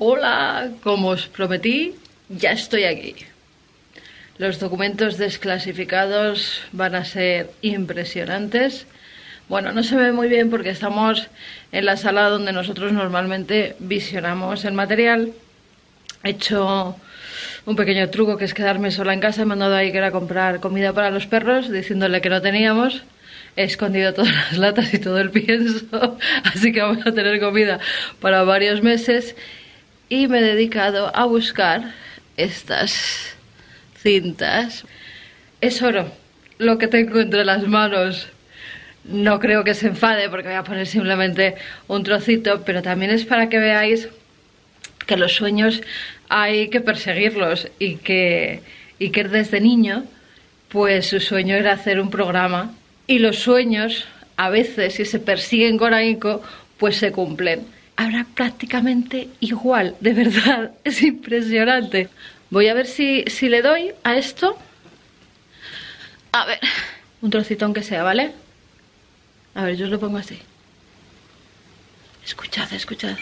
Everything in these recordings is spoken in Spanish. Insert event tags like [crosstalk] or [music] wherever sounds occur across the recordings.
Hola, como os prometí, ya estoy aquí. Los documentos desclasificados van a ser impresionantes. Bueno, no se ve muy bien porque estamos en la sala donde nosotros normalmente visionamos el material. He hecho un pequeño truco que es quedarme sola en casa. He mandado a Iker a comprar comida para los perros, diciéndole que no teníamos. He escondido todas las latas y todo el [laughs] pienso, así que vamos a tener comida para varios meses. Y me he dedicado a buscar estas cintas. Es oro lo que tengo entre las manos. No creo que se enfade porque voy a poner simplemente un trocito, pero también es para que veáis que los sueños hay que perseguirlos y que, y que desde niño, pues su sueño era hacer un programa y los sueños, a veces, si se persiguen con ahínco, pues se cumplen. Ahora prácticamente igual, de verdad, [laughs] es impresionante. Voy a ver si, si le doy a esto. A ver, un trocito aunque sea, ¿vale? A ver, yo os lo pongo así. Escuchad, escuchad.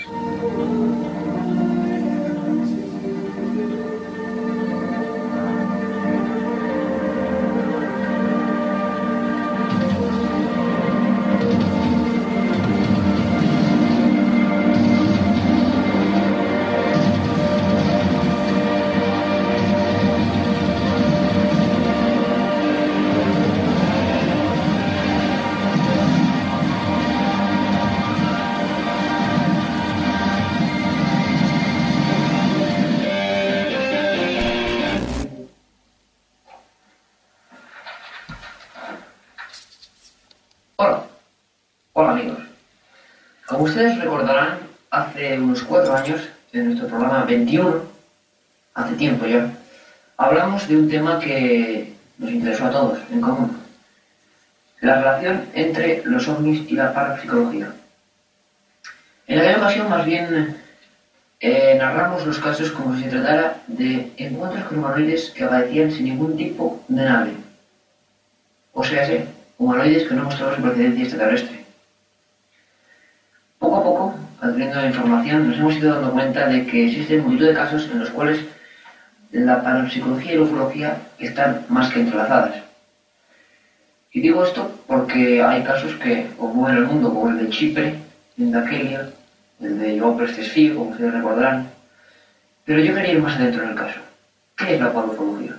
Años, en nuestro programa 21, hace tiempo ya, hablamos de un tema que nos interesó a todos en común. La relación entre los ovnis y la parapsicología. En aquella ocasión, más bien, eh, narramos los casos como si se tratara de encuentros con humanoides que aparecían sin ningún tipo de nave. O sea, sí, humanoides que no mostraban su procedencia extraterrestre. Poco a poco, adquiriendo la información, nos hemos ido dando cuenta de que existen multitud de casos en los cuales la parapsicología y la ufología están más que entrelazadas. Y digo esto porque hay casos que ocurren en el mundo, como el de Chipre, el de Argelia, el de Joao Prestes Figo, como ustedes recordarán. Pero yo quería ir más adentro en el caso. ¿Qué es la parapsicología?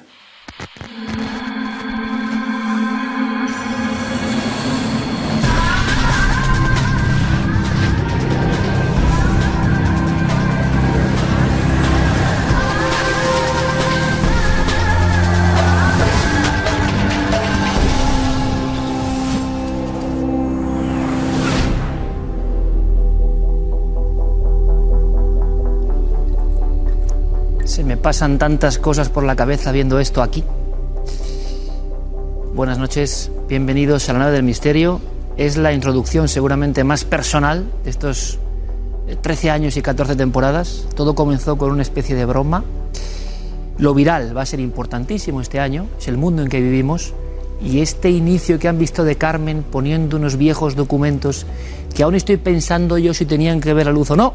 Me pasan tantas cosas por la cabeza viendo esto aquí. Buenas noches, bienvenidos a la nave del misterio. Es la introducción seguramente más personal de estos 13 años y 14 temporadas. Todo comenzó con una especie de broma. Lo viral va a ser importantísimo este año, es el mundo en que vivimos. Y este inicio que han visto de Carmen poniendo unos viejos documentos que aún estoy pensando yo si tenían que ver la luz o no,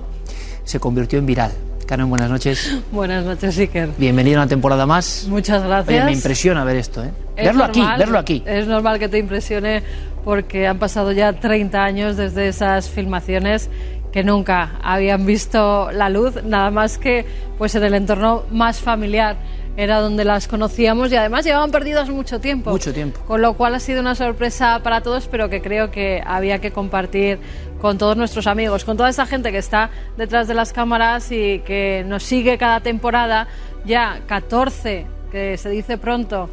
se convirtió en viral. Carmen, buenas noches. Buenas noches, Iker. Bienvenido a una temporada más. Muchas gracias. Oye, me impresiona ver esto, ¿eh? Es verlo aquí, normal, verlo aquí. Es normal que te impresione porque han pasado ya 30 años desde esas filmaciones que nunca habían visto la luz, nada más que pues en el entorno más familiar era donde las conocíamos y además llevaban perdidas mucho tiempo. Mucho tiempo. Con lo cual ha sido una sorpresa para todos, pero que creo que había que compartir con todos nuestros amigos, con toda esa gente que está detrás de las cámaras y que nos sigue cada temporada, ya 14, que se dice pronto,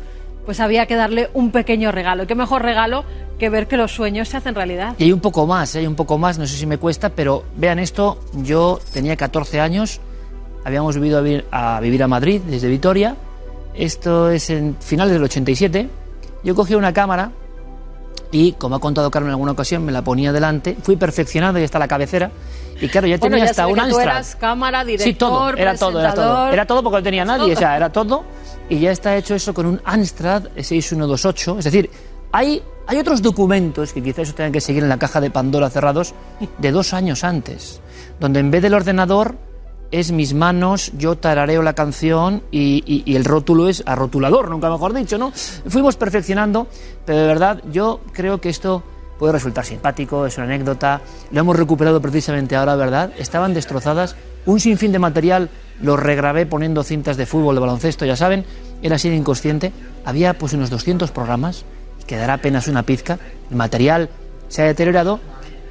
pues había que darle un pequeño regalo. ¿Y qué mejor regalo que ver que los sueños se hacen realidad? Y hay un poco más, ¿eh? hay un poco más, no sé si me cuesta, pero vean esto, yo tenía 14 años, habíamos vivido a vivir a, Madrid desde Vitoria, esto es en finales del 87, yo cogí una cámara y, como ha contado Carmen en alguna ocasión, me la ponía delante, fui perfeccionando y hasta la cabecera, y claro, ya Bueno, tenía ya hasta un que tú eras cámara, director, Sí, todo, era todo, era todo. Era todo porque no tenía nadie, o sea, era todo. Y ya está hecho eso con un Amstrad 6128. Es decir, hay, hay otros documentos que quizás eso tengan que seguir en la caja de Pandora cerrados de dos años antes, donde en vez del ordenador es mis manos, yo tarareo la canción y, y, el rótulo es arrotulador, nunca mejor dicho, ¿no? Fuimos perfeccionando, pero de verdad yo creo que esto puede resultar simpático, es una anécdota, lo hemos recuperado precisamente ahora, ¿verdad? Estaban destrozadas, un sinfín de material lo regrabé poniendo cintas de fútbol, de baloncesto, ya saben, era así de inconsciente, había pues unos 200 programas, quedará apenas una pizca, el material se ha deteriorado,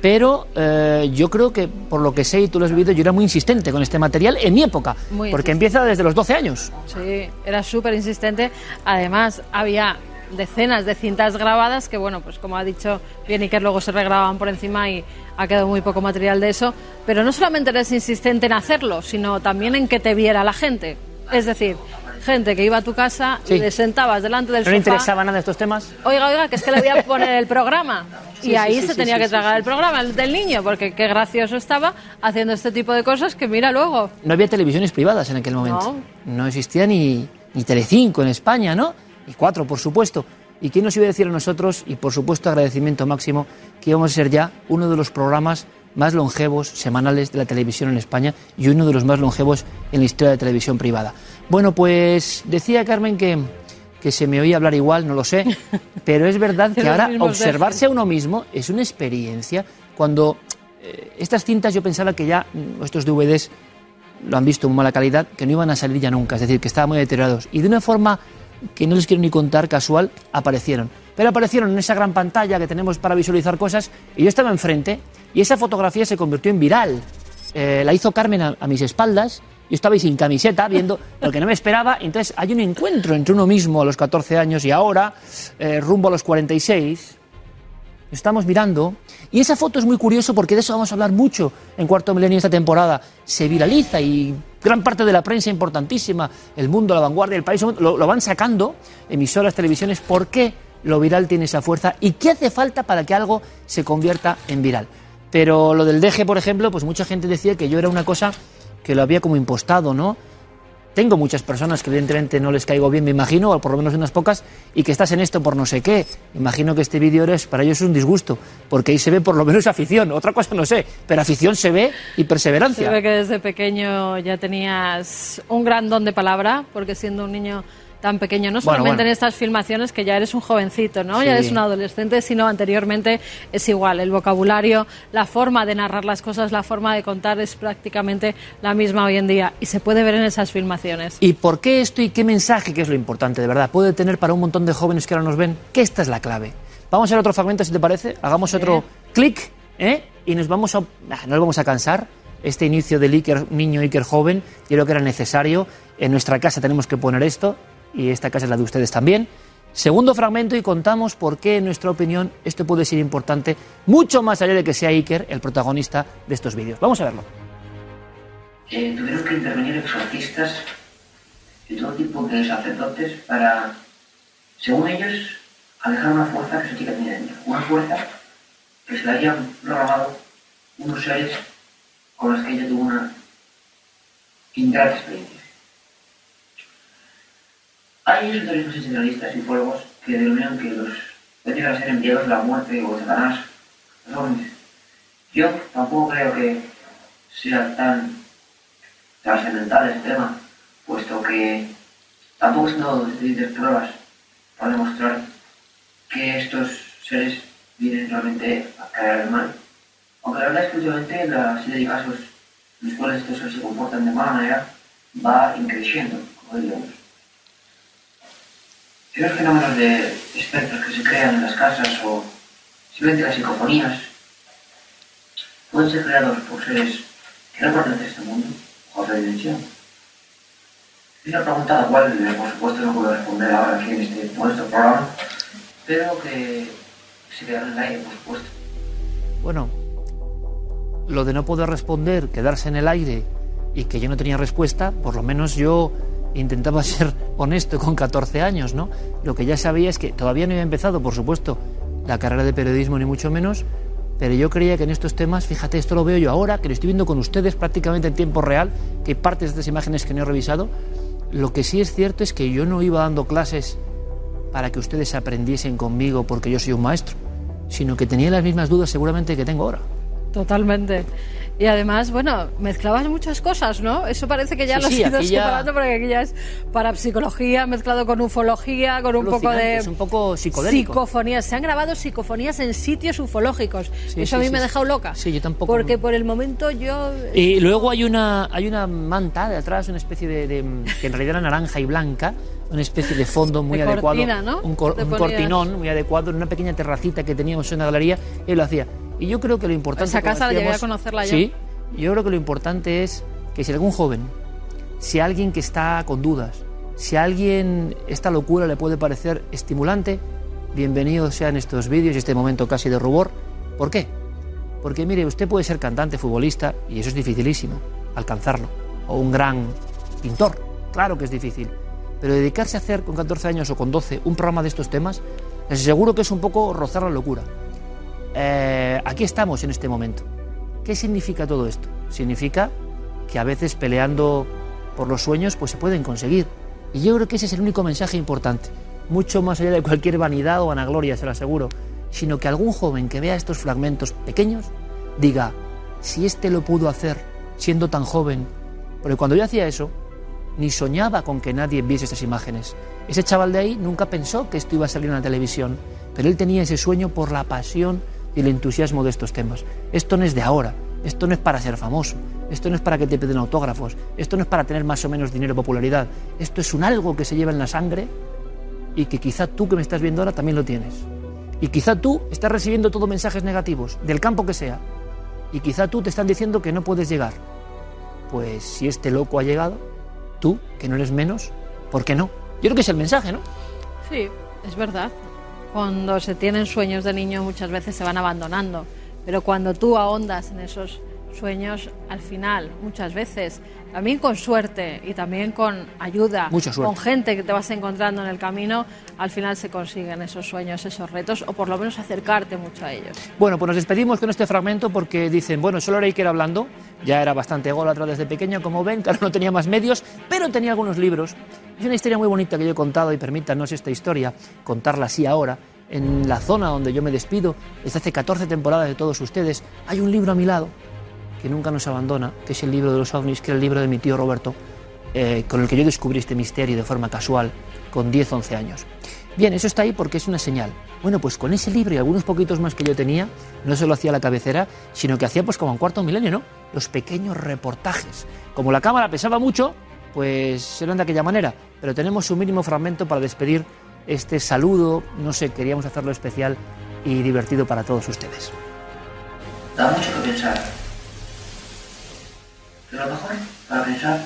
pero eh, yo creo que, por lo que sé y tú lo has vivido, yo era muy insistente con este material en mi época, porque empieza desde los 12 años. Sí, era súper insistente. Además, había decenas de cintas grabadas que, bueno, pues como ha dicho bien que luego se regrababan por encima y ha quedado muy poco material de eso. Pero no solamente eres insistente en hacerlo, sino también en que te viera la gente. Es decir, gente que iba a tu casa y te sentabas delante del sofá. ¿No le interesaban nada de estos temas? Oiga, oiga, que es que le voy a poner el programa. y ahí se tenía que tragar el programa del niño, porque qué gracioso estaba haciendo este tipo de cosas que mira luego. No había televisiones privadas en aquel momento. No, no existía ni, ni Telecinco en España, ¿no? Y cuatro, por supuesto. ¿Y quién nos iba a decir a nosotros, y por supuesto agradecimiento máximo, que íbamos a ser ya uno de los programas más longevos semanales de la televisión en España y uno de los más longevos en la historia de la televisión privada. Bueno, pues decía Carmen que, que se me oía hablar igual, no lo sé, [laughs] pero es verdad que ahora observarse a uno mismo es una experiencia. Cuando eh, estas cintas yo pensaba que ya nuestros DVDs lo han visto en mala calidad, que no iban a salir ya nunca, es decir, que estaban muy deteriorados. Y de una forma que no les quiero ni contar, casual, aparecieron. Pero aparecieron en esa gran pantalla que tenemos para visualizar cosas y yo estaba enfrente y esa fotografía se convirtió en viral. Eh, la hizo Carmen a, mis espaldas. Yo estaba ahí sin camiseta, viendo [laughs] lo que no me esperaba. Entonces hay un encuentro entre uno mismo a los 14 años y ahora, eh, rumbo a los 46. Estamos mirando. Y esa foto es muy curioso porque de eso vamos a hablar mucho en Cuarto Milenio esta temporada. Se viraliza y gran parte de la prensa importantísima, el mundo, la vanguardia, el país, lo, lo van sacando, emisoras, televisiones. ¿Por qué lo viral tiene esa fuerza? ¿Y qué hace falta para que algo se convierta en viral? Pero lo del deje, por ejemplo, pues mucha gente decía que yo era una cosa que lo había como impostado, ¿no? Tengo muchas personas que evidentemente no les caigo bien, me imagino, o por lo menos unas pocas, y que estás en esto por no sé qué. Imagino que este vídeo es, para ellos es un disgusto, porque ahí se ve por lo menos [laughs] afición, otra cosa no sé, pero afición se ve y perseverancia. Se ve que desde pequeño ya tenías un gran don de palabra, porque siendo un niño tan pequeño, no solamente en estas filmaciones que ya eres un jovencito, ¿no? Ya eres un adolescente, sino anteriormente es igual. El vocabulario, la forma de narrar las cosas, la forma de contar es prácticamente la misma hoy en día y se puede ver en esas filmaciones. ¿Y por qué esto y qué mensaje, que es lo importante de verdad, puede tener para un montón de jóvenes que ahora nos ven? Que esta es la clave. Vamos a ver otro fragmento, si te parece. Hagamos otro clic, ¿eh? Y nos vamos a... no nos vamos a cansar este inicio del Iker, niño Iker joven, yo creo que era necesario. En nuestra casa tenemos que poner esto y esta casa es la de ustedes también. Segundo fragmento y contamos por qué, en nuestra opinión, esto puede ser importante, mucho más allá de que sea Iker el protagonista de estos vídeos. Vamos a verlo. Eh, tuvieron que intervenir exorcistas y todo tipo de sacerdotes para, según ellos, alejar una fuerza que tenía dentro. Una fuerza que se le habían programado unos seres con los que ella tuvo una ingrata experiencia. Hay y generalistas y fuegos que denominan que los llegar a ser enviados la muerte o Satanás, los jóvenes. Yo tampoco creo que sea tan trascendental este tema, puesto que tampoco se han dado pruebas para demostrar que estos seres vienen realmente a caer al mal. Aunque la verdad es que últimamente la serie de casos en los cuales estos seres se comportan de mala manera va increciendo, como diríamos. Esos fenómenos de espectros que se crean en las casas o simplemente las psicofonías pueden ser creados por seres que no pertenecen a este mundo o a otra dimensión. Es una pregunta a la cual, por supuesto, no puedo responder ahora aquí en este nuestro programa, pero que se quedará en el aire, por supuesto. Bueno, lo de no poder responder, quedarse en el aire y que yo no tenía respuesta, por lo menos yo intentaba ser honesto con 14 años, ¿no? Lo que ya sabía es que todavía no había empezado, por supuesto, la carrera de periodismo, ni mucho menos, pero yo creía que en estos temas, fíjate, esto lo veo yo ahora, que lo estoy viendo con ustedes prácticamente en tiempo real, que hay partes de estas imágenes que no he revisado. Lo que sí es cierto es que yo no iba dando clases para que ustedes aprendiesen conmigo porque yo soy un maestro, sino que tenía las mismas dudas seguramente que tengo ahora. Totalmente. Y además, bueno, mezclabas muchas cosas, ¿no? Eso parece que ya Sí, lo has sí, ido aquí ya- porque aquí ya es parapsicología mezclado con ufología, con un poco de es un poco psicodélico. psicofonías. Se han grabado psicofonías en sitios ufológicos. Sí, Eso a mí me ha dejado loca. Sí, yo tampoco. Porque por el momento yo Y luego hay una, hay una manta de atrás, una especie de, de- que en realidad era naranja y blanca, una especie de fondo muy De adecuado, cortina, ¿no? un, cor- un cortinón muy adecuado en una pequeña terracita que teníamos en la galería, y lo hacía. Y yo creo que lo importante... Esa casa la llegué a conocerla yo. Sí, yo creo que lo importante es que si algún joven, si alguien que está con dudas, si a alguien esta locura le puede parecer estimulante, bienvenidos sean estos vídeos y este momento casi de rubor. ¿Por qué? Porque mire, usted puede ser cantante, futbolista, y eso es dificilísimo, alcanzarlo. O un gran pintor, claro que es difícil. Pero dedicarse a hacer con 14 años o con 12 un programa de estos temas, les aseguro que es un poco rozar la locura. Eh, aquí estamos en este momento. ¿Qué significa todo esto? Significa que a veces peleando por los sueños pues se pueden conseguir. Y yo creo que ese es el único mensaje importante, mucho más allá de cualquier vanidad o vanagloria, se lo aseguro, sino que algún joven que vea estos fragmentos pequeños diga, si este lo pudo hacer siendo tan joven, porque cuando yo hacía eso, ni soñaba con que nadie viese estas imágenes. Ese chaval de ahí nunca pensó que esto iba a salir en la televisión, pero él tenía ese sueño por la pasión y el entusiasmo de estos temas. Esto no es de ahora, esto no es para ser famoso, esto no es para que te piden autógrafos, esto no es para tener más o menos dinero o popularidad, esto es un algo que se lleva en la sangre y que quizá tú que me estás viendo ahora también lo tienes. Y quizá tú estás recibiendo todos mensajes negativos, del campo que sea, y quizá tú te están diciendo que no puedes llegar. Pues si este loco ha llegado, tú, que no eres menos, ¿por qué no? Yo creo que es el mensaje, ¿no? Sí, es verdad. Cuando se tienen sueños de niño muchas veces se van abandonando, pero cuando tú ahondas en esos sueños, al final, muchas veces, también con suerte y también con ayuda, Mucha con gente que te vas encontrando en el camino, al final se consiguen esos sueños, esos retos, o por lo menos acercarte mucho a ellos. Bueno, pues nos despedimos con este fragmento porque dicen, bueno, solo era Iker hablando, ya era bastante ególatra desde pequeño, como ven, [laughs] claro, no tenía más medios, pero tenía algunos libros. Es una historia muy bonita que yo he contado y permítanos esta historia, contarla así ahora, en la zona donde yo me despido, desde hace 14 temporadas de todos ustedes, hay un libro a mi lado que nunca nos abandona, que es el libro de los ovnis, que era el libro de mi tío Roberto, eh, con el que yo descubrí este misterio de forma casual, con 10, 11 años. Bien, eso está ahí porque es una señal. Bueno, pues con ese libro y algunos poquitos más que yo tenía, no solo hacía la cabecera, sino que hacía pues como en cuarto milenio, ¿no? Los pequeños reportajes. Como la cámara pesaba mucho, pues eran de aquella manera. Pero tenemos un mínimo fragmento para despedir este saludo, no sé, queríamos hacerlo especial y divertido para todos ustedes. Da mucho que pensar. Pero lo mejor para pensar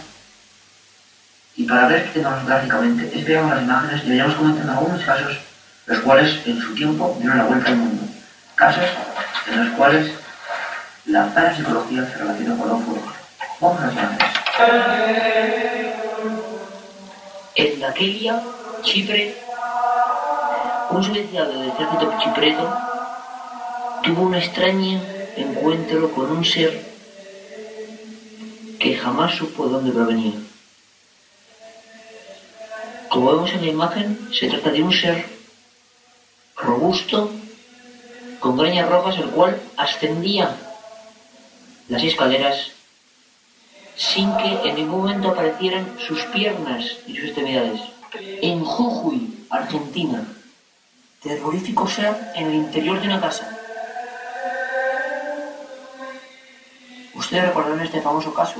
y para ver tecnológicamente es veamos las imágenes y vayamos comentando algunos casos los cuales en su tiempo dieron la vuelta al mundo. Casos en los cuales la parapsicología se relaciona con la ufología. Vamos a las imágenes. Chipre, un soldado del ejército chipreto tuvo un extraño encuentro con un ser que jamás supo de dónde provenía. Como vemos en la imagen, se trata de un ser robusto, con greñas rojas, el cual ascendía las escaleras sin que en ningún momento aparecieran sus piernas y sus extremidades. En Jujuy, Argentina, terrorífico ser en el interior de una casa. Ustedes recordarán este famoso caso,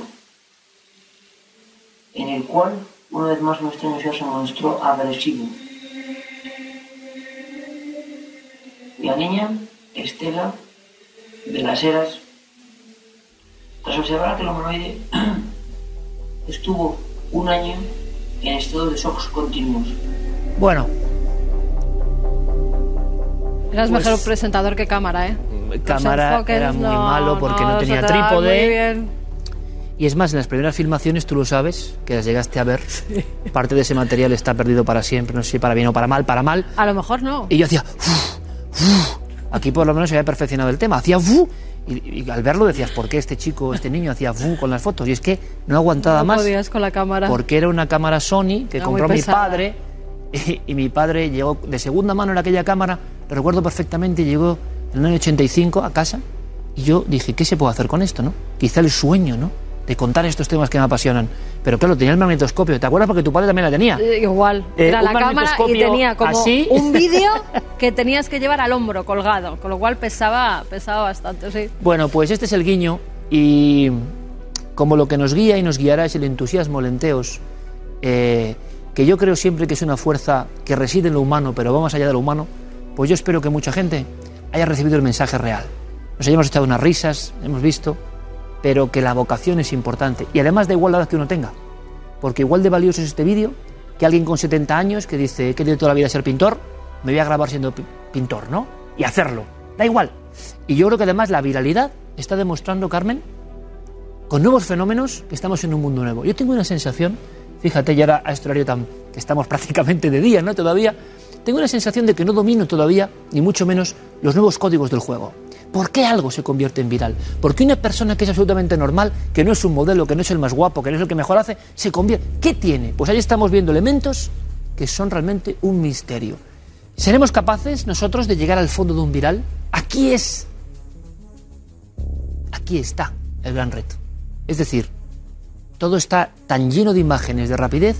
en el cual una vez más un extraño ser se mostró agresivo. La niña, Estela, de las Heras, tras observar aquel humanoide, [clears throat] estuvo un año en estado de shocks continuos. Bueno, Eras Pues- mejor presentador que cámara, ¿eh? Cámara era muy malo porque no, se tenía trípode. Y es más, en las primeras filmaciones, tú lo sabes, que las llegaste a ver, [laughs] parte de ese material está perdido para siempre, no sé si para bien o para mal, para mal. A lo mejor no. Y yo hacía... "Uf, uf". Aquí por lo menos se había perfeccionado el tema. Hacía... "Fu", Y, y al verlo decías, ¿por qué este chico, este niño hacía... "Fu" con las fotos? Y es que no aguantaba no más. podías con la cámara. Porque era una cámara Sony que Era compró mi padre. [laughs] Y, y mi padre llegó de segunda mano en aquella cámara, lo recuerdo perfectamente, llegó en el año 85 a casa Y yo dije, ¿qué se puede hacer con esto, no? Quizá el sueño, ¿no? De contar estos temas que me apasionan. Pero claro, tenía el magnetoscopio. ¿Te acuerdas? Porque tu padre también la tenía. Eh, igual. Eh, Era la cámara y tenía como así. un [laughs] vídeo que tenías que llevar al hombro colgado, con lo cual pesaba, pesaba bastante, sí. Bueno, pues este es el guiño y como lo que nos guía y nos guiará es el entusiasmo, lenteos, eh, que yo creo siempre que es una fuerza que reside en lo humano, pero va más allá de lo humano, pues yo espero que mucha gente haya recibido el mensaje real. Nos hayamos echado unas risas, hemos visto, pero que la vocación es importante. Y además da igual la edad que uno tenga, porque igual de valioso es este vídeo que alguien con 70 años que dice, he querido toda la vida ser pintor, me voy a grabar siendo pi- pintor, ¿no? Y hacerlo. Da igual. Y yo creo que además la viralidad está demostrando, Carmen, con nuevos fenómenos que estamos en un mundo nuevo. Yo tengo una sensación, fíjate, ya ahora a este horario tan, que estamos [laughs] prácticamente de día, ¿no? Todavía, tengo una sensación de que no domino todavía, ni mucho menos, los nuevos códigos del juego. ¿Por qué algo se convierte en viral? ¿Por qué una persona que es absolutamente normal, que no es un modelo, que no es el más guapo, que no es el que mejor hace, se convierte? ¿Qué tiene? Pues ahí estamos viendo elementos que son realmente un misterio. ¿Seremos capaces nosotros de llegar al fondo de un viral? Aquí es aquí está el gran reto. Es decir, todo está tan lleno de imágenes de rapidez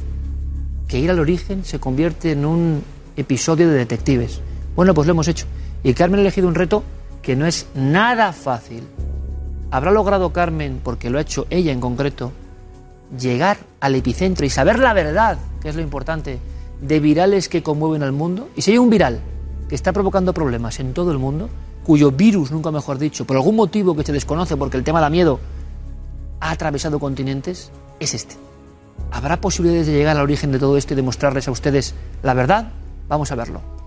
que ir al origen se convierte en un episodio de detectives. Bueno, pues lo hemos hecho. Y Carmen ha elegido un reto que no es nada fácil. ¿Habrá logrado Carmen, porque lo ha hecho ella en concreto, llegar al epicentro y saber la verdad, que es lo importante, de virales que conmueven al mundo? Y si hay un viral que está provocando problemas en todo el mundo, cuyo virus, nunca mejor dicho, por algún motivo que se desconoce, porque el tema da miedo, ha atravesado continentes, es este. ¿Habrá posibilidades de llegar al origen de todo esto y demostrarles a ustedes la verdad? Vamos a verlo.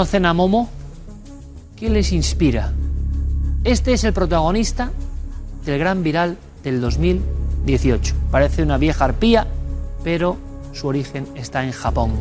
¿Conocen a Momo? ¿Qué les inspira? Este es el protagonista del gran viral del 2018. Parece una vieja arpía, pero su origen está en Japón.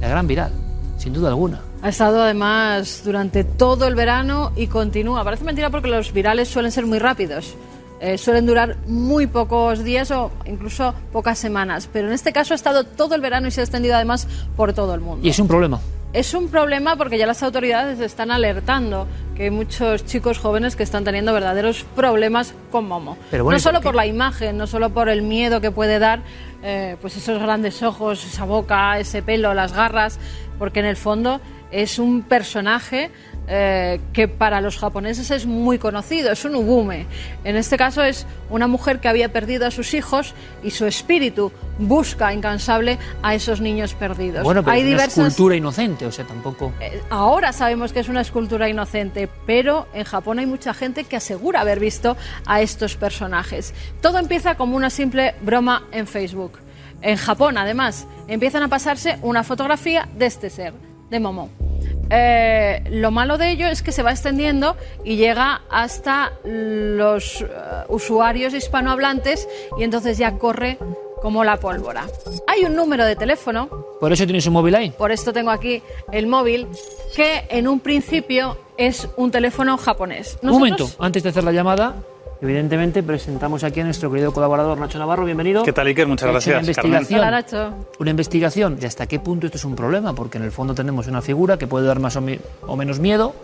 El gran viral, sin duda alguna. Ha estado además durante todo el verano y continúa. Parece mentira porque los virales suelen ser muy rápidos. Eh, suelen durar muy pocos días o incluso pocas semanas. Pero en este caso ha estado todo el verano y se ha extendido además por todo el mundo. Y es un problema. Es un problema porque ya las autoridades están alertando que hay muchos chicos jóvenes que están teniendo verdaderos problemas con Momo. Pero bueno, no ¿y solo por la imagen, no solo por el miedo que puede dar, eh, pues esos grandes ojos, esa boca, ese pelo, las garras, porque en el fondo es un personaje eh, que para los japoneses es muy conocido, es un ugume. En este caso es una mujer que había perdido a sus hijos y su espíritu busca incansable a esos niños perdidos. Bueno, pero hay es una escultura inocente, o sea, tampoco... eh, Ahora sabemos que es una escultura inocente, pero en Japón hay mucha gente que asegura haber visto a estos personajes. Todo empieza como una simple broma en Facebook. En Japón, además, empiezan a pasarse una fotografía de este ser, de Momo. Eh, lo malo de ello es que se va extendiendo y llega hasta los eh, usuarios hispanohablantes y entonces ya corre como la pólvora. Hay un número de teléfono Por eso tienes un móvil ahí. por esto tengo aquí el móvil, que en un principio es un teléfono japonés. Un momento, antes de hacer la llamada, evidentemente presentamos aquí a nuestro querido colaborador Nacho Navarro, bienvenido. ¿Qué tal, Iker? Muchas una gracias, Carmen. investigación, Hola, Nacho. una investigación de hasta qué punto esto es un problema, porque en el fondo tenemos una figura que puede dar más o, mi- o menos miedo,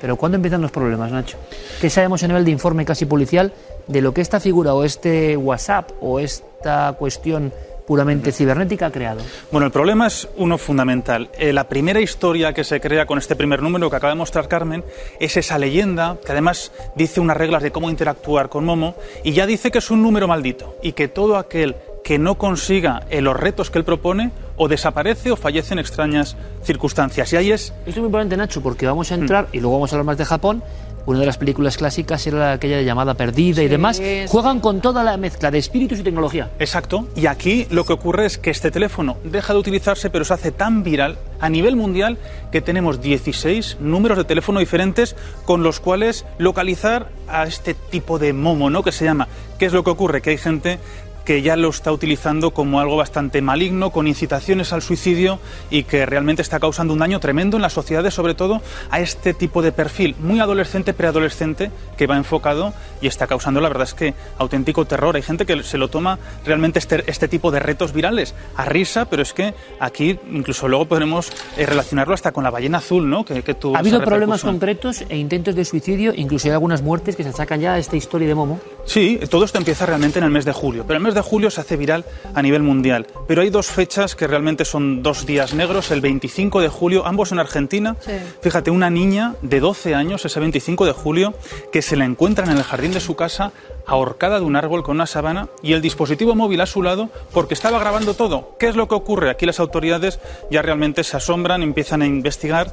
pero ¿cuándo empiezan los problemas, Nacho? ¿Qué sabemos a nivel de informe casi policial de lo que esta figura o este WhatsApp o esta cuestión puramente cibernética ha creado? Bueno, el problema es uno fundamental. Eh, la primera historia que se crea con este primer número que acaba de mostrar Carmen es esa leyenda que además dice unas reglas de cómo interactuar con Momo y ya dice que es un número maldito y que todo aquel que no consiga eh, los retos que él propone o desaparece o fallece en extrañas circunstancias. Y ahí es... Esto es muy importante, Nacho, porque vamos a entrar, y luego vamos a hablar más de Japón, una de las películas clásicas era aquella de llamada perdida y demás. Juegan con toda la mezcla de espíritus y tecnología. Exacto. Y aquí lo que ocurre es que este teléfono deja de utilizarse, pero se hace tan viral a nivel mundial que tenemos 16 números de teléfono diferentes con los cuales localizar a este tipo de momo, ¿no? Que se llama. ¿Qué es lo que ocurre? Que hay gente que ya lo está utilizando como algo bastante maligno, con incitaciones al suicidio y que realmente está causando un daño tremendo en las sociedades, sobre todo a este tipo de perfil muy adolescente, preadolescente, que va enfocado y está causando, la verdad es que, auténtico terror. Hay gente que se lo toma realmente este, este tipo de retos virales a risa, pero es que aquí incluso luego podremos eh, relacionarlo hasta con la ballena azul, ¿no? Que, que ¿Ha habido problemas concretos e intentos de suicidio? Incluso hay algunas muertes que se sacan ya a esta historia de Momo. Sí, todo esto empieza realmente en el mes de julio, pero el mes de julio se hace viral a nivel mundial. Pero hay dos fechas que realmente son dos días negros, el 25 de julio, ambos en Argentina. Fíjate, una niña de 12 años, ese 25 de julio, que se la encuentran en el jardín de su casa ahorcada de un árbol con una sabana y el dispositivo móvil a su lado porque estaba grabando todo. ¿Qué es lo que ocurre? Aquí las autoridades ya realmente se asombran, empiezan a investigar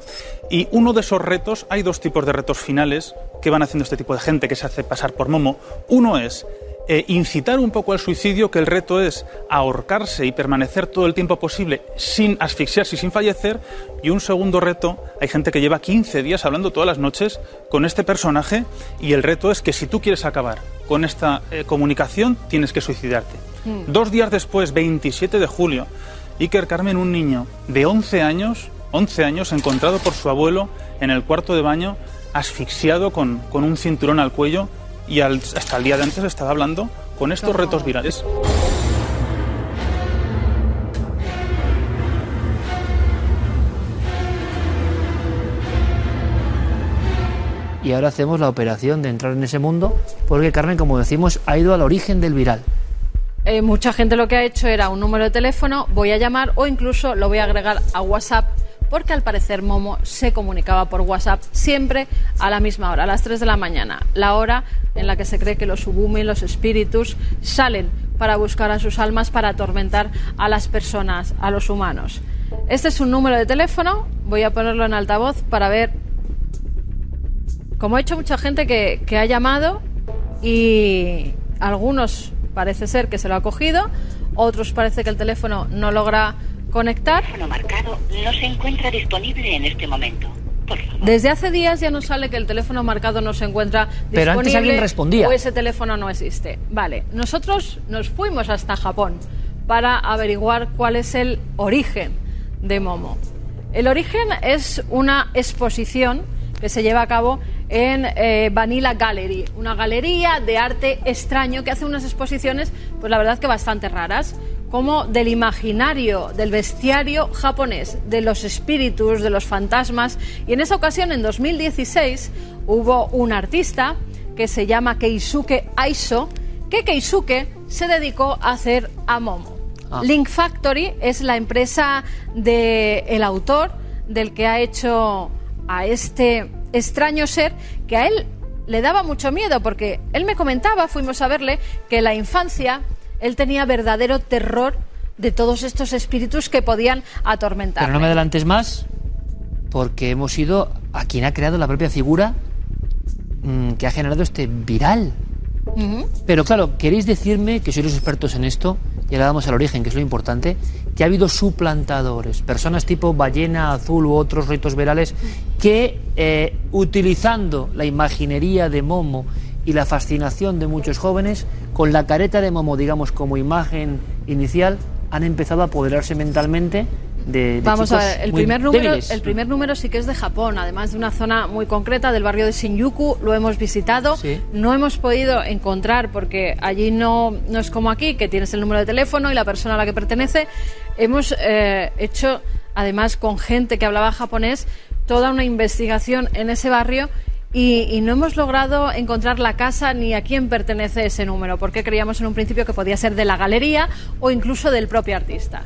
y uno de esos retos, hay dos tipos de retos finales que van haciendo este tipo de gente que se hace pasar por Momo. Uno es eh, incitar un poco al suicidio, que el reto es ahorcarse y permanecer todo el tiempo posible sin asfixiarse y sin fallecer. Y un segundo reto, hay gente que lleva 15 días hablando todas las noches con este personaje y el reto es que si tú quieres acabar con esta eh, comunicación, tienes que suicidarte. Hmm. Dos días después, 27 de julio, Iker Carmen, un niño de 11 años, 11 años, encontrado por su abuelo en el cuarto de baño, asfixiado con, con un cinturón al cuello y hasta el día de antes estaba hablando con estos retos virales. Y ahora hacemos la operación de entrar en ese mundo, porque Carmen, como decimos, ha ido al origen del viral. Eh, mucha gente lo que ha hecho era un número de teléfono, voy a llamar o incluso lo voy a agregar a WhatsApp porque al parecer Momo se comunicaba por WhatsApp siempre a la misma hora, a las 3 de la mañana, la hora en la que se cree que los subumi, los espíritus, salen para buscar a sus almas, para atormentar a las personas, a los humanos. Este es un número de teléfono, voy a ponerlo en altavoz para ver, como ha hecho mucha gente que, que ha llamado y algunos parece ser que se lo ha cogido, otros parece que el teléfono no logra Conectar. El teléfono marcado no se encuentra disponible en este momento. Por favor. Desde hace días ya nos sale que el teléfono marcado no se encuentra disponible. Pero antes alguien respondía. O ese teléfono no existe. Vale, nosotros nos fuimos hasta Japón para averiguar cuál es el origen de Momo. El origen es una exposición que se lleva a cabo en eh, Vanilla Gallery, una galería de arte extraño que hace unas exposiciones, pues la verdad que bastante raras como del imaginario, del bestiario japonés, de los espíritus, de los fantasmas. Y en esa ocasión, en 2016, hubo un artista que se llama Keisuke Aiso, que Keisuke se dedicó a hacer a Momo. Ah. Link Factory es la empresa del autor, del que ha hecho a este extraño ser, que a él le daba mucho miedo, porque él me comentaba, fuimos a verle, que la infancia él tenía verdadero terror de todos estos espíritus que podían atormentar. Pero no me adelantes más, porque hemos ido a quien ha creado la propia figura mm, que ha generado este viral. Pero claro, queréis decirme que sois los expertos en esto, y ahora vamos al origen, que es lo importante, que ha habido suplantadores, personas tipo ballena azul u otros ritos virales, que eh, utilizando la imaginería de Momo y la fascinación de muchos jóvenes, con la careta de Momo, digamos, como imagen inicial, han empezado a apoderarse mentalmente de, Vamos a ver, el primer, número, el primer número sí que es de Japón, además de una zona muy concreta del barrio de Shinjuku, lo hemos visitado, no hemos podido encontrar, porque allí no, no es como aquí, que tienes el número de teléfono y la persona a la que pertenece, hemos eh, hecho, además con gente que hablaba japonés, toda una investigación en ese barrio y, no hemos logrado encontrar la casa ni a quién pertenece ese número, porque creíamos en un principio que podía ser de la galería o incluso del propio artista.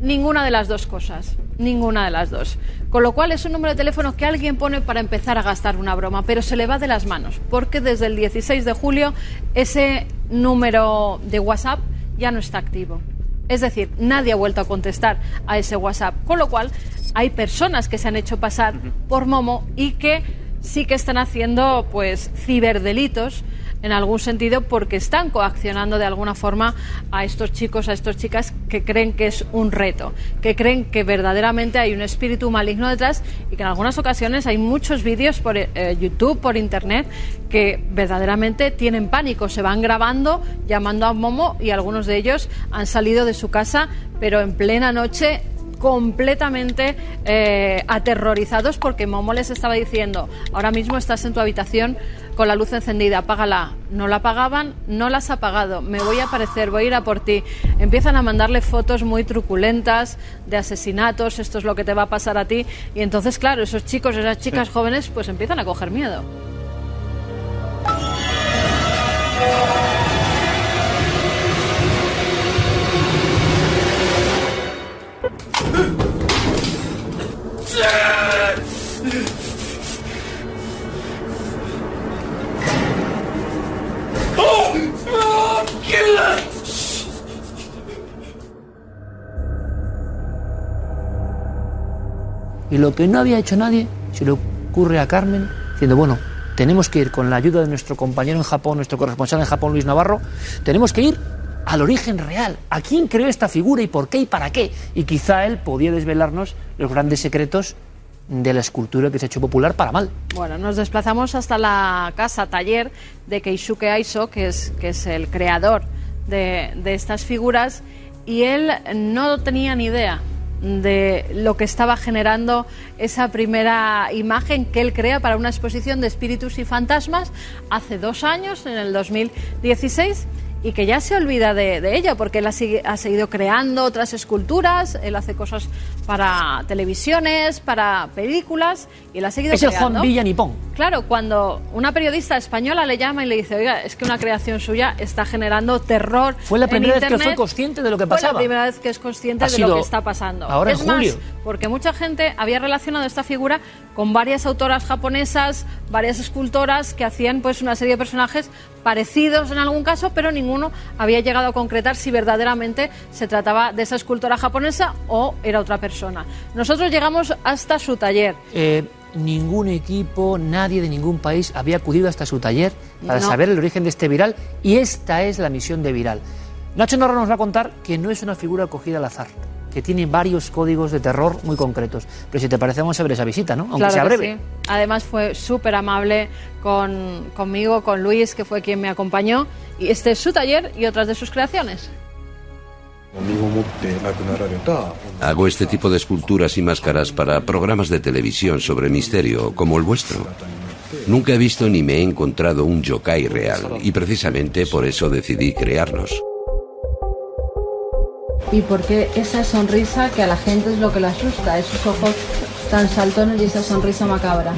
Ninguna de las dos cosas, ninguna de las dos. Con lo cual es un número de teléfono que alguien pone para empezar a gastar una broma, pero se le va de las manos, porque desde el 16 de julio ese número de WhatsApp ya no está activo. Es decir, nadie ha vuelto a contestar a ese WhatsApp, con lo cual hay personas que se han hecho pasar por Momo y que sí que están haciendo pues ciberdelitos en algún sentido porque están coaccionando de alguna forma a estos chicos, a estas chicas que creen que es un reto, que creen que verdaderamente hay un espíritu maligno detrás y que en algunas ocasiones hay muchos vídeos por eh, YouTube, por Internet, que verdaderamente tienen pánico, se van grabando llamando a Momo y algunos de ellos han salido de su casa pero en plena noche completamente eh, aterrorizados porque Momo les estaba diciendo, ahora mismo estás en tu habitación con la luz encendida, apágala. No la apagaban, no las ha apagado, me voy a aparecer, voy a ir a por ti. Empiezan a mandarle fotos muy truculentas de asesinatos, esto es lo que te va a pasar a ti. Y entonces, claro, esos chicos, esas chicas jóvenes, pues empiezan a coger miedo. Y lo que no había hecho nadie se le ocurre a Carmen, diciendo, bueno, tenemos que ir con la ayuda de nuestro compañero en Japón, nuestro corresponsal en Japón, Luis Navarro, tenemos que ir al origen real, a quién creó esta figura y por qué y para qué. Y quizá él podía desvelarnos los grandes secretos de la escultura que se ha hecho popular para mal. Bueno, nos desplazamos hasta la casa taller de Keisuke Aiso, que es, que es el creador de, de estas figuras, y él no tenía ni idea de lo que estaba generando esa primera imagen que él crea para una exposición de espíritus y fantasmas hace dos años, en el 2016 y que ya se olvida de, ella porque él ha, seguido creando otras esculturas, él hace cosas para televisiones, para películas y él ha seguido es creando. Es el Juan Villa Nipón. Claro, cuando una periodista española le llama y le dice, oiga, es que una creación suya está generando terror. Fue la primera vez que fue consciente de lo que pasaba. Fue la primera vez que es consciente de lo que está pasando. Ahora es en julio. Más, porque mucha gente había relacionado esta figura con varias autoras japonesas, varias escultoras que hacían pues una serie de personajes parecidos en algún caso, pero ninguno había llegado a concretar si verdaderamente se trataba de esa escultora japonesa o era otra persona. Nosotros llegamos hasta su taller. Eh, ningún equipo, nadie de ningún país había acudido hasta su taller para saber el origen de este viral y esta es la misión de viral. Nacho Narro nos va a contar que no es una figura cogida al azar que tiene varios códigos de terror muy concretos. Pero si te parece, vamos a ver esa visita, ¿no? Aunque sea breve. Además fue súper amable con, conmigo, con Luis, que fue quien me acompañó. Y este es su taller y otras de sus creaciones. Hago este tipo de esculturas y máscaras para programas de televisión sobre misterio, como el vuestro. Nunca he visto ni me he encontrado un yokai real, y precisamente por eso decidí crearlos. ¿Y por qué esa sonrisa que a la gente es lo que le asusta? Esos ojos tan saltones y esa sonrisa macabra.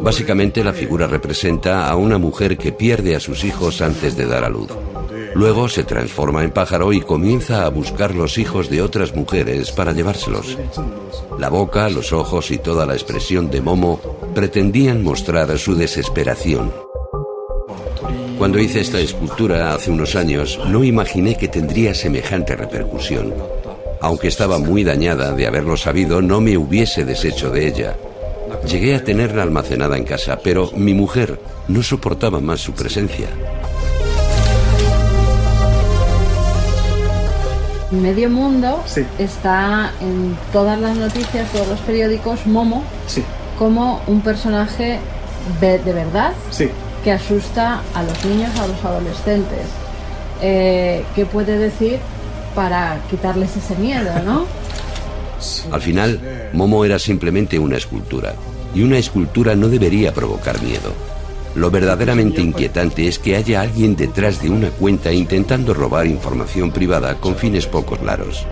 Básicamente la figura representa a una mujer que pierde a sus hijos antes de dar a luz. Luego se transforma en pájaro y comienza a buscar los hijos de otras mujeres para llevárselos. La boca, los ojos y toda la expresión de Momo pretendían mostrar su desesperación. Cuando hice esta escultura hace unos años, no imaginé que tendría semejante repercusión. Aunque estaba muy dañada de haberlo sabido, no me hubiese deshecho de ella. Llegué a tenerla almacenada en casa, pero mi mujer no soportaba más su presencia. Medio mundo está en todas las noticias, todos los periódicos, Momo, como un personaje de, de verdad. Sí que asusta a los niños, a los adolescentes. Eh, ¿Qué puede decir para quitarles ese miedo, no? [laughs] Al final, Momo era simplemente una escultura, y una escultura no debería provocar miedo. Lo verdaderamente inquietante es que haya alguien detrás de una cuenta intentando robar información privada con fines poco claros.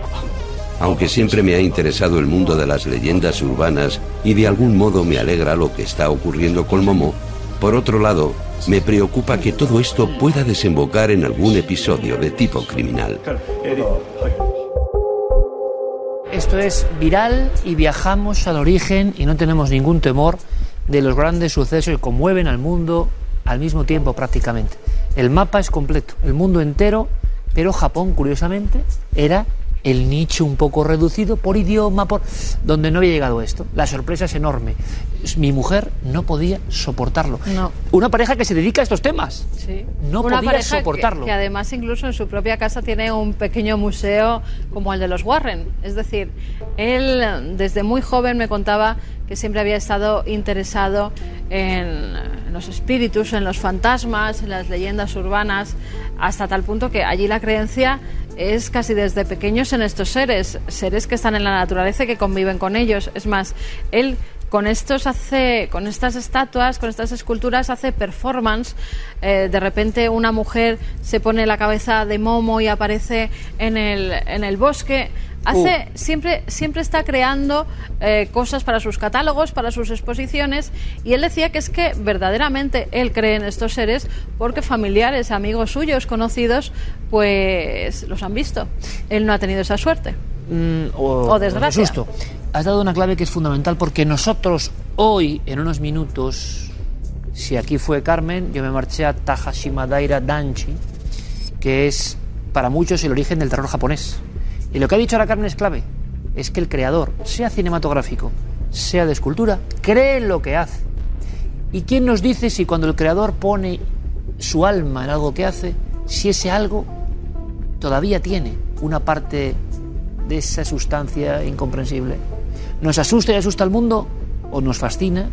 Aunque siempre me ha interesado el mundo de las leyendas urbanas y de algún modo me alegra lo que está ocurriendo con Momo, por otro lado, me preocupa que todo esto pueda desembocar en algún episodio de tipo criminal. Esto es viral y viajamos al origen y no tenemos ningún temor de los grandes sucesos que conmueven al mundo al mismo tiempo prácticamente. El mapa es completo, el mundo entero Pero Japón, curiosamente, era el nicho un poco reducido por idioma, por donde no había llegado esto. La sorpresa es enorme. Mi mujer no podía soportarlo. No. Una pareja que se dedica a estos temas. Sí. No Una podía pareja que- soportarlo. Que, además incluso en su propia casa tiene un pequeño museo como el de los Warren. Es decir, él desde muy joven me contaba que siempre había estado interesado en los espíritus, en los fantasmas, en las leyendas urbanas, hasta tal punto que allí la creencia es casi desde pequeños en estos seres, seres que están en la naturaleza y que conviven con ellos. Es más, él con estos hace con estas estatuas con estas esculturas hace performance. Eh, de repente una mujer se pone la cabeza de momo y aparece en el, en el bosque. Hace siempre siempre está creando eh, cosas para sus catálogos para sus exposiciones. Y él decía que es que verdaderamente él cree en estos seres porque familiares amigos suyos conocidos pues los han visto. Él no ha tenido esa suerte Mm, o, O desgracia. susto. Has dado una clave que es fundamental porque nosotros hoy, en unos minutos, si aquí fue Carmen, yo me marché a Tahashima Daira Danchi, que es para muchos el origen del terror japonés. Y lo que ha dicho ahora Carmen es clave. Es que el creador, sea cinematográfico, sea de escultura, cree en lo que hace. ¿Y quién nos dice si cuando el creador pone su alma en algo que hace, si ese algo todavía tiene una parte de esa sustancia incomprensible. ¿Nos asusta y asusta al mundo o nos fascina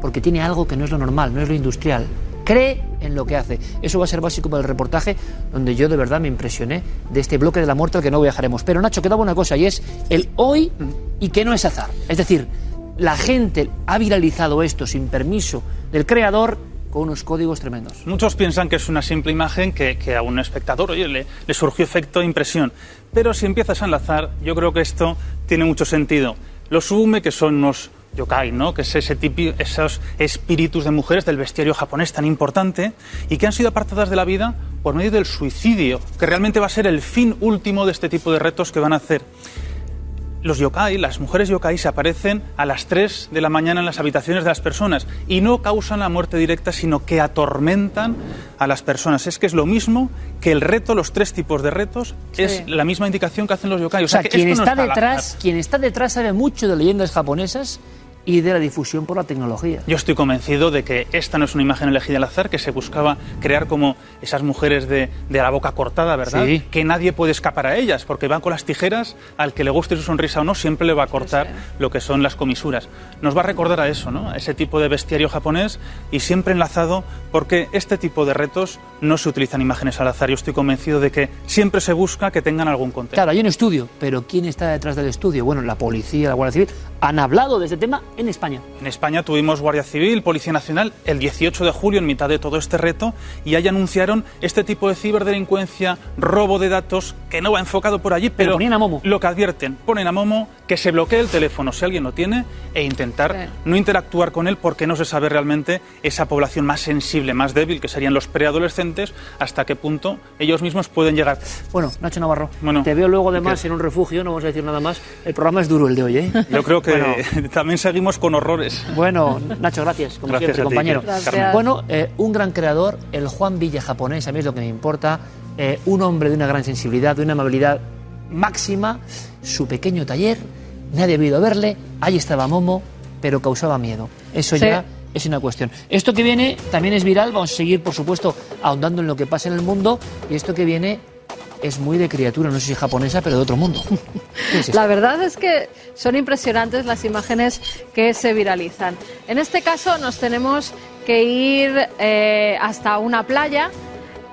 porque tiene algo que no es lo normal, no es lo industrial? Cree en lo que hace. Eso va a ser básico para el reportaje donde yo de verdad me impresioné de este bloque de la muerte al que no viajaremos. Pero Nacho, quedaba una cosa y es el hoy y que no es azar. Es decir, la gente ha viralizado esto sin permiso del creador con unos códigos tremendos. Muchos piensan que es una simple imagen que, a un espectador oye, le, surgió efecto impresión. Pero si empiezas a enlazar, yo creo que esto tiene mucho sentido. Los sume, que son unos yokai, ¿no? que es ese tipo, esos espíritus de mujeres del bestiario japonés tan importante y que han sido apartadas de la vida por medio del suicidio, que realmente va a ser el fin último de este tipo de retos que van a hacer. Los yokai, las mujeres yokai, se aparecen a las 3 de la mañana en las habitaciones de las personas y no causan la muerte directa, sino que atormentan a las personas. Es que es lo mismo que el reto, los tres tipos de retos, es la misma indicación que hacen los yokai. O sea, que quien esto no está detrás, quien está detrás sabe mucho de leyendas japonesas y de la difusión por la tecnología. Yo estoy convencido de que esta no es una imagen elegida al azar, que se buscaba crear como esas mujeres de, de la boca cortada, ¿verdad? Sí. Que nadie puede escapar a ellas, porque van con las tijeras, al que le guste su sonrisa o no, siempre le va a cortar lo que son las comisuras. Nos va a recordar a eso, ¿no? A ese tipo de bestiario japonés y siempre enlazado, porque este tipo de retos no se utilizan imágenes al azar. Yo estoy convencido de que siempre se busca que tengan algún contenido. Claro, hay un estudio, pero ¿quién está detrás del estudio? Bueno, la policía, la Guardia Civil han hablado de este tema en España. En España tuvimos Guardia Civil, Policía Nacional, el 18 de julio, en mitad de todo este reto, y ahí anunciaron este tipo de ciberdelincuencia, robo de datos, que no va enfocado por allí, pero, ponían a Momo. lo que advierten, ponen a Momo que se bloquee el teléfono si alguien lo tiene e intentar no interactuar con él porque no se sabe realmente esa población más sensible, más débil, que serían los preadolescentes, hasta qué punto ellos mismos pueden llegar. Bueno, Nacho Navarro, Bueno, te veo luego además en un refugio, no vamos a decir nada más. El programa es duro el de hoy, ¿eh? Yo creo que [laughs] Bueno. [laughs] también seguimos con horrores. Bueno, Nacho, gracias, como Gracias siempre, a ti, compañero. Gracias. Bueno, eh, un gran creador, el Juan Villa japonés, a mí es lo que me importa, eh, un hombre de una gran sensibilidad, de una amabilidad máxima, su pequeño taller, nadie ha ido a verle, ahí estaba Momo, pero causaba miedo. Eso Sí. ya es una cuestión. Esto que viene también es viral, vamos a seguir, por supuesto, ahondando en lo que pasa en el mundo, y esto que viene es muy de criatura, no sé si japonesa, pero de otro mundo. [laughs] La verdad es que son impresionantes las imágenes que se viralizan. En este caso nos tenemos que ir eh, hasta una playa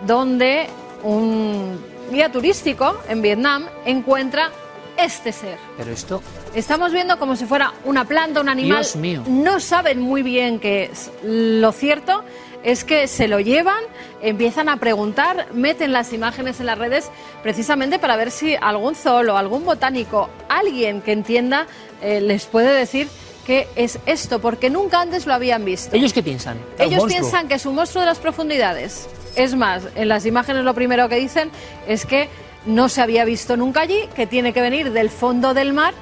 donde un guía turístico en Vietnam encuentra este ser. Pero esto, Estamos viendo como si fuera una planta, un animal. Dios mío. No saben muy bien qué es. Lo cierto es que se lo llevan, empiezan a preguntar, meten las imágenes en las redes precisamente para ver si algún zoólogo, algún botánico, alguien que entienda, eh, les puede decir qué es esto, porque nunca antes lo habían visto. ¿ellos qué piensan? ¿Que es un Ellos piensan que es un monstruo de las profundidades. Es más, en las imágenes lo primero que dicen es que no se había visto nunca allí, que tiene que venir del fondo del mar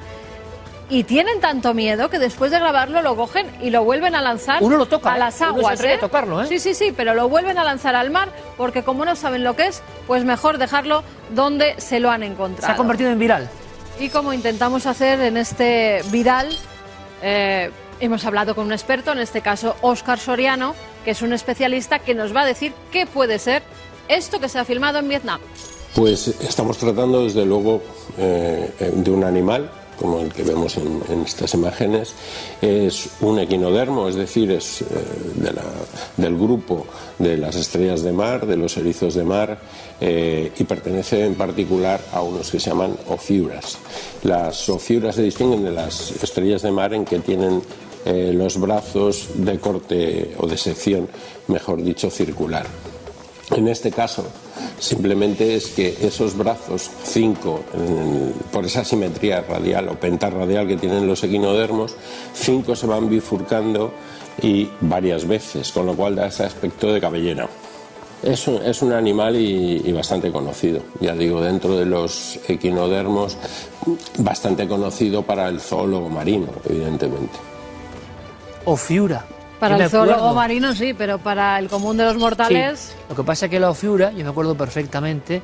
y tienen tanto miedo que después de grabarlo lo cogen y lo vuelven a lanzar Uno lo toca, a ¿eh? las Uno se aguas. atreve a tocarlo, ¿eh? Sí, sí, sí, pero lo vuelven a lanzar al mar porque como no saben lo que es, pues mejor dejarlo donde se lo han encontrado. Se ha convertido en viral. Y como intentamos hacer en este viral, eh, hemos hablado con un experto, en este caso Óscar Soriano, que es un especialista que nos va a decir qué puede ser esto que se ha filmado en Vietnam. Pues estamos tratando desde luego eh, de un animal como el que vemos en, estas imágenes, es un equinodermo, es decir, es eh, del grupo de las estrellas de mar, de los erizos de mar, eh, y pertenece en particular a unos que se llaman ofiuras. Las ofiuras se distinguen de las estrellas de mar en que tienen eh, los brazos de corte o de sección, mejor dicho, circular. En este caso, simplemente es que esos brazos, cinco, en, por esa simetría radial o pentarradial que tienen los equinodermos, cinco se van bifurcando y varias veces, con lo cual da ese aspecto de cabellera. Es un, es un animal y, y, bastante conocido, ya digo, dentro de los equinodermos, bastante conocido para el zoólogo marino, evidentemente. Ofiura. Para el zoólogo marino sí, pero para el común de los mortales. Sí. Lo que pasa es que la Ofiura, yo me acuerdo perfectamente,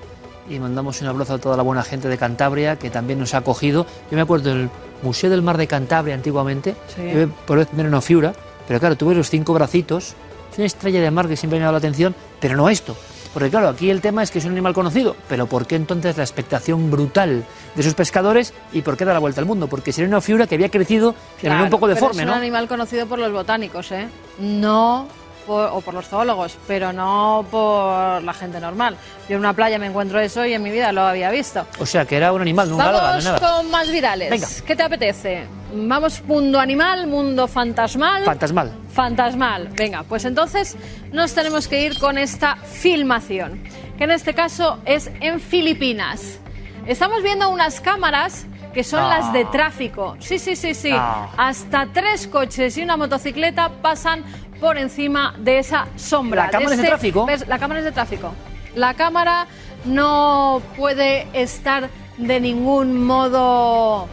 y mandamos un abrazo a toda la buena gente de Cantabria que también nos ha acogido. Yo me acuerdo del Museo del Mar de Cantabria antiguamente, Sí. yo por vez tener una Ofiura, pero claro, tuve los cinco bracitos, es una estrella de mar que siempre me ha llamado la atención, pero no esto. Porque claro, aquí el tema es que es un animal conocido, pero ¿por qué entonces la expectación brutal de sus pescadores y por qué da la vuelta al mundo? Porque sería una Ofiura que había crecido de manera un poco deforme, es un ¿no? animal conocido por los botánicos, ¿eh? No por- o por los zoólogos, pero no por la gente normal. Yo en una playa me encuentro eso y en mi vida lo había visto. O sea, que era un animal, no un Vamos no nada. con más virales. Venga. ¿Qué te apetece? Vamos mundo animal, mundo fantasmal. Fantasmal. Fantasmal. Venga, pues entonces nos tenemos que ir con esta filmación, que en este caso es en Filipinas. Estamos viendo unas cámaras que son No. las de tráfico. Sí, sí, sí, sí. No. Hasta tres coches y una motocicleta pasan por encima de esa sombra. ¿La cámara es de tráfico? ¿Ves? La cámara es de tráfico. La cámara no puede estar de ningún modo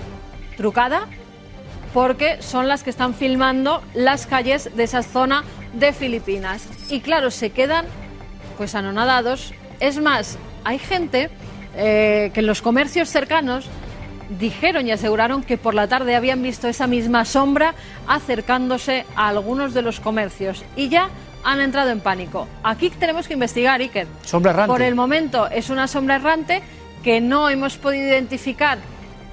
trucada porque son las que están filmando las calles de esa zona de Filipinas. Y claro, se quedan pues anonadados. Es más, hay gente eh, que en los comercios cercanos dijeron y aseguraron que por la tarde habían visto esa misma sombra acercándose a algunos de los comercios y ya han entrado en pánico. Aquí tenemos que investigar, Iker. Sombra errante. Por el momento es una sombra errante que no hemos podido identificar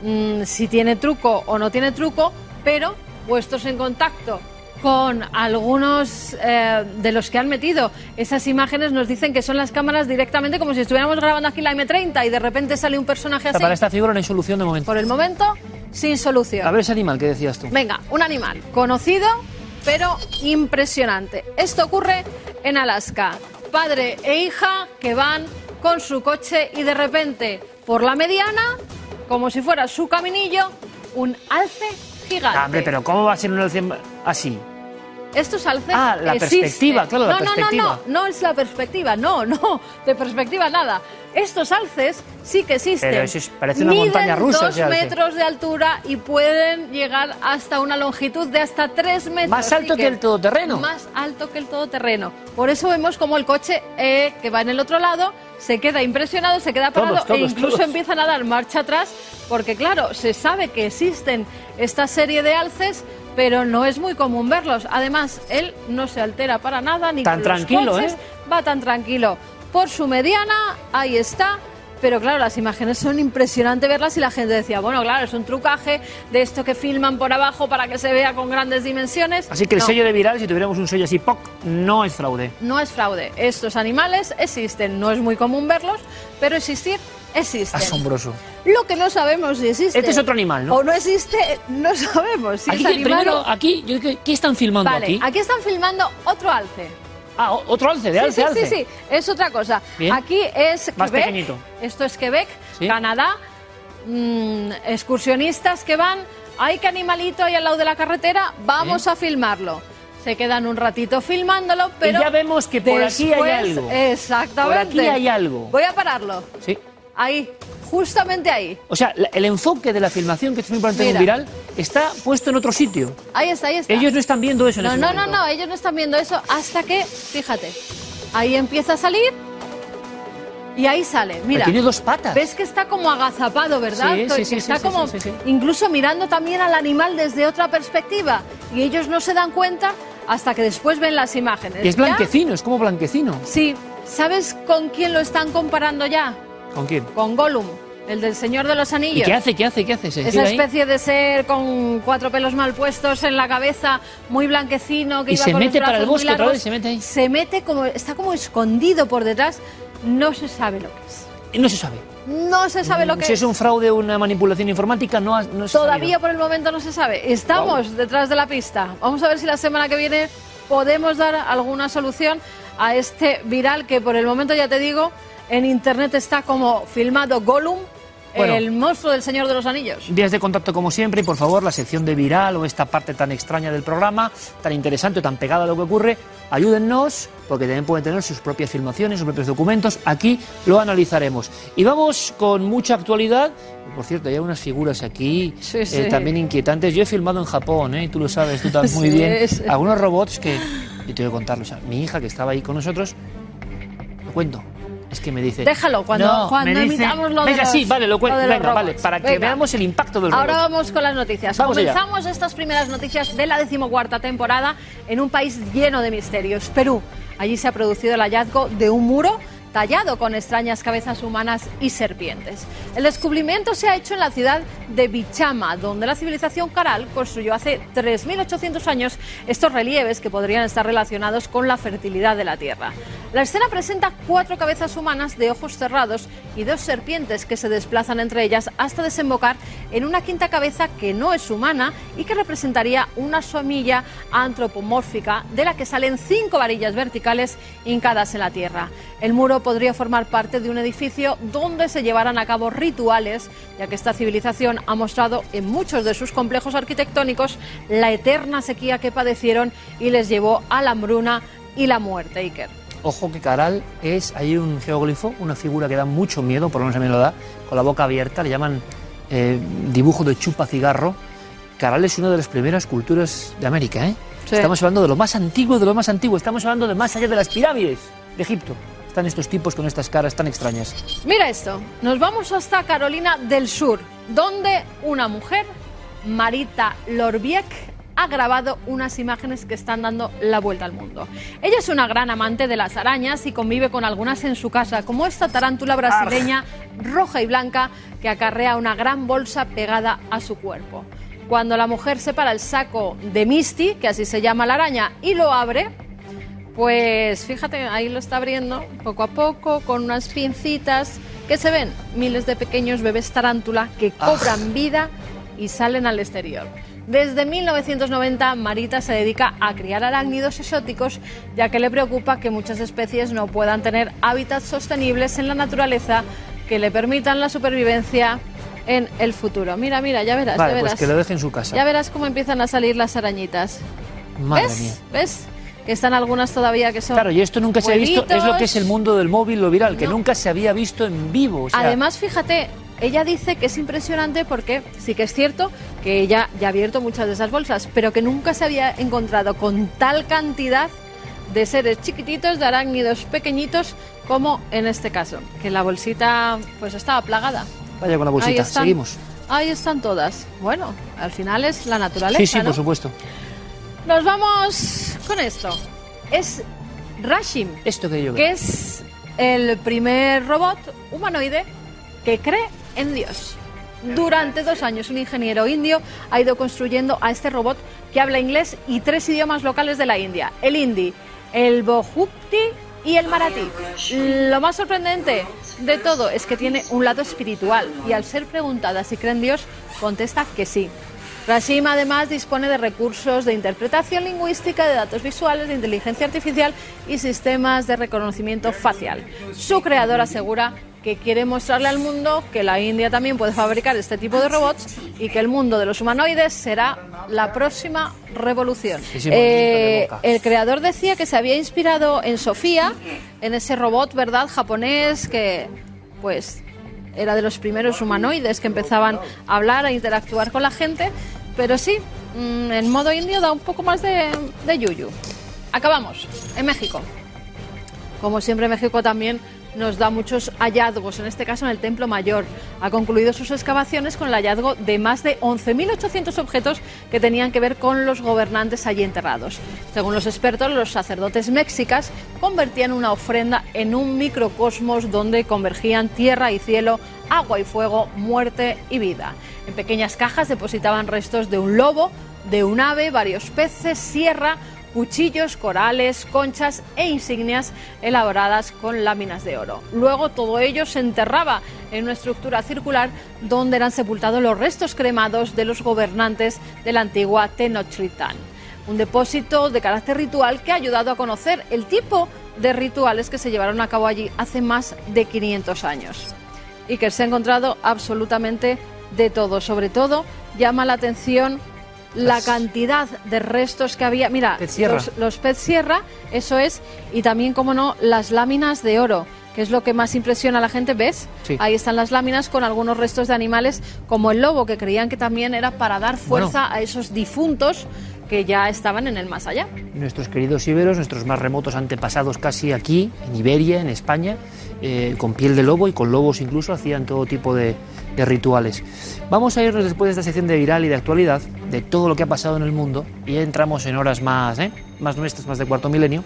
mm, si tiene truco o no tiene truco, pero puestos en contacto con algunos eh, de los que han metido esas imágenes nos dicen que son las cámaras directamente como si estuviéramos grabando aquí la M30 y de repente sale un personaje así. para esta figura no hay solución de momento. Por el momento, sin solución. A ver ese animal que decías tú. Venga, un animal conocido, pero impresionante. Esto ocurre en Alaska. Padre e hija que van con su coche y de repente, por la mediana, como si fuera su caminillo, un alce gigante. Ah, hombre, pero ¿cómo va a ser un alce así? Estos alces Ah, la existen. perspectiva, claro, la no, perspectiva. No, no, no, no es la perspectiva, no, no, de perspectiva nada. Estos alces sí que existen. Pero eso es- parece una Miden montaña rusa, dos metros de altura y pueden llegar hasta una longitud de hasta tres metros. Más alto que el todoterreno. Más alto que el todoterreno. Por eso vemos como el coche eh, que va en el otro lado se queda impresionado, se queda Todos, parado e incluso todos. empiezan a dar marcha atrás porque claro, se sabe que existen esta serie de alces, pero no es muy común verlos. Además, él no se altera para nada ni Tan con los tranquilo, coches, ¿eh? va tan tranquilo. Por su mediana, ahí está. Pero claro, las imágenes son impresionantes verlas y la gente decía, bueno, claro, es un trucaje de esto que filman por abajo para que se vea con grandes dimensiones. Así que el No. sello de viral, si tuviéramos un sello así, ¡poc! no es fraude. No es fraude. Estos animales existen. No es muy común verlos, pero existir existen. Asombroso. Lo que no sabemos si existe. Este es otro animal, ¿no? O no existe, no sabemos si Aquí, es que- animal. primero, aquí, yo, ¿qué, están filmando Vale, aquí? están filmando otro alce. Ah, otro alce, de Sí, alce, sí, alce. sí, sí, es otra cosa. Bien. Aquí es Más Quebec. pequeñito. Esto es Quebec, Sí. Canadá. Mm, excursionistas que van. ¡Ay, qué animalito ahí al lado de la carretera! Vamos a filmarlo. Se quedan un ratito filmándolo, pero. ya vemos que por aquí hay algo. Exactamente. Por aquí hay algo. Voy a pararlo. Sí. Ahí, justamente ahí. O sea, la- el enfoque de la filmación, que es muy importante en un Mira, viral, está puesto en otro sitio. Ahí está, ahí está. Ellos no están viendo eso en No, ese no, no, momento. no, ellos no están viendo eso hasta que, fíjate, ahí empieza a salir y ahí sale. Mira, tiene dos patas. ves que está como agazapado, ¿verdad? Sí, sí, Que sí, está sí, sí, como sí, sí. incluso mirando también al animal desde otra perspectiva y ellos no se dan cuenta hasta que después ven las imágenes. Y es ¿Ya? blanquecino, es como blanquecino. Sí, ¿sabes con quién lo están comparando ya? ¿Con quién? Con Gollum, el del Señor de los ¿Y Anillos. qué hace? ¿Qué hace? ¿Qué hace? ¿Se Esa ahí? especie de ser con cuatro pelos mal puestos en la cabeza, muy blanquecino, que Y iba se con los mete para el bosque otra largos, vez, se mete ahí. Se mete como, está como escondido por detrás, no se sabe lo que es. Y no se sabe. No se sabe lo que si es. es un fraude o una manipulación informática, no, ha- no se Todavía sabido. por el momento no se sabe. Estamos detrás de la pista. Vamos a ver si la semana que viene podemos dar alguna solución a este viral que por el momento ya te digo, en internet está como filmado Gollum, Bueno. el monstruo del Señor de los Anillos. Vías de contacto como siempre y por favor la sección de viral o esta parte tan extraña del programa, tan interesante o tan pegada a lo que ocurre, ayúdennos porque también pueden tener sus propias filmaciones, sus propios documentos. Aquí lo analizaremos. Y vamos con mucha actualidad. Por cierto, hay unas figuras aquí Sí, eh, también inquietantes. Yo he filmado en Japón, ¿eh? y tú lo sabes, tú también [laughs] muy Sí, bien. Algunos robots que, yo te voy a contarlo, o sea, mi hija que estaba ahí con nosotros, lo cuento. Es que me dice. Déjalo, cuando- No, cuando emitamos lo de Venga, los- sí, vale, lo cuento. de Venga, vale, para que Venga. veamos el impacto del robot. Ahora vamos con las noticias. Vamos allá. Comenzamos estas primeras noticias de la decimocuarta temporada en un país lleno de misterios, Perú. Allí se ha producido el hallazgo de un muro tallado con extrañas cabezas humanas y serpientes. El descubrimiento se ha hecho en la ciudad de Bichama, donde la civilización Caral construyó hace 3.800 años estos relieves que podrían estar relacionados con la fertilidad de la tierra. La escena presenta cuatro cabezas humanas de ojos cerrados y dos serpientes que se desplazan entre ellas hasta desembocar en una quinta cabeza que no es humana y que representaría una somilla antropomórfica de la que salen cinco varillas verticales hincadas en la tierra. El muro podría formar parte de un edificio donde se llevaran a cabo rituales, ya que esta civilización ha mostrado en muchos de sus complejos arquitectónicos la eterna sequía que padecieron y les llevó a la hambruna y la muerte, Iker. Ojo que Caral es, hay un geóglifo, una figura que da mucho miedo, por lo menos a mí me lo da, con la boca abierta, le llaman eh, dibujo de chupa cigarro. Caral es una de las primeras culturas de América, ¿eh? Sí. Estamos hablando de lo más antiguo, de lo más antiguo, estamos hablando de más allá de las pirámides de Egipto. Están estos tipos con estas caras tan extrañas. Mira esto, nos vamos hasta Carolina del Sur, donde una mujer, Marita Lorbiek, ha grabado unas imágenes que están dando la vuelta al mundo. Ella es una gran amante de las arañas y convive con algunas en su casa, como esta tarántula brasileña roja y blanca que acarrea una gran bolsa pegada a su cuerpo. Cuando la mujer separa el saco de Misty, que así se llama la araña, y lo abre, pues fíjate, ahí lo está abriendo poco a poco con unas pincitas que se ven miles de pequeños bebés tarántula que cobran vida y salen al exterior. Desde 1990, Marita se dedica a criar arácnidos exóticos, ya que le preocupa que muchas especies no puedan tener hábitats sostenibles en la naturaleza que le permitan la supervivencia en el futuro. Mira, mira, ya verás, Vale, ya verás. pues que lo deje en su casa. Ya verás cómo empiezan a salir las arañitas. Madre ¿Ves? mía. ¿Ves? Que están algunas todavía que son. Claro, y esto nunca se ha visto, es lo que es el mundo del móvil, lo viral, que nunca se había visto en vivo. o sea, Además, fíjate, ella dice que es impresionante porque sí que es cierto que ella ya ha abierto muchas de esas bolsas, pero que nunca se había encontrado con tal cantidad de seres chiquititos, de arácnidos pequeñitos, como en este caso, que la bolsita pues estaba plagada. Vaya con la Ahí bolsita, están. seguimos. Ahí están todas. Bueno, al final es la naturaleza. Sí, sí, ¿no? por supuesto. Nos vamos con esto. Es Rashim, Esto que yo que es el primer robot humanoide que cree en Dios. Durante dos años, un ingeniero indio ha ido construyendo a este robot que habla inglés y tres idiomas locales de la India: el hindi, el bojupti y el maratí. Lo más sorprendente de todo es que tiene un lado espiritual y al ser preguntada si cree en Dios, contesta que sí. Rashim además dispone de recursos de interpretación lingüística, de datos visuales, de inteligencia artificial y sistemas de reconocimiento facial. Su creador asegura que quiere mostrarle al mundo que la India también puede fabricar este tipo de robots y que el mundo de los humanoides será la próxima revolución. Eh, el creador decía que se había inspirado en Sofía, en ese robot, ¿verdad?, japonés que, pues, era de los primeros humanoides que empezaban a hablar, a interactuar con la gente. Pero sí, mm, en modo indio da un poco más de, de yuyu. Acabamos, en México. Como siempre, México también nos da muchos hallazgos, en este caso en el Templo Mayor. Ha concluido sus excavaciones con el hallazgo de más de 11.800 objetos que tenían que ver con los gobernantes allí enterrados. Según los expertos, los sacerdotes mexicas convertían una ofrenda en un microcosmos donde convergían tierra y cielo, agua y fuego, muerte y vida. En pequeñas cajas depositaban restos de un lobo, de un ave, varios peces, sierra, cuchillos, corales, conchas e insignias elaboradas con láminas de oro. Luego todo ello se enterraba en una estructura circular donde eran sepultados los restos cremados de los gobernantes de la antigua Tenochtitlan. Un depósito de carácter ritual que ha ayudado a conocer el tipo de rituales que se llevaron a cabo allí hace más de 500 años. Y que se ha encontrado absolutamente de todo. Sobre todo llama la atención la cantidad de restos que había. Mira, los, los pez sierra, eso es, y también, como no, las láminas de oro, que es lo que más impresiona a la gente. ¿Ves? Sí. Ahí están las láminas con algunos restos de animales, como el lobo, que creían que también era para dar fuerza Bueno. a esos difuntos que ya estaban en el más allá. Nuestros queridos íberos, nuestros más remotos antepasados casi aquí, en Iberia, en España, eh, con piel de lobo y con lobos incluso, hacían todo tipo de, de rituales. Vamos a irnos después de esta sección de viral y de actualidad, de todo lo que ha pasado en el mundo, y entramos en horas más, ¿eh? más nuestras, más de cuarto milenio.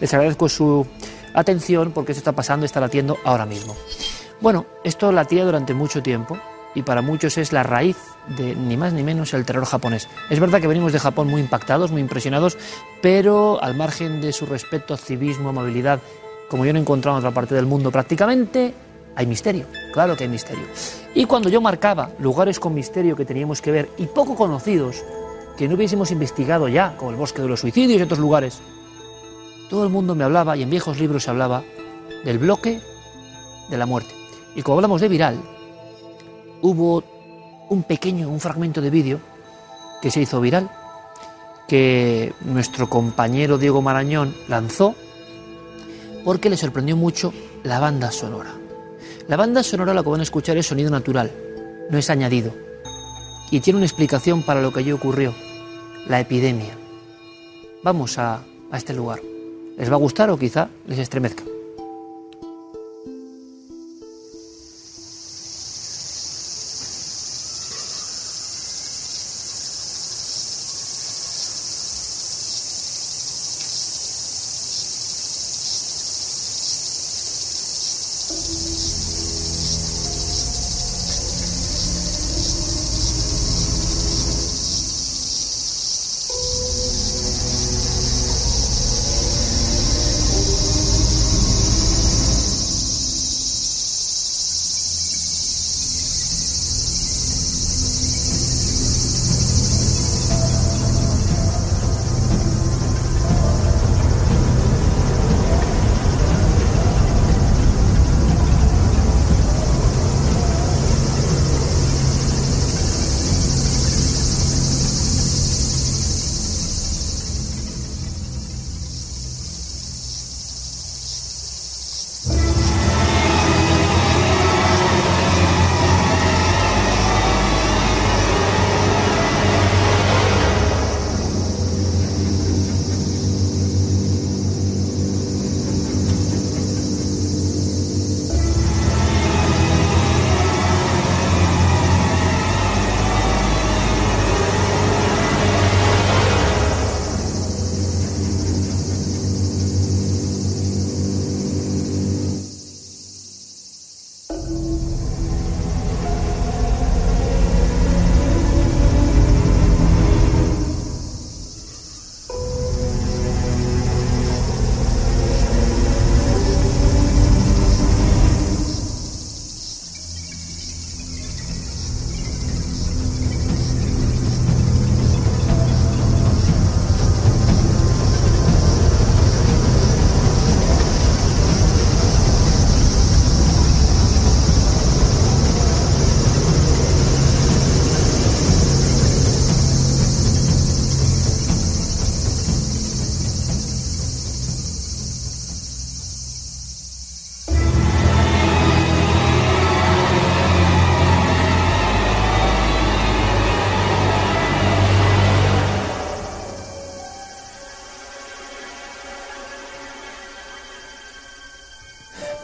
Les agradezco su atención porque esto está pasando está latiendo ahora mismo. Bueno, esto latía durante mucho tiempo y para muchos es la raíz de ni más ni menos el terror japonés. Es verdad que venimos de Japón muy impactados, muy impresionados, pero al margen de su respeto, civismo, amabilidad, como yo no he en otra parte del mundo prácticamente, hay misterio, claro que hay misterio. Y cuando yo marcaba lugares con misterio que teníamos que ver y poco conocidos, que no hubiésemos investigado ya, como el bosque de los suicidios y otros lugares, todo el mundo me hablaba, y en viejos libros se hablaba, del bloque de la muerte. Y como hablamos de viral, hubo un pequeño, un fragmento de vídeo que se hizo viral, que nuestro compañero Diego Marañón lanzó porque le sorprendió mucho la banda sonora. La banda sonora, lo que van a escuchar, es sonido natural, no es añadido. Y tiene una explicación para lo que allí ocurrió, la epidemia. Vamos a, a este lugar. ¿Les va a gustar o quizá les estremezca?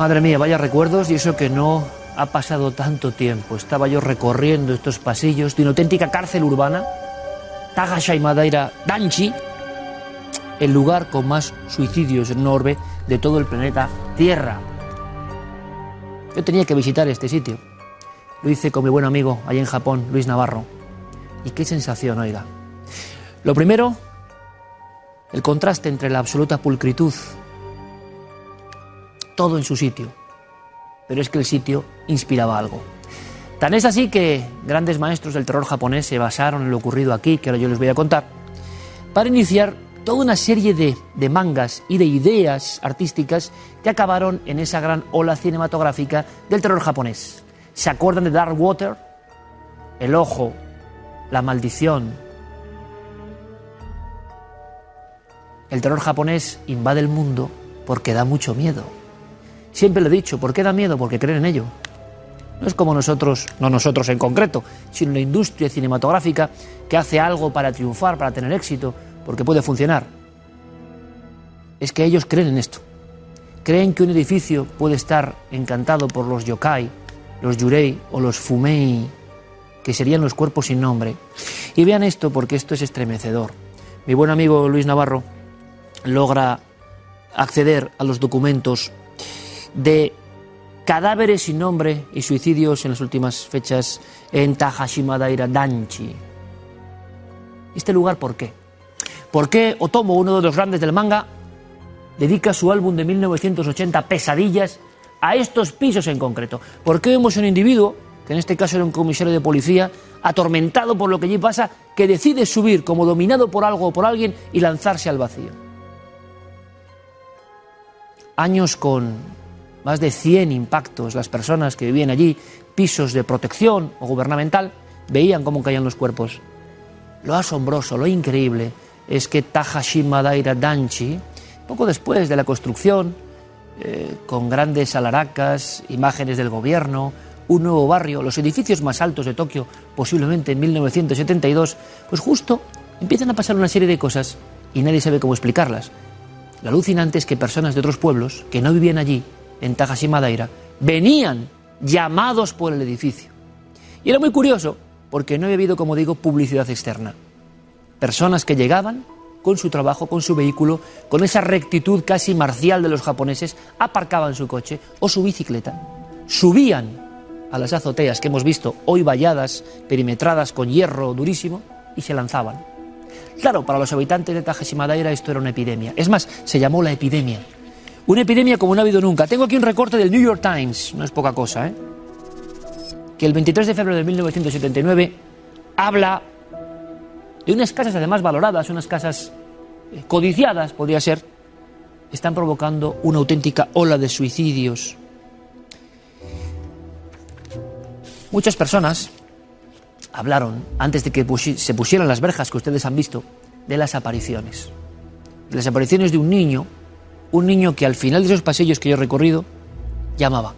Madre mía, vaya recuerdos y eso que no ha pasado tanto tiempo. Estaba yo recorriendo estos pasillos de una auténtica cárcel urbana, Tagashai Madeira Danchi, el lugar con más suicidios en un orbe de todo el planeta Tierra. Yo tenía que visitar este sitio. Lo hice con mi buen amigo allá en Japón, Luis Navarro. Y qué sensación, oiga. Lo primero, el contraste entre la absoluta pulcritud, todo en su sitio, pero es que el sitio inspiraba algo. Tan es así que grandes maestros del terror japonés se basaron en lo ocurrido aquí, que ahora yo les voy a contar, para iniciar toda una serie de, de, mangas y de ideas artísticas que acabaron en esa gran ola cinematográfica del terror japonés. ¿Se acuerdan de Dark Water? El ojo, la maldición. El terror japonés invade el mundo porque da mucho miedo. Siempre lo he dicho, ¿por qué da miedo? Porque creen en ello. No es como nosotros, no nosotros en concreto, sino la industria cinematográfica que hace algo para triunfar, para tener éxito, porque puede funcionar. Es que ellos creen en esto. Creen que un edificio puede estar encantado por los yokai, los yurei o los fumei, que serían los cuerpos sin nombre. Y vean esto porque esto es estremecedor. Mi buen amigo Luis Navarro logra acceder a los documentos de cadáveres sin nombre y suicidios en las últimas fechas en Tahashima Daira Danchi. ¿Este lugar por qué? ¿Por qué Otomo, uno de los grandes del manga, dedica su álbum de 1980, Pesadillas, a estos pisos en concreto? ¿Por qué vemos un individuo, que en este caso era un comisario de policía, atormentado por lo que allí pasa, que decide subir como dominado por algo o por alguien y lanzarse al vacío? Años con más de 100 impactos, las personas que vivían allí, pisos de protección o gubernamental, veían cómo caían los cuerpos. Lo asombroso, lo increíble, es que Tahashima Daira Danchi, poco después de la construcción, eh, con grandes alaracas, imágenes del gobierno, un nuevo barrio, los edificios más altos de Tokio, posiblemente en 1972, pues justo empiezan a pasar una serie de cosas y nadie sabe cómo explicarlas. Lo alucinante es que personas de otros pueblos, que no vivían allí, en Tahashima Daira, venían llamados por el edificio. Y era muy curioso, porque no había habido, como digo, publicidad externa. Personas que llegaban con su trabajo, con su vehículo, con esa rectitud casi marcial de los japoneses, aparcaban su coche o su bicicleta, subían a las azoteas que hemos visto hoy valladas, perimetradas con hierro durísimo, y se lanzaban. Claro, para los habitantes de Tajashima Daira esto era una epidemia. Es más, se llamó la epidemia. Una epidemia como no ha habido nunca. Tengo aquí un recorte del New York Times, no es poca cosa, ¿eh? que el 23 de febrero de 1979 habla de unas casas además valoradas, unas casas eh, codiciadas, podría ser, están provocando una auténtica ola de suicidios. Muchas personas hablaron, antes de que se pusieran las verjas que ustedes han visto, de las apariciones. De las apariciones de un niño, un niño que al final de esos pasillos que yo he recorrido, llamaba.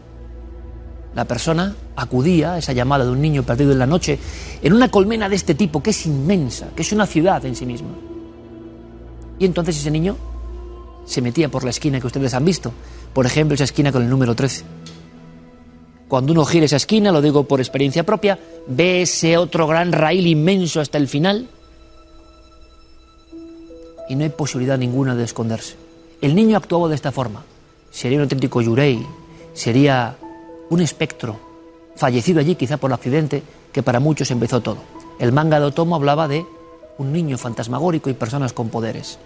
La persona acudía a esa llamada de un niño perdido en la noche en una colmena de este tipo, que es inmensa, que es una ciudad en sí misma. Y entonces ese niño se metía por la esquina que ustedes han visto, por ejemplo, esa esquina con el número 13. Cuando uno gira esa esquina, lo digo por experiencia propia, ve ese otro gran raíl inmenso hasta el final y no hay posibilidad ninguna de esconderse. El niño actuaba de esta forma. Sería un auténtico yurei, sería un espectro, fallecido allí quizá por accidente, que para muchos empezó todo. El manga de Otomo hablaba de un niño fantasmagórico y personas con poderes.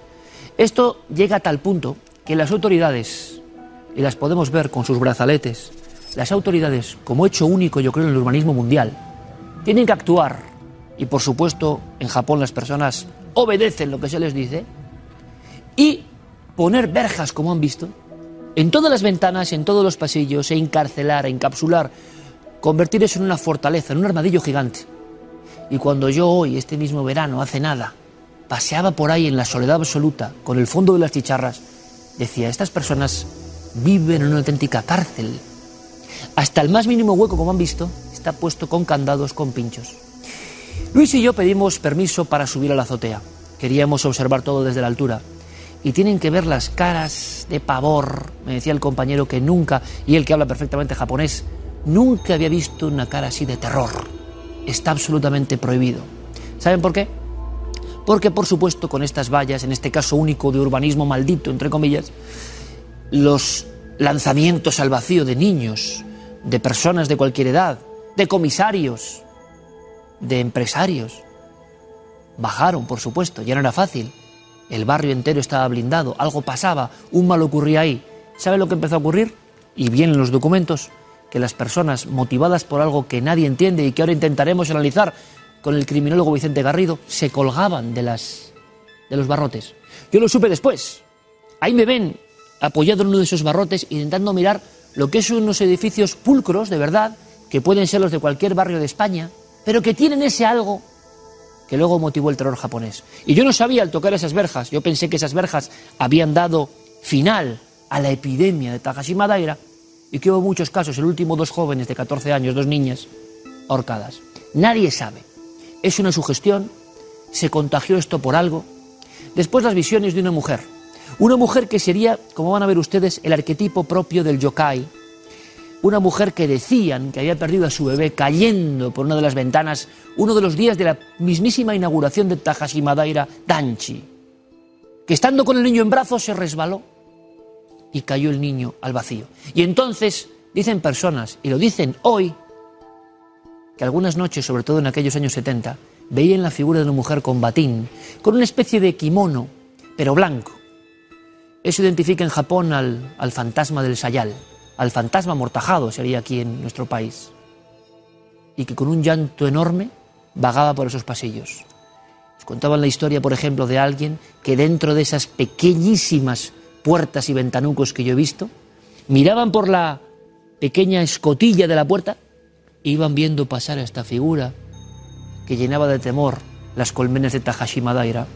Esto llega a tal punto que las autoridades, y las podemos ver con sus brazaletes, las autoridades, como hecho único yo creo en el urbanismo mundial, tienen que actuar, y por supuesto en Japón las personas obedecen lo que se les dice, y poner verjas, como han visto, en todas las ventanas, en todos los pasillos, e encarcelar, encapsular, convertir eso en una fortaleza, en un armadillo gigante. Y cuando yo hoy, este mismo verano, hace nada, paseaba por ahí en la soledad absoluta, con el fondo de las chicharras, decía, estas personas viven en una auténtica cárcel. Hasta el más mínimo hueco, como han visto, está puesto con candados, con pinchos. Luis y yo pedimos permiso para subir a la azotea. Queríamos observar todo desde la altura. Y tienen que ver las caras de pavor. Me decía el compañero que nunca, y él que habla perfectamente japonés, nunca había visto una cara así de terror. Está absolutamente prohibido. ¿Saben por qué? Porque, por supuesto, con estas vallas, en este caso único de urbanismo maldito, entre comillas, los lanzamientos al vacío de niños, de personas de cualquier edad, de comisarios, de empresarios, bajaron, por supuesto, ya no era fácil. El barrio entero estaba blindado, algo pasaba, un mal ocurría ahí. ¿Sabe lo que empezó a ocurrir? Y vienen los documentos, que las personas motivadas por algo que nadie entiende y que ahora intentaremos analizar con el criminólogo Vicente Garrido, se colgaban de, las, de los barrotes. Yo lo supe después. Ahí me ven apoyado en uno de esos barrotes, intentando mirar lo que son unos edificios pulcros, de verdad, que pueden ser los de cualquier barrio de España, pero que tienen ese algo que luego motivó el terror japonés. Y yo no sabía al tocar esas verjas, yo pensé que esas verjas habían dado final a la epidemia de Takashima Daira y que hubo muchos casos, el último dos jóvenes de 14 años, dos niñas, ahorcadas. Nadie sabe. Es una sugestión, se contagió esto por algo. Después las visiones de una mujer, una mujer que sería, como van a ver ustedes, el arquetipo propio del yokai. Una mujer que decían que había perdido a su bebé cayendo por una de las ventanas uno de los días de la mismísima inauguración de Tajashima Daira Danchi. Que estando con el niño en brazos se resbaló y cayó el niño al vacío. Y entonces dicen personas, y lo dicen hoy, que algunas noches, sobre todo en aquellos años 70, veían la figura de una mujer con batín, con una especie de kimono, pero blanco, eso identifica en Japón al, al fantasma del sayal, al fantasma amortajado sería aquí en nuestro país, y que con un llanto enorme vagaba por esos pasillos. Os contaban la historia, por ejemplo, de alguien que dentro de esas pequeñísimas puertas y ventanucos que yo he visto, miraban por la pequeña escotilla de la puerta e iban viendo pasar a esta figura que llenaba de temor las colmenas de Tajashima Daira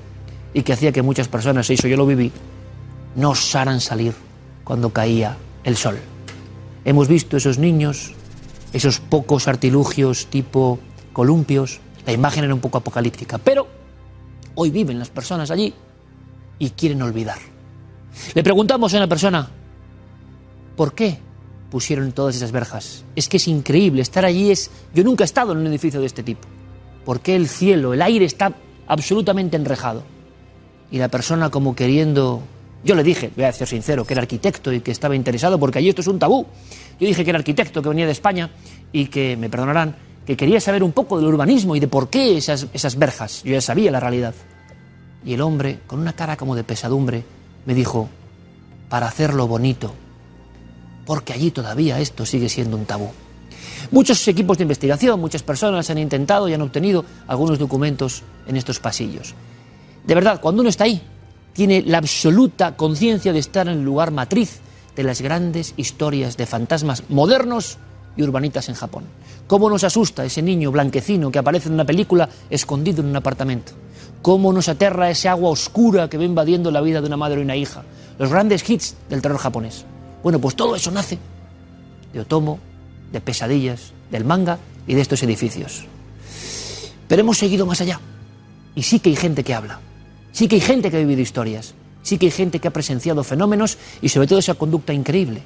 y que hacía que muchas personas, eso yo lo viví, no osaran salir cuando caía el sol. Hemos visto esos niños, esos pocos artilugios tipo columpios, la imagen era un poco apocalíptica, pero hoy viven las personas allí y quieren olvidar. Le preguntamos a una persona, ¿por qué pusieron todas esas verjas? Es que es increíble, estar allí es... Yo nunca he estado en un edificio de este tipo. ¿Por qué el cielo, el aire está absolutamente enrejado? Y la persona como queriendo yo le dije, voy a ser sincero, que era arquitecto y que estaba interesado porque allí esto es un tabú. Yo dije que era arquitecto, que venía de España y que, me perdonarán, que quería saber un poco del urbanismo y de por qué esas, esas verjas. Yo ya sabía la realidad. Y el hombre, con una cara como de pesadumbre, me dijo, para hacerlo bonito, porque allí todavía esto sigue siendo un tabú. Muchos equipos de investigación, muchas personas han intentado y han obtenido algunos documentos en estos pasillos. De verdad, cuando uno está ahí, tiene la absoluta conciencia de estar en el lugar matriz de las grandes historias de fantasmas modernos y urbanitas en Japón. ¿Cómo nos asusta ese niño blanquecino que aparece en una película escondido en un apartamento? ¿Cómo nos aterra ese agua oscura que va invadiendo la vida de una madre y una hija? Los grandes hits del terror japonés. Bueno, pues todo eso nace de Otomo, de pesadillas, del manga y de estos edificios. Pero hemos seguido más allá. Y sí que hay gente que habla. Sí que hay gente que ha vivido historias, sí que hay gente que ha presenciado fenómenos y sobre todo esa conducta increíble,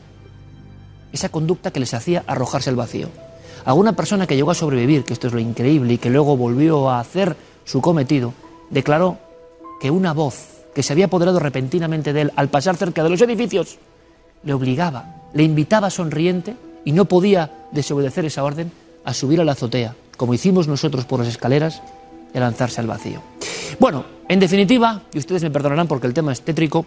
esa conducta que les hacía arrojarse al vacío. Alguna persona que llegó a sobrevivir, que esto es lo increíble, y que luego volvió a hacer su cometido, declaró que una voz que se había apoderado repentinamente de él al pasar cerca de los edificios le obligaba, le invitaba sonriente y no podía desobedecer esa orden a subir a la azotea, como hicimos nosotros por las escaleras, y lanzarse al vacío. Bueno, en definitiva, y ustedes me perdonarán porque el tema es tétrico,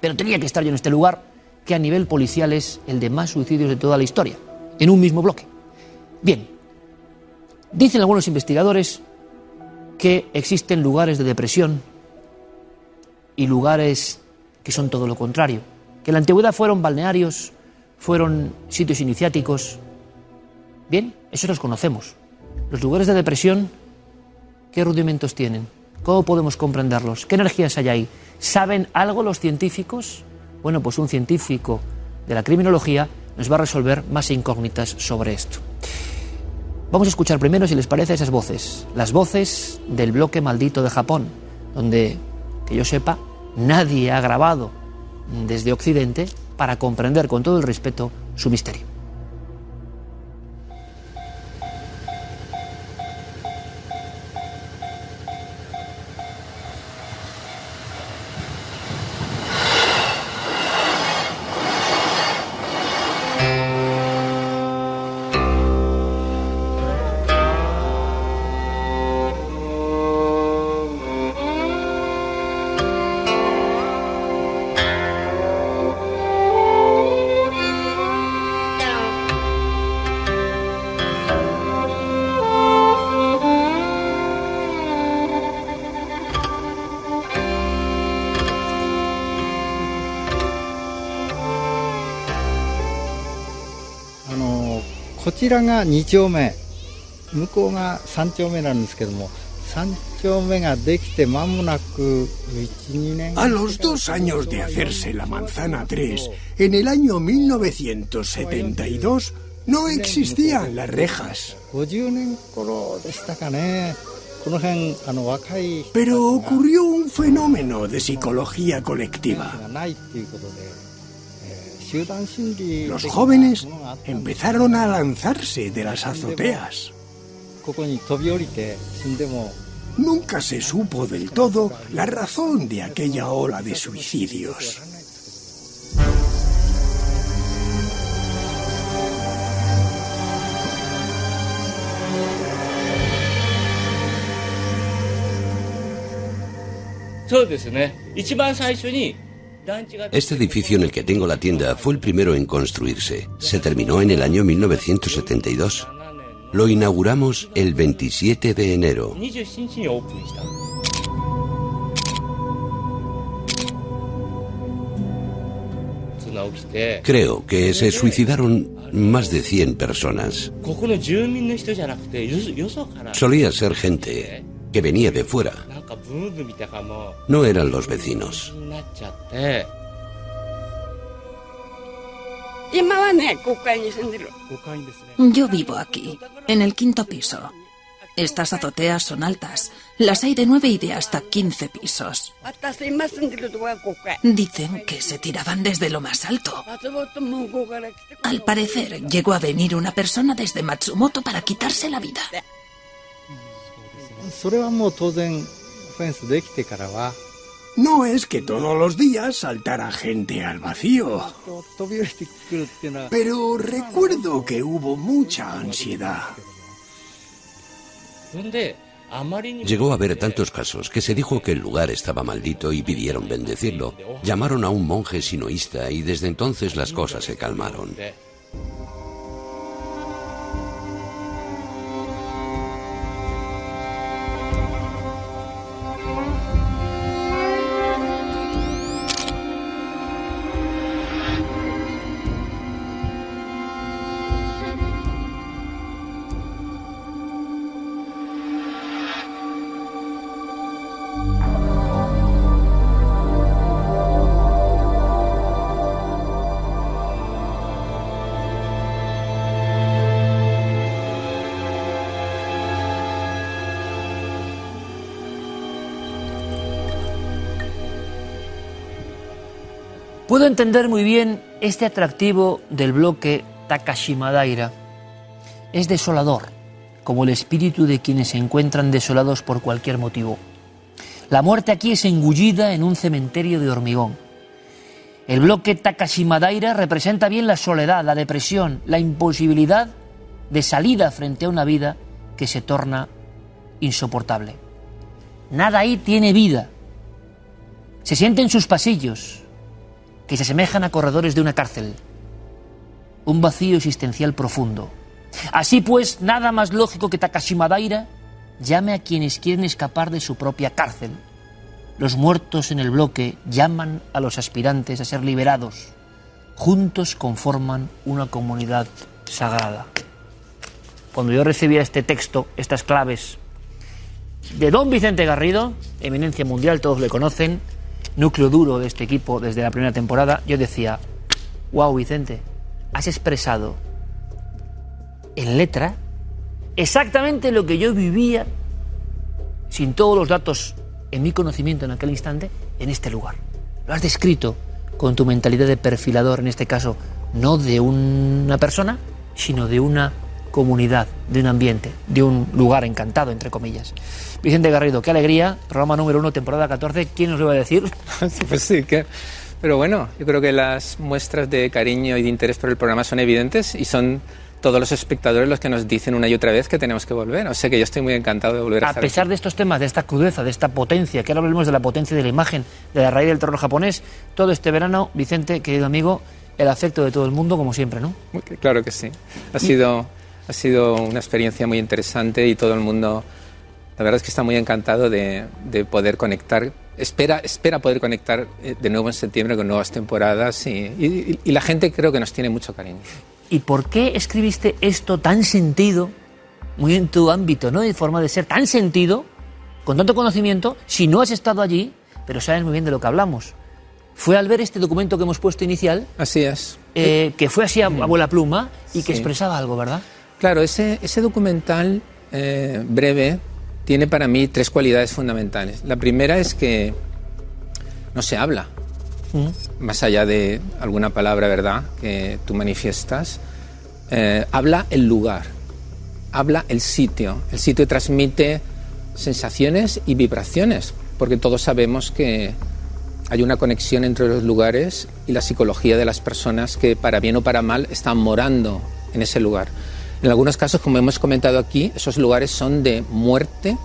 pero tenía que estar yo en este lugar, que a nivel policial es el de más suicidios de toda la historia, en un mismo bloque. Bien, dicen algunos investigadores que existen lugares de depresión y lugares que son todo lo contrario, que en la antigüedad fueron balnearios, fueron sitios iniciáticos. Bien, eso los conocemos. Los lugares de depresión, ¿qué rudimentos tienen? ¿Cómo podemos comprenderlos? ¿Qué energías hay ahí? ¿Saben algo los científicos? Bueno, pues un científico de la criminología nos va a resolver más incógnitas sobre esto. Vamos a escuchar primero, si les parece, esas voces. Las voces del bloque maldito de Japón, donde, que yo sepa, nadie ha grabado desde Occidente para comprender con todo el respeto su misterio. A los dos años de hacerse la manzana 3, en el año 1972, no existían las rejas. Pero ocurrió un fenómeno de psicología colectiva. Los jóvenes empezaron a lanzarse de las azoteas. Nunca se supo del todo la razón de aquella ola de suicidios. Este edificio en el que tengo la tienda fue el primero en construirse. Se terminó en el año 1972. Lo inauguramos el 27 de enero. Creo que se suicidaron más de 100 personas. Solía ser gente que venía de fuera. No eran los vecinos. Yo vivo aquí, en el quinto piso. Estas azoteas son altas. Las hay de nueve y de hasta quince pisos. Dicen que se tiraban desde lo más alto. Al parecer, llegó a venir una persona desde Matsumoto para quitarse la vida. No es que todos los días saltara gente al vacío. Pero recuerdo que hubo mucha ansiedad. Llegó a haber tantos casos que se dijo que el lugar estaba maldito y pidieron bendecirlo. Llamaron a un monje sinoísta y desde entonces las cosas se calmaron. Puedo entender muy bien este atractivo del bloque Takashima-Daira. Es desolador, como el espíritu de quienes se encuentran desolados por cualquier motivo. La muerte aquí es engullida en un cementerio de hormigón. El bloque Takashima-Daira representa bien la soledad, la depresión, la imposibilidad de salida frente a una vida que se torna insoportable. Nada ahí tiene vida. Se siente en sus pasillos, que se asemejan a corredores de una cárcel. Un vacío existencial profundo. Así pues, nada más lógico que Takashima Daira llame a quienes quieren escapar de su propia cárcel. Los muertos en el bloque llaman a los aspirantes a ser liberados. Juntos conforman una comunidad sagrada. Cuando yo recibía este texto, estas claves, de don Vicente Garrido, eminencia mundial, todos le conocen, núcleo duro de este equipo desde la primera temporada, yo decía, wow Vicente, has expresado en letra exactamente lo que yo vivía sin todos los datos en mi conocimiento en aquel instante en este lugar. Lo has descrito con tu mentalidad de perfilador, en este caso, no de una persona, sino de una comunidad, de un ambiente, de un lugar encantado, entre comillas. Vicente Garrido, qué alegría, programa número uno, temporada 14, ¿quién nos lo iba a decir? [laughs] pues sí, que... Pero bueno, yo creo que las muestras de cariño y de interés por el programa son evidentes y son todos los espectadores los que nos dicen una y otra vez que tenemos que volver. O sea que yo estoy muy encantado de volver a, a pesar de estos temas, de esta crudeza, de esta potencia, que ahora hablemos de la potencia de la imagen, de la raíz del terror japonés, todo este verano, Vicente, querido amigo, el afecto de todo el mundo, como siempre, ¿no? Claro que sí. Ha sido, ha sido una experiencia muy interesante y todo el mundo, la verdad es que está muy encantado de, de poder conectar. Espera, espera poder conectar eh, de nuevo en septiembre con nuevas temporadas y, y, y la gente creo que nos tiene mucho cariño. ¿Y por qué escribiste esto tan sentido, muy en tu ámbito, ¿no? De forma de ser tan sentido, con tanto conocimiento, si no has estado allí, pero sabes muy bien de lo que hablamos? Fue al ver este documento que hemos puesto inicial. Así es. Eh, que fue así a, abuela pluma y que sí. expresaba algo, ¿verdad? Claro, ese, ese documental eh, breve tiene para mí tres cualidades fundamentales. La primera es que no se habla, mm. más allá de alguna palabra, ¿verdad?, que tú manifiestas. Eh, habla el lugar, habla el sitio. El sitio transmite sensaciones y vibraciones, porque todos sabemos que hay una conexión entre los lugares y la psicología de las personas que, para bien o para mal, están morando en ese lugar. En algunos casos, como hemos comentado aquí, esos lugares son de muerte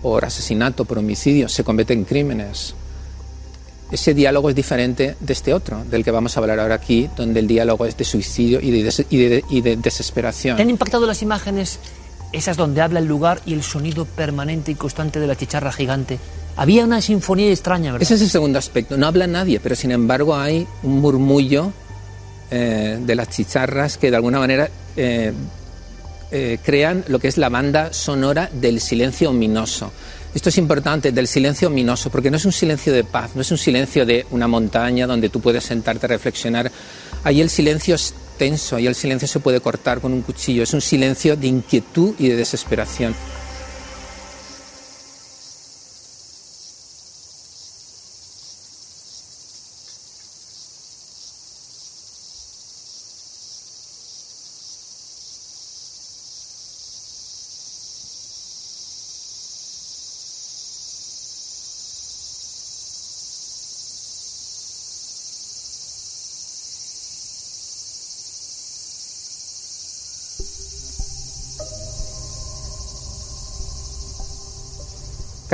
por asesinato, por homicidio, se cometen crímenes. Ese diálogo es diferente de este otro, del que vamos a hablar ahora aquí, donde el diálogo es de suicidio y de, des y de, y de desesperación. ¿Te han impactado las imágenes, esas donde habla el lugar y el sonido permanente y constante de la chicharra gigante? Había una sinfonía extraña, ¿verdad? Ese es el segundo aspecto. No habla nadie, pero sin embargo hay un murmullo eh, de las chicharras que de alguna manera eh, eh, crean lo que es la banda sonora del silencio ominoso. Esto es importante, del silencio ominoso, porque no es un silencio de paz, no es un silencio de una montaña donde tú puedes sentarte a reflexionar. Ahí el silencio es tenso, ahí el silencio se puede cortar con un cuchillo. Es un silencio de inquietud y de desesperación.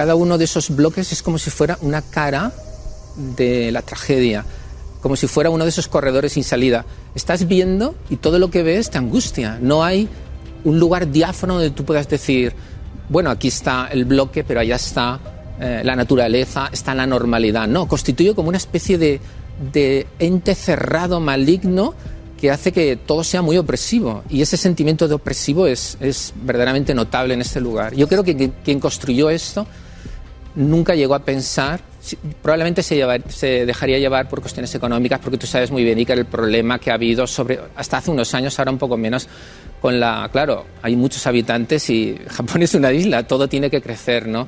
Cada uno de esos bloques es como si fuera una cara de la tragedia, como si fuera uno de esos corredores sin salida. Estás viendo y todo lo que ves te angustia. No hay un lugar diáfano donde tú puedas decir, bueno, aquí está el bloque, pero allá está eh, la naturaleza, está la normalidad. No, constituye como una especie de, de ente cerrado, maligno, que hace que todo sea muy opresivo. Y ese sentimiento de opresivo es, verdaderamente notable en este lugar. Yo creo que, que quien construyó esto nunca llegó a pensar, probablemente se, llevar, se, dejaría llevar por cuestiones económicas, porque tú sabes muy bien que el problema que ha habido sobre, hasta hace unos años, ahora un poco menos, con la, claro, hay muchos habitantes y [laughs] Japón es una isla, todo tiene que crecer, ¿no?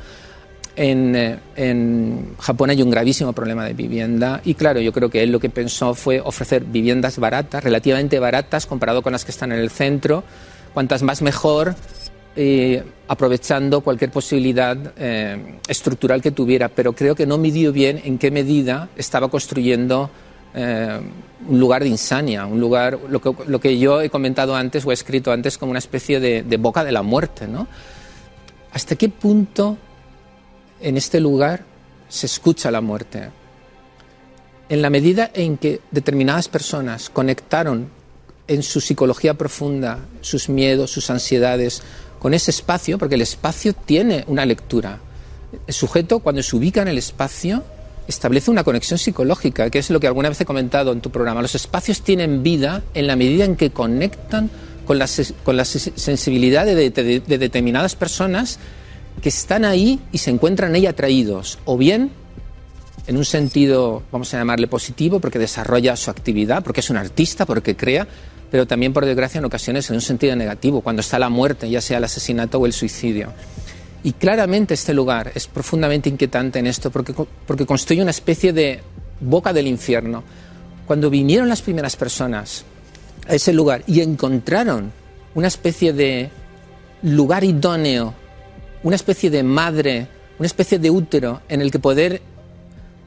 En, en, Japón hay un gravísimo problema de vivienda y claro, yo creo que él lo que pensó fue ofrecer viviendas baratas, relativamente baratas comparado con las que están en el centro, cuantas más mejor, eh, aprovechando cualquier posibilidad eh, estructural que tuviera, pero creo que no midió bien en qué medida estaba construyendo eh, un lugar de insania, un lugar, lo que, yo he comentado antes o he escrito antes como una especie de, de boca de la muerte. ¿no? ¿Hasta qué punto en este lugar se escucha la muerte? En la medida en que determinadas personas conectaron en su psicología profunda sus miedos, sus ansiedades, con ese espacio, porque el espacio tiene una lectura. El sujeto, cuando se ubica en el espacio, establece una conexión psicológica, que es lo que alguna vez he comentado en tu programa. Los espacios tienen vida en la medida en que conectan con la, con sensibilidad de, de, de determinadas personas que están ahí y se encuentran ahí atraídos, o bien en un sentido, vamos a llamarle positivo, porque desarrolla su actividad, porque es un artista, porque crea, pero también, por desgracia, en ocasiones en un sentido negativo, cuando está la muerte, ya sea el asesinato o el suicidio. Y claramente este lugar es profundamente inquietante en esto porque, porque construye una especie de boca del infierno. Cuando vinieron las primeras personas a ese lugar y encontraron una especie de lugar idóneo, una especie de madre, una especie de útero en el que poder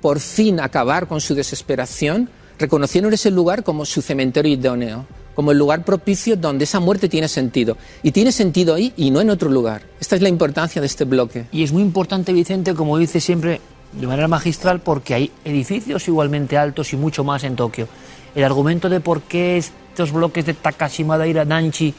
por fin acabar con su desesperación, reconocieron ese lugar como su cementerio idóneo, como el lugar propicio donde esa muerte tiene sentido. Y tiene sentido ahí y no en otro lugar. Esta es la importancia de este bloque. Y es muy importante, Vicente, como dice siempre de manera magistral, porque hay edificios igualmente altos y mucho más en Tokio. El argumento de por qué estos bloques de Takashima Daira Nanchi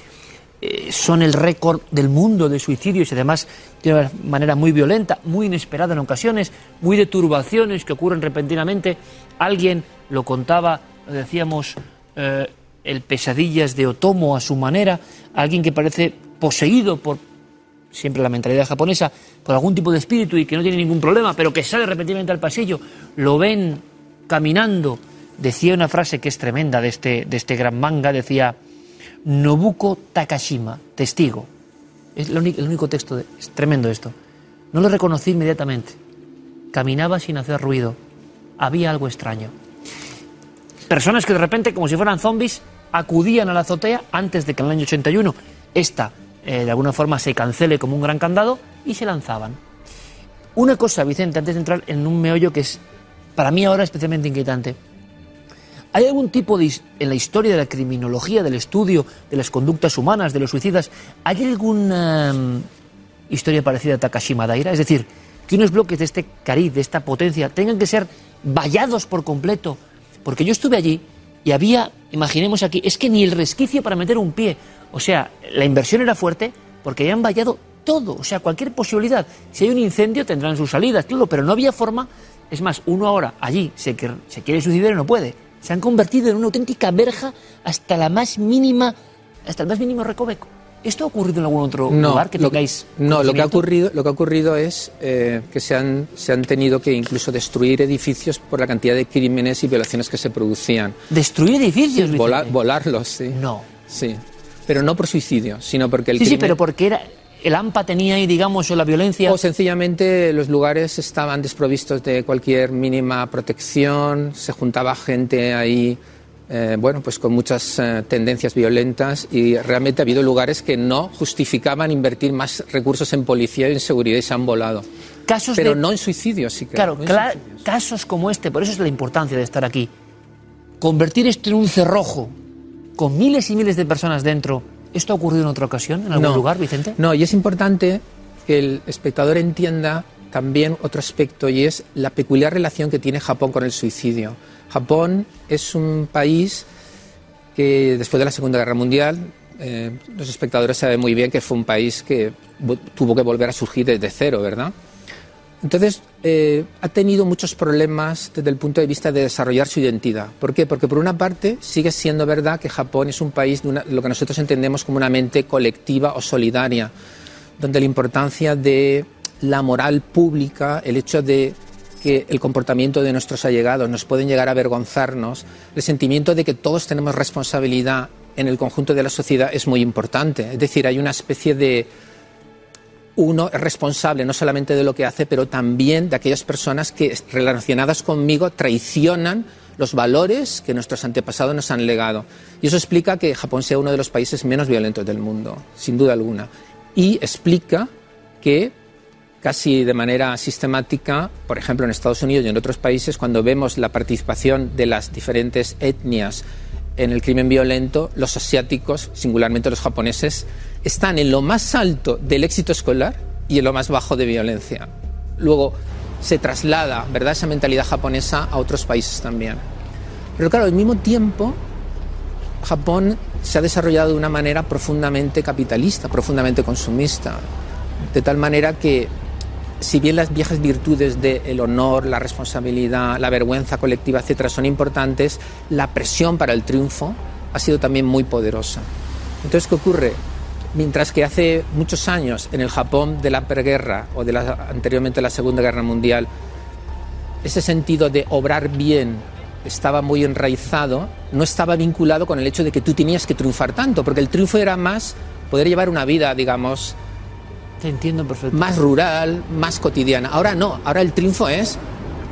eh, son el récord del mundo de suicidios y además de una manera muy violenta, muy inesperada en ocasiones, muy de turbaciones que ocurren repentinamente. Alguien lo contaba, lo decíamos, eh, el pesadillas de Otomo a su manera, alguien que parece poseído por siempre la mentalidad japonesa, por algún tipo de espíritu y que no tiene ningún problema, pero que sale repentinamente al pasillo, lo ven caminando. Decía una frase que es tremenda de este, de este gran manga, decía, Nobuko Takashima, testigo. Es el único, texto, es tremendo esto. No lo reconocí inmediatamente. Caminaba sin hacer ruido. Había algo extraño. Personas que de repente, como si fueran zombies, acudían a la azotea antes de que en el año 81 esta, eh, de alguna forma, se cancele como un gran candado y se lanzaban. Una cosa, Vicente, antes de entrar en un meollo que es para mí ahora especialmente inquietante. ¿Hay algún tipo de, en la historia de la criminología, del estudio de las conductas humanas, de los suicidas, ¿hay alguna mm, historia parecida a Takashima Daira? Es decir, que unos bloques de este cariz, de esta potencia, tengan que ser vallados por completo. Porque yo estuve allí y había, imaginemos aquí, es que ni el resquicio para meter un pie. O sea, la inversión era fuerte porque habían vallado todo, o sea, cualquier posibilidad. Si hay un incendio tendrán sus salidas, claro, pero no había forma. Es más, uno ahora allí se, se quiere suicidar y no puede se han convertido en una auténtica verja hasta la más mínima, hasta el más mínimo recoveco. ¿Esto ha ocurrido en algún otro lugar que tengáis? No, lo que ha ocurrido, lo que ha ocurrido es eh, que se han, se han tenido que incluso destruir edificios por la cantidad de crímenes y violaciones que se producían. ¿Destruir edificios? volarlos, sí. No. Sí. Pero no por suicidio, sino porque el Sí, sí, pero porque era, el AMPA tenía ahí, digamos, o la violencia. O sencillamente los lugares estaban desprovistos de cualquier mínima protección, se juntaba gente ahí, eh, bueno, pues con muchas eh, tendencias violentas y realmente ha habido lugares que no justificaban invertir más recursos en policía y en seguridad y se han volado. Casos Pero no en suicidios, sí que. Claro, casos como este, por eso es la importancia de estar aquí. Convertir esto en un cerrojo con miles y miles de personas dentro ¿Esto ha ocurrido en otra ocasión, en algún lugar, Vicente? No, y es importante que el espectador entienda también otro aspecto y es la peculiar relación que tiene Japón con el suicidio. Japón es un país que después de la Segunda Guerra Mundial, eh, los espectadores saben muy bien que fue un país que tuvo que volver a surgir desde cero, ¿verdad? Entonces, eh, ha tenido muchos problemas desde el punto de vista de desarrollar su identidad. ¿Por qué? Porque por una parte sigue siendo verdad que Japón es un país de lo que nosotros entendemos como una mente colectiva o solidaria, donde la importancia de la moral pública, el hecho de que el comportamiento de nuestros allegados nos pueden llegar a avergonzarnos, el sentimiento de que todos tenemos responsabilidad en el conjunto de la sociedad es muy importante. Es decir, hay una especie de uno es responsable no solamente de lo que hace, pero también de aquellas personas que, relacionadas conmigo, traicionan los valores que nuestros antepasados nos han legado. Y eso explica que Japón sea uno de los países menos violentos del mundo, sin duda alguna. Y explica que casi de manera sistemática, por ejemplo en Estados Unidos y en otros países, cuando vemos la participación de las diferentes etnias en el crimen violento, los asiáticos, singularmente los japoneses, están en lo más alto del éxito escolar y en lo más bajo de violencia. Luego se traslada, ¿verdad?, esa mentalidad japonesa a otros países también. Pero claro, al mismo tiempo, Japón se ha desarrollado de una manera profundamente capitalista, profundamente consumista, de tal manera que si bien las viejas virtudes del honor, la responsabilidad, la vergüenza colectiva, etcétera, son importantes, la presión para el triunfo ha sido también muy poderosa. Entonces, ¿qué ocurre? Mientras que hace muchos años en el Japón de la preguerra o de la, anteriormente la Segunda Guerra Mundial, ese sentido de obrar bien estaba muy enraizado, no estaba vinculado con el hecho de que tú tenías que triunfar tanto, porque el triunfo era más poder llevar una vida, digamos, Te entiendo perfectamente. Más rural, más cotidiana. Ahora no, ahora el triunfo es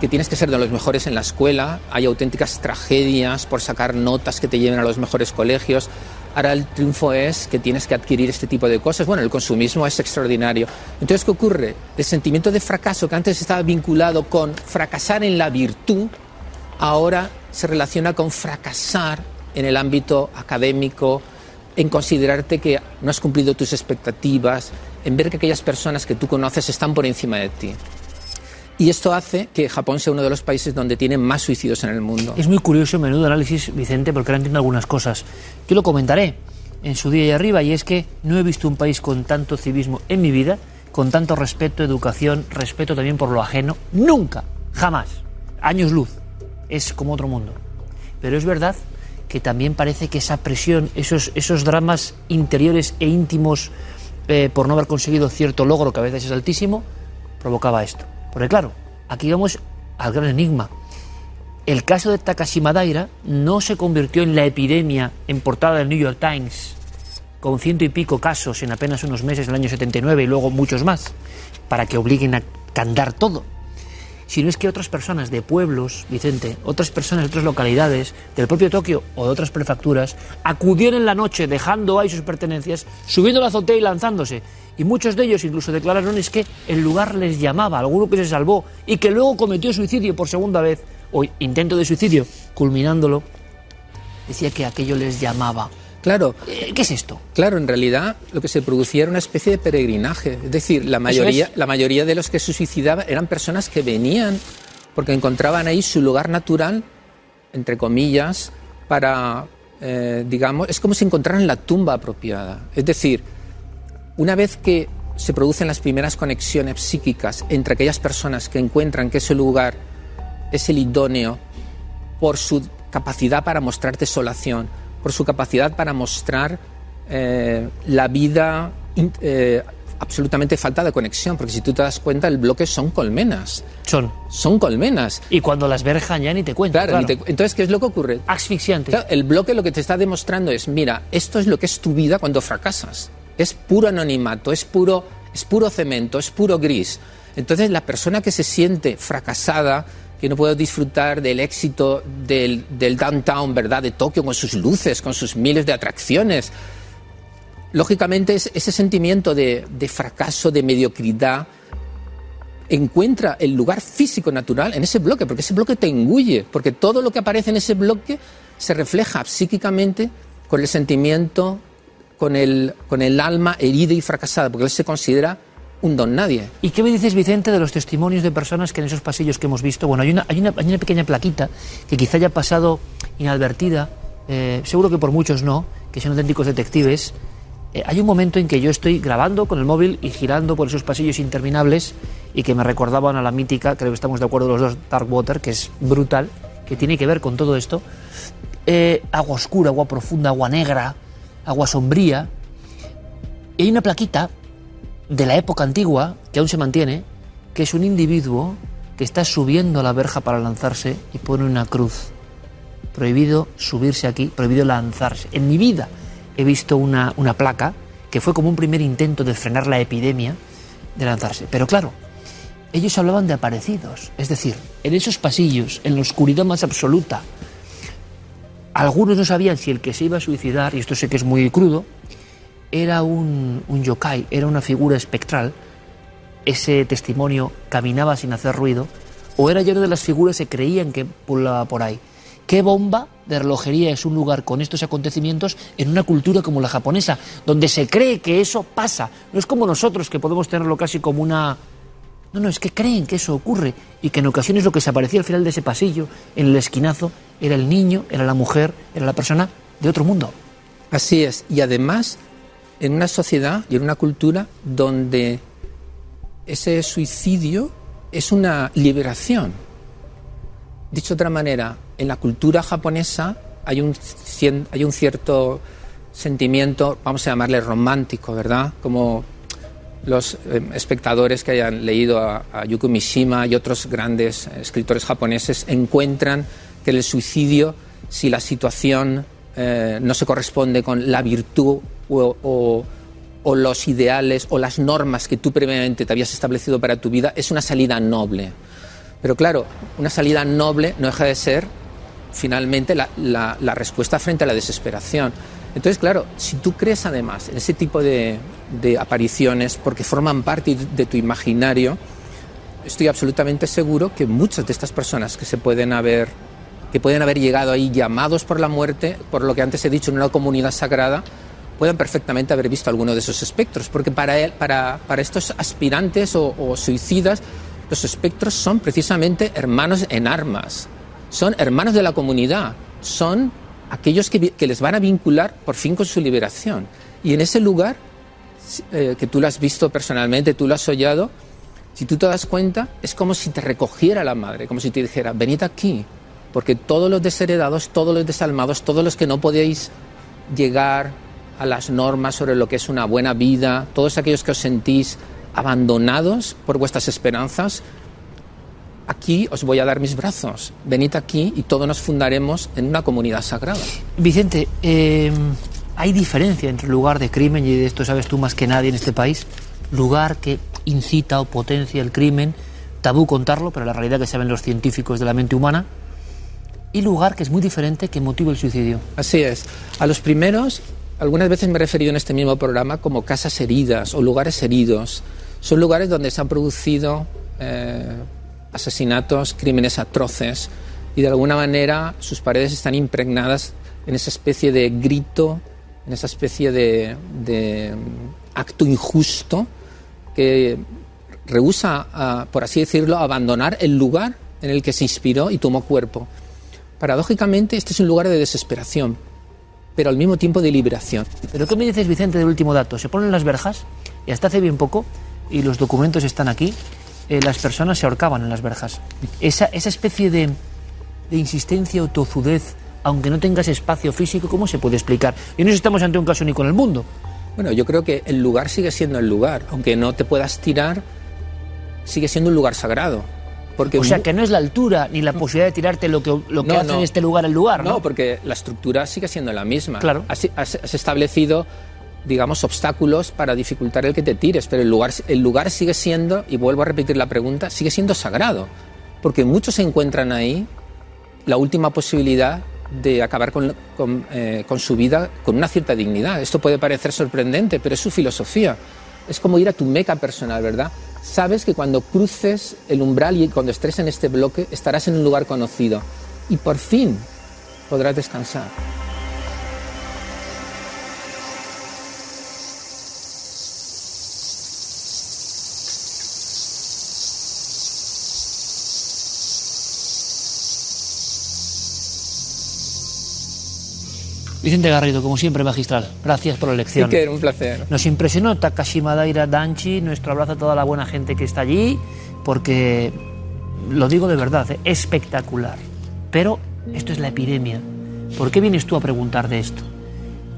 que tienes que ser de los mejores en la escuela, hay auténticas tragedias por sacar notas que te lleven a los mejores colegios. Ahora el triunfo es que tienes que adquirir este tipo de cosas. Bueno, el consumismo es extraordinario. Entonces, ¿qué ocurre? El sentimiento de fracaso que antes estaba vinculado con fracasar en la virtud, ahora se relaciona con fracasar en el ámbito académico, en considerarte que no has cumplido tus expectativas, en ver que aquellas personas que tú conoces están por encima de ti. Y esto hace que Japón sea uno de los países donde tiene más suicidios en el mundo. Es muy curioso, menudo análisis, Vicente, porque ahora entiendo algunas cosas. Yo lo comentaré en su día y arriba, y es que no he visto un país con tanto civismo en mi vida, con tanto respeto, educación, respeto también por lo ajeno, nunca, jamás. Años luz. Es como otro mundo. Pero es verdad que también parece que esa presión, esos, esos dramas interiores e íntimos eh, por no haber conseguido cierto logro, que a veces es altísimo, provocaba esto. Porque claro, aquí vamos al gran enigma. El caso de Takashi Madaira no se convirtió en la epidemia en portada del New York Times, con ciento y pico casos en apenas unos meses en el año 79 y luego muchos más, para que obliguen a candar todo. Sino es que otras personas de pueblos, Vicente, otras personas de otras localidades, del propio Tokio o de otras prefecturas, acudieron en la noche dejando ahí sus pertenencias, subiendo la azotea y lanzándose. Y muchos de ellos incluso declararon es que el lugar les llamaba, alguno que se salvó y que luego cometió suicidio por segunda vez, o intento de suicidio, culminándolo, decía que aquello les llamaba. Claro. Eh, ¿Qué es esto? Claro, en realidad lo que se producía era una especie de peregrinaje. Es decir, la mayoría, la mayoría de los que se suicidaban eran personas que venían porque encontraban ahí su lugar natural, entre comillas, para, eh, digamos, es como si encontraran la tumba apropiada. Es decir, una vez que se producen las primeras conexiones psíquicas entre aquellas personas que encuentran que ese lugar es el idóneo por su capacidad para mostrar desolación, por su capacidad para mostrar eh, la vida eh, absolutamente falta de conexión, porque si tú te das cuenta, el bloque son colmenas. Son. Son colmenas. Y cuando las verjan ya ni te cuento. Claro, entonces, ¿qué es lo que ocurre? Asfixiante. el bloque lo que te está demostrando es, mira, esto es lo que es tu vida cuando fracasas es puro anonimato, es puro, es puro cemento, es puro gris. Entonces la persona que se siente fracasada, que no puede disfrutar del éxito del, downtown, ¿verdad?, de Tokio, con sus luces, con sus miles de atracciones, lógicamente ese sentimiento de, de fracaso, de mediocridad, encuentra el lugar físico natural en ese bloque, porque ese bloque te engulle, porque todo lo que aparece en ese bloque se refleja psíquicamente con el sentimiento con el, con el alma herida y fracasada, porque él se considera un don nadie. ¿Y qué me dices, Vicente, de los testimonios de personas que en esos pasillos que hemos visto, bueno, hay una, hay una, hay una pequeña plaquita que quizá haya pasado inadvertida, eh, seguro que por muchos no, que son auténticos detectives. Eh, hay un momento en que yo estoy grabando con el móvil y girando por esos pasillos interminables y que me recordaban a la mítica, creo que estamos de acuerdo los dos, Dark Water, que es brutal, que tiene que ver con todo esto. Eh, agua oscura, agua profunda, agua negra, agua sombría, y hay una plaquita de la época antigua, que aún se mantiene, que es un individuo que está subiendo a la verja para lanzarse y pone una cruz. Prohibido subirse aquí, prohibido lanzarse. En mi vida he visto una, una placa que fue como un primer intento de frenar la epidemia de lanzarse. Pero claro, ellos hablaban de aparecidos, es decir, en esos pasillos, en la oscuridad más absoluta, algunos no sabían si el que se iba a suicidar, y esto sé que es muy crudo, era un, yokai, era una figura espectral. Ese testimonio caminaba sin hacer ruido, o era lleno de las figuras que creían que pulaba por ahí. ¿Qué bomba de relojería es un lugar con estos acontecimientos en una cultura como la japonesa, donde se cree que eso pasa? No es como nosotros que podemos tenerlo casi como una no, no, es que creen que eso ocurre y que en ocasiones lo que se aparecía al final de ese pasillo, en el esquinazo, era el niño, era la mujer, era la persona de otro mundo. Así es, y además en una sociedad y en una cultura donde ese suicidio es una liberación. Dicho de otra manera, en la cultura japonesa hay un, hay un cierto sentimiento, vamos a llamarle romántico, ¿verdad? Como los eh, espectadores que hayan leído a, Yuko Mishima y otros grandes escritores japoneses encuentran que el suicidio, si la situación eh, no se corresponde con la virtud o, los ideales o las normas que tú previamente te habías establecido para tu vida es una salida noble. Pero claro, una salida noble no deja de ser finalmente la, la, respuesta frente a la desesperación. Entonces, claro, si tú crees además en ese tipo de, de apariciones porque forman parte de tu imaginario, estoy absolutamente seguro que muchas de estas personas que se pueden haber que pueden haber llegado ahí llamados por la muerte, por lo que antes he dicho, en una comunidad sagrada, pueden perfectamente haber visto alguno de esos espectros, porque para, él, para, para estos aspirantes o, o suicidas, los espectros son precisamente hermanos en armas, son hermanos de la comunidad, son aquellos que, que les van a vincular por fin con su liberación. Y en ese lugar, eh, que tú lo has visto personalmente, tú lo has hollado, si tú te das cuenta, es como si te recogiera la madre, como si te dijera, venid aquí, porque todos los desheredados, todos los desalmados, todos los que no podéis llegar a las normas sobre lo que es una buena vida, todos aquellos que os sentís abandonados por vuestras esperanzas, aquí os voy a dar mis brazos, venid aquí y todos nos fundaremos en una comunidad sagrada. Vicente, eh, ¿hay diferencia entre lugar de crimen, y de esto sabes tú más que nadie en este país, lugar que incita o potencia el crimen, tabú contarlo, pero la realidad que saben los científicos de la mente humana, y lugar que es muy diferente que motiva el suicidio. Así es. A los primeros, algunas veces me he referido en este mismo programa como casas heridas o lugares heridos. Son lugares donde se han producido eh, asesinatos, crímenes atroces, y de alguna manera sus paredes están impregnadas en esa especie de grito, en esa especie de, de acto injusto que rehúsa, por así decirlo, abandonar el lugar en el que se inspiró y tomó cuerpo. Paradójicamente, este es un lugar de desesperación, pero al mismo tiempo de liberación. ¿Pero qué me dices, Vicente, del último dato? Se ponen las verjas y hasta hace bien poco, y los documentos están aquí, eh, las personas se ahorcaban en las verjas. Esa, esa especie de, de insistencia o tozudez, aunque no tengas espacio físico, ¿cómo se puede explicar? Y no estamos ante un caso único en el mundo. Bueno, yo creo que el lugar sigue siendo el lugar, aunque no te puedas tirar, sigue siendo un lugar sagrado. Porque o sea, que no es la altura ni la posibilidad de tirarte lo que, lo que hace en este lugar el lugar, ¿no? No, porque la estructura sigue siendo la misma. Claro. Has, establecido, digamos, obstáculos para dificultar el que te tires, pero el lugar, el lugar sigue siendo, y vuelvo a repetir la pregunta, sigue siendo sagrado. Porque muchos se encuentran ahí la última posibilidad de acabar eh, con, su vida con una cierta dignidad. Esto puede parecer sorprendente, pero es su filosofía. Es como ir a tu meca personal, ¿verdad? Sabes que cuando cruces el umbral y cuando estés en este bloque estarás en un lugar conocido y por fin podrás descansar. Vicente Garrido, como siempre, magistral. Gracias por la lección. Sí, que un placer. Nos impresionó Takashi Madaira Danchi. Nuestro abrazo a toda la buena gente que está allí, porque lo digo de verdad, ¿eh? espectacular. Pero esto es la epidemia. ¿Por qué vienes tú a preguntar de esto?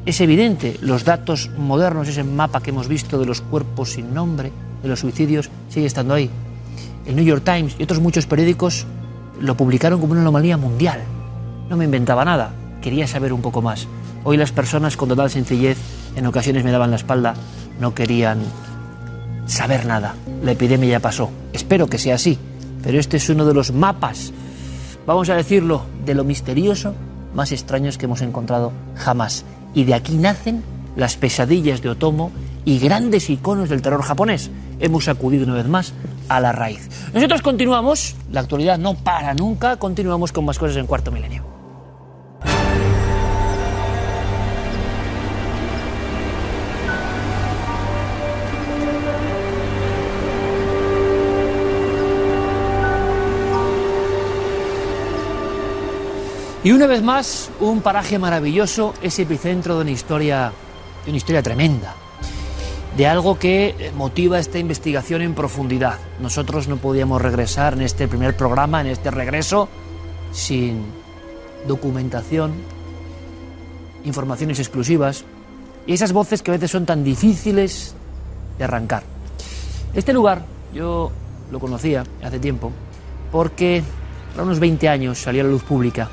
Es evidente, los datos modernos, ese mapa que hemos visto de los cuerpos sin nombre, de los suicidios, sigue estando ahí. El New York Times y otros muchos periódicos lo publicaron como una anomalía mundial. No me inventaba nada, quería saber un poco más. Hoy las personas con total sencillez en ocasiones me daban la espalda, no querían saber nada. La epidemia ya pasó. Espero que sea así, pero este es uno de los mapas, vamos a decirlo, de lo misterioso más extraños que hemos encontrado jamás. Y de aquí nacen las pesadillas de Otomo y grandes iconos del terror japonés. Hemos acudido una vez más a la raíz. Nosotros continuamos, la actualidad no para nunca, continuamos con más cosas en cuarto milenio. Y una vez más, un paraje maravilloso, ese epicentro de una historia, de una historia tremenda, de algo que motiva esta investigación en profundidad. Nosotros no podíamos regresar en este primer programa, en este regreso, sin documentación, informaciones exclusivas y esas voces que a veces son tan difíciles de arrancar. Este lugar yo lo conocía hace tiempo porque a unos 20 años salió a la luz pública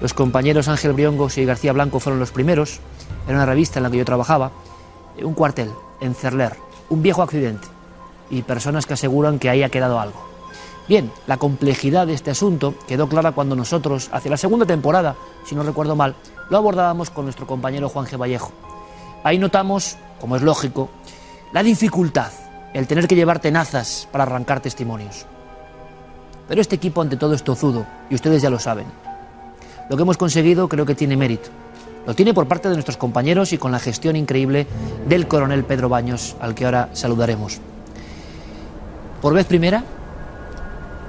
los compañeros Ángel Briongos y García Blanco fueron los primeros. Era una revista en la que yo trabajaba. un cuartel en Cerler, un viejo accidente y personas que aseguran que ahí ha quedado algo. Bien, la complejidad de este asunto quedó clara cuando nosotros, hacia la segunda temporada, si no recuerdo mal, lo abordábamos con nuestro compañero Juan G. Vallejo. Ahí notamos, como es lógico, la dificultad, el tener que llevar tenazas para arrancar testimonios. Pero este equipo ante todo es tozudo, y ustedes ya lo saben. Lo que hemos conseguido creo que tiene mérito. Lo tiene por parte de nuestros compañeros y con la gestión increíble del coronel Pedro Baños, al que ahora saludaremos. Por vez primera,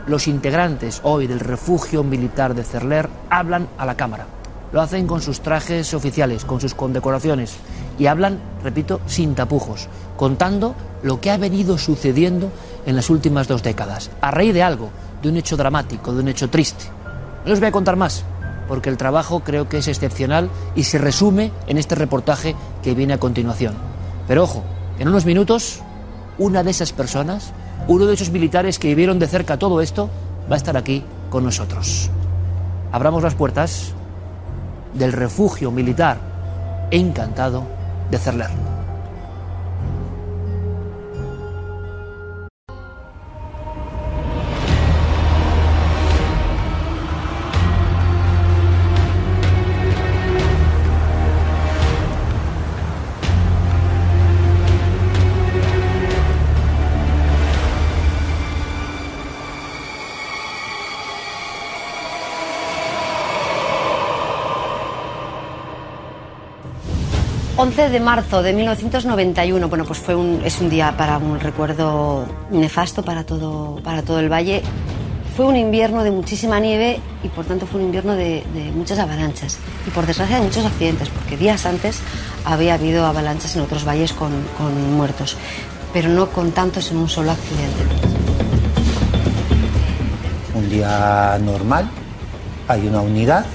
los integrantes hoy del refugio militar de Cerler hablan a la Cámara. Lo hacen con sus trajes oficiales, con sus condecoraciones y hablan, repito, sin tapujos, contando lo que ha venido sucediendo en las últimas dos décadas, a raíz de algo, de un hecho dramático, de un hecho triste. No les voy a contar más, porque el trabajo creo que es excepcional y se resume en este reportaje que viene a continuación. Pero ojo, en unos minutos, una de esas personas uno de esos militares que vivieron de cerca todo esto va a estar aquí con nosotros. Abramos las puertas del refugio militar encantado de Cerler. 11 de marzo de 1991, bueno, pues fue un, es un día para un recuerdo nefasto para todo, para todo el valle. Fue un invierno de muchísima nieve y por tanto fue un invierno de, muchas avalanchas y por desgracia de muchos accidentes, porque días antes había habido avalanchas en otros valles con, con muertos, pero no con tantos en un solo accidente. Un día normal, hay una unidad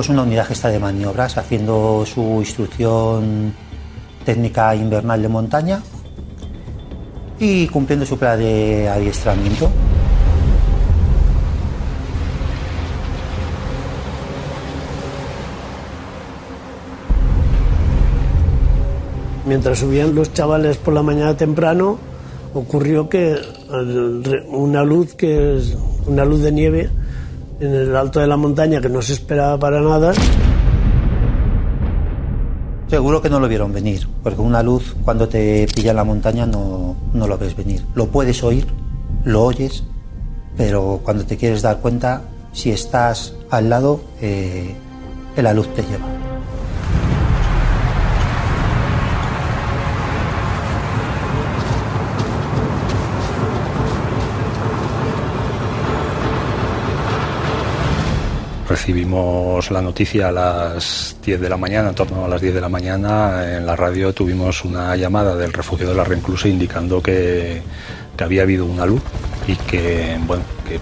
pues una unidad que está de maniobras haciendo su instrucción técnica invernal de montaña y cumpliendo su plan de adiestramiento. Mientras subían los chavales por la mañana temprano, ocurrió que una luz que es una luz de nieve en el alto de la montaña que no se esperaba para nada. Seguro que no lo vieron venir, porque una luz cuando te pilla en la montaña no, no lo ves venir. Lo puedes oír, lo oyes, pero cuando te quieres dar cuenta, si estás al lado, eh, la luz te lleva. Recibimos la noticia a las 10 de la mañana, en torno a las 10 de la mañana, en la radio tuvimos una llamada del refugio de la Reclusa indicando que, había habido una luz y que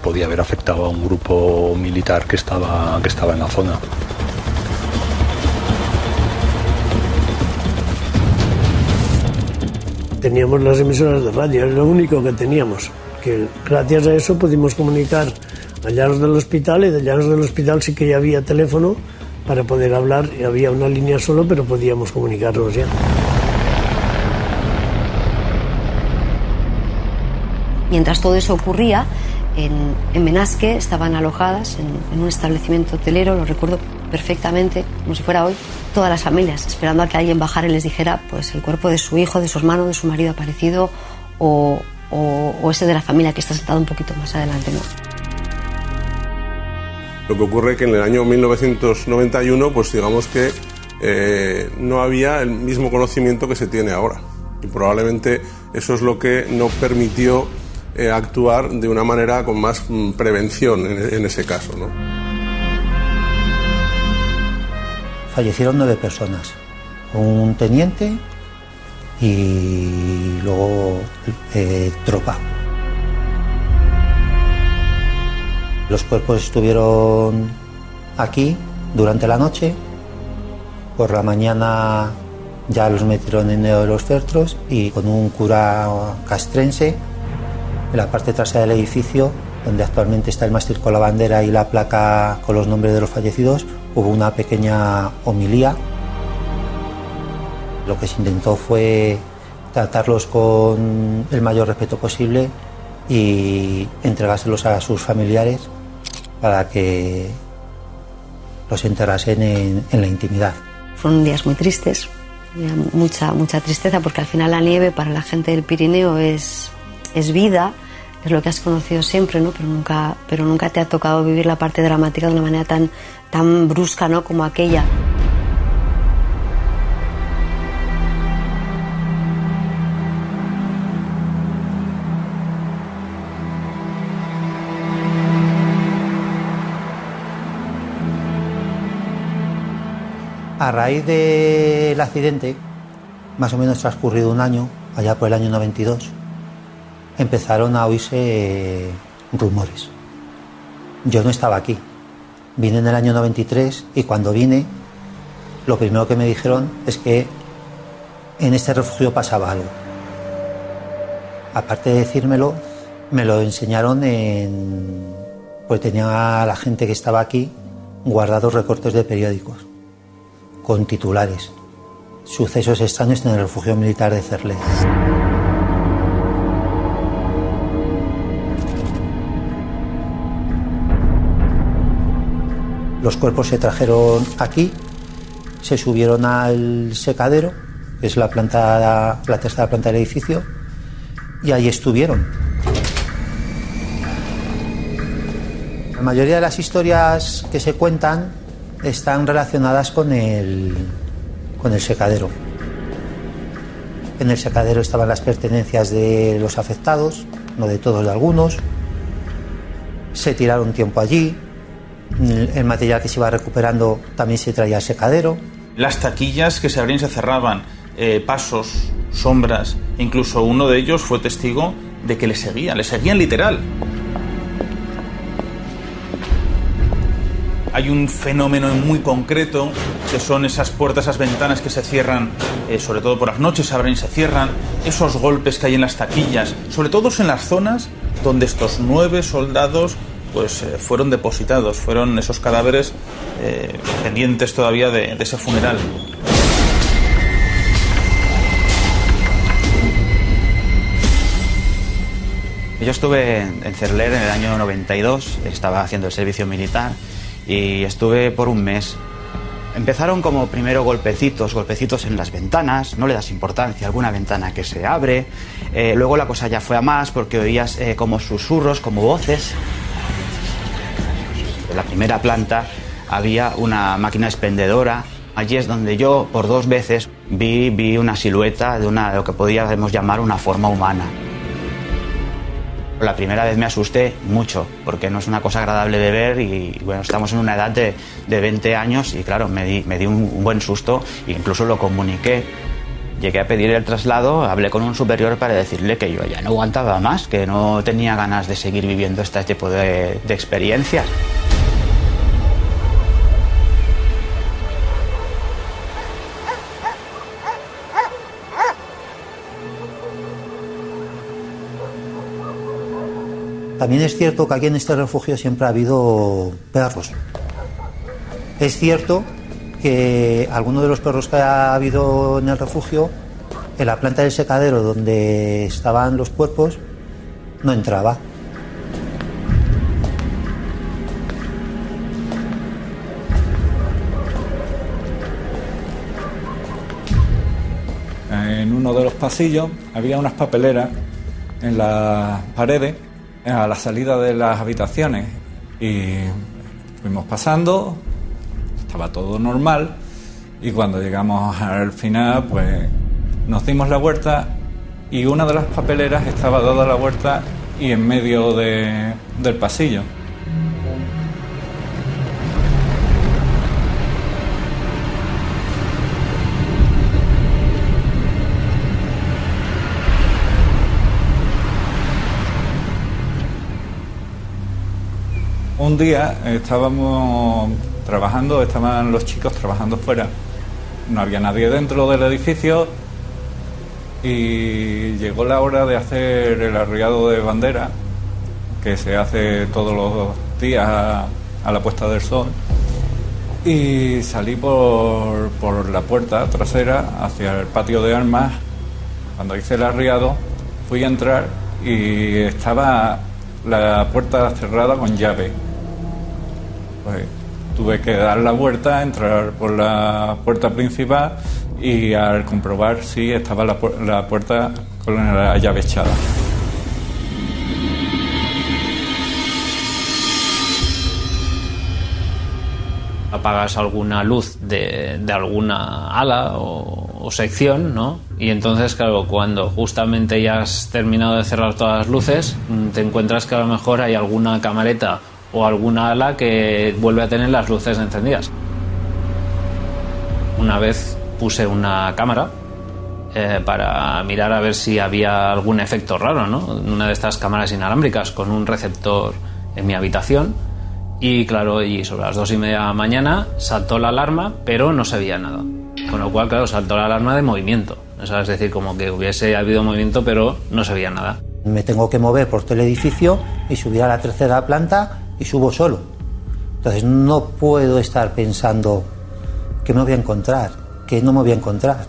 podía haber afectado a un grupo militar que estaba, que estaba en la zona. Teníamos las emisoras de radio, es lo único que teníamos, que gracias a eso pudimos comunicar a Llanos del Hospital y de Llanos del Hospital sí que ya había teléfono para poder hablar había una línea solo pero podíamos comunicarnos ya. Mientras todo eso ocurría, en, en Menasque estaban alojadas en, un establecimiento hotelero, lo recuerdo perfectamente, como si fuera hoy, todas las familias, esperando a que alguien bajara y les dijera pues el cuerpo de su hijo, de su hermano, de su marido aparecido o, o, o ese de la familia que está sentado un poquito más adelante. ¿no? Lo que ocurre es que en el año 1991, pues digamos que eh, no había el mismo conocimiento que se tiene ahora. Y probablemente eso es lo que no permitió eh, actuar de una manera con más mm, prevención en, ese caso. Fallecieron nueve personas, un teniente y luego eh, tropa. Los cuerpos estuvieron aquí durante la noche. Por la mañana ya los metieron en los feltros y con un cura castrense en la parte trasera del edificio, donde actualmente está el mástil con la bandera y la placa con los nombres de los fallecidos, hubo una pequeña homilía. Lo que se intentó fue tratarlos con el mayor respeto posible y entregárselos a sus familiares para que los enterrasen en, en la intimidad. Fueron días muy tristes, mucha, mucha tristeza porque al final la nieve para la gente del Pirineo es, es vida, es lo que has conocido siempre, ¿no? Pero nunca, pero nunca te ha tocado vivir la parte dramática de una manera tan, tan brusca, ¿no? Como aquella. A raíz del accidente, más o menos transcurrido un año, allá por el año 92, empezaron a oírse eh, rumores. Yo no estaba aquí. Vine en el año 93 y cuando vine, lo primero que me dijeron es que en este refugio pasaba algo. Aparte de decírmelo, me lo enseñaron en... Pues tenía a la gente que estaba aquí guardados recortes de periódicos con titulares. Sucesos extraños en el refugio militar de Cerlé. Los cuerpos se trajeron aquí, se subieron al secadero, que es la, planta, la tercera planta del edificio, y ahí estuvieron. La mayoría de las historias que se cuentan están relacionadas con el, con el secadero. En el secadero estaban las pertenencias de los afectados, no de todos, de algunos. Se tiraron tiempo allí. El material que se iba recuperando también se traía al secadero. Las taquillas que se abrían y se cerraban, eh, pasos, sombras, incluso uno de ellos fue testigo de que le seguían, le seguían literal. Hay un fenómeno muy concreto que son esas puertas, esas ventanas que se cierran, eh, sobre todo por las noches, se abren y se cierran, esos golpes que hay en las taquillas, sobre todo en las zonas donde estos nueve soldados pues eh, fueron depositados, fueron esos cadáveres eh, pendientes todavía de, de ese funeral. Yo estuve en Cerler en el año 92, estaba haciendo el servicio militar y estuve por un mes. Empezaron como primero golpecitos, golpecitos en las ventanas, no le das importancia alguna ventana que se abre. Eh, luego la cosa ya fue a más porque oías eh, como susurros, como voces. En la primera planta había una máquina expendedora. Allí es donde yo por dos veces vi, vi una silueta de una, lo que podríamos llamar una forma humana. La primera vez me asusté mucho, porque no es una cosa agradable de ver y bueno, estamos en una edad de, de 20 años y claro, me di, me di un, un buen susto e incluso lo comuniqué. Llegué a pedir el traslado, hablé con un superior para decirle que yo ya no aguantaba más, que no tenía ganas de seguir viviendo este tipo de, de experiencias. También es cierto que aquí en este refugio siempre ha habido perros. Es cierto que algunos de los perros que ha habido en el refugio, en la planta del secadero donde estaban los cuerpos, no entraba. En uno de los pasillos había unas papeleras en las paredes a la salida de las habitaciones y fuimos pasando, estaba todo normal y cuando llegamos al final pues nos dimos la vuelta y una de las papeleras estaba dada la vuelta y en medio de, del pasillo. Un día estábamos trabajando, estaban los chicos trabajando fuera, no había nadie dentro del edificio y llegó la hora de hacer el arriado de bandera, que se hace todos los días a, la puesta del sol. y salí por, por la puerta trasera hacia el patio de armas. Cuando hice el arriado, fui a entrar y estaba la puerta cerrada con llave. Pues tuve que dar la vuelta, entrar por la puerta principal y al comprobar si estaba la, pu- la puerta con la llave echada. apagas alguna luz de, de alguna ala o, o sección, ¿no? Y entonces, claro, cuando justamente ya has terminado de cerrar todas las luces, mm, te encuentras que a lo mejor hay alguna camareta o alguna ala que vuelve a tener las luces encendidas. Una vez puse una cámara eh, para mirar a ver si había algún efecto raro, ¿no? Una de estas cámaras inalámbricas con un receptor en mi habitación. Y claro, y sobre las dos y media de la mañana saltó la alarma, pero no se veía nada. Con lo cual, claro, saltó la alarma de movimiento. O sea, es decir, como que hubiese habido movimiento, pero no se veía nada. Me tengo que mover por todo el edificio y subir a la tercera planta y subo solo. Entonces no puedo estar pensando que me voy a encontrar, que no me voy a encontrar.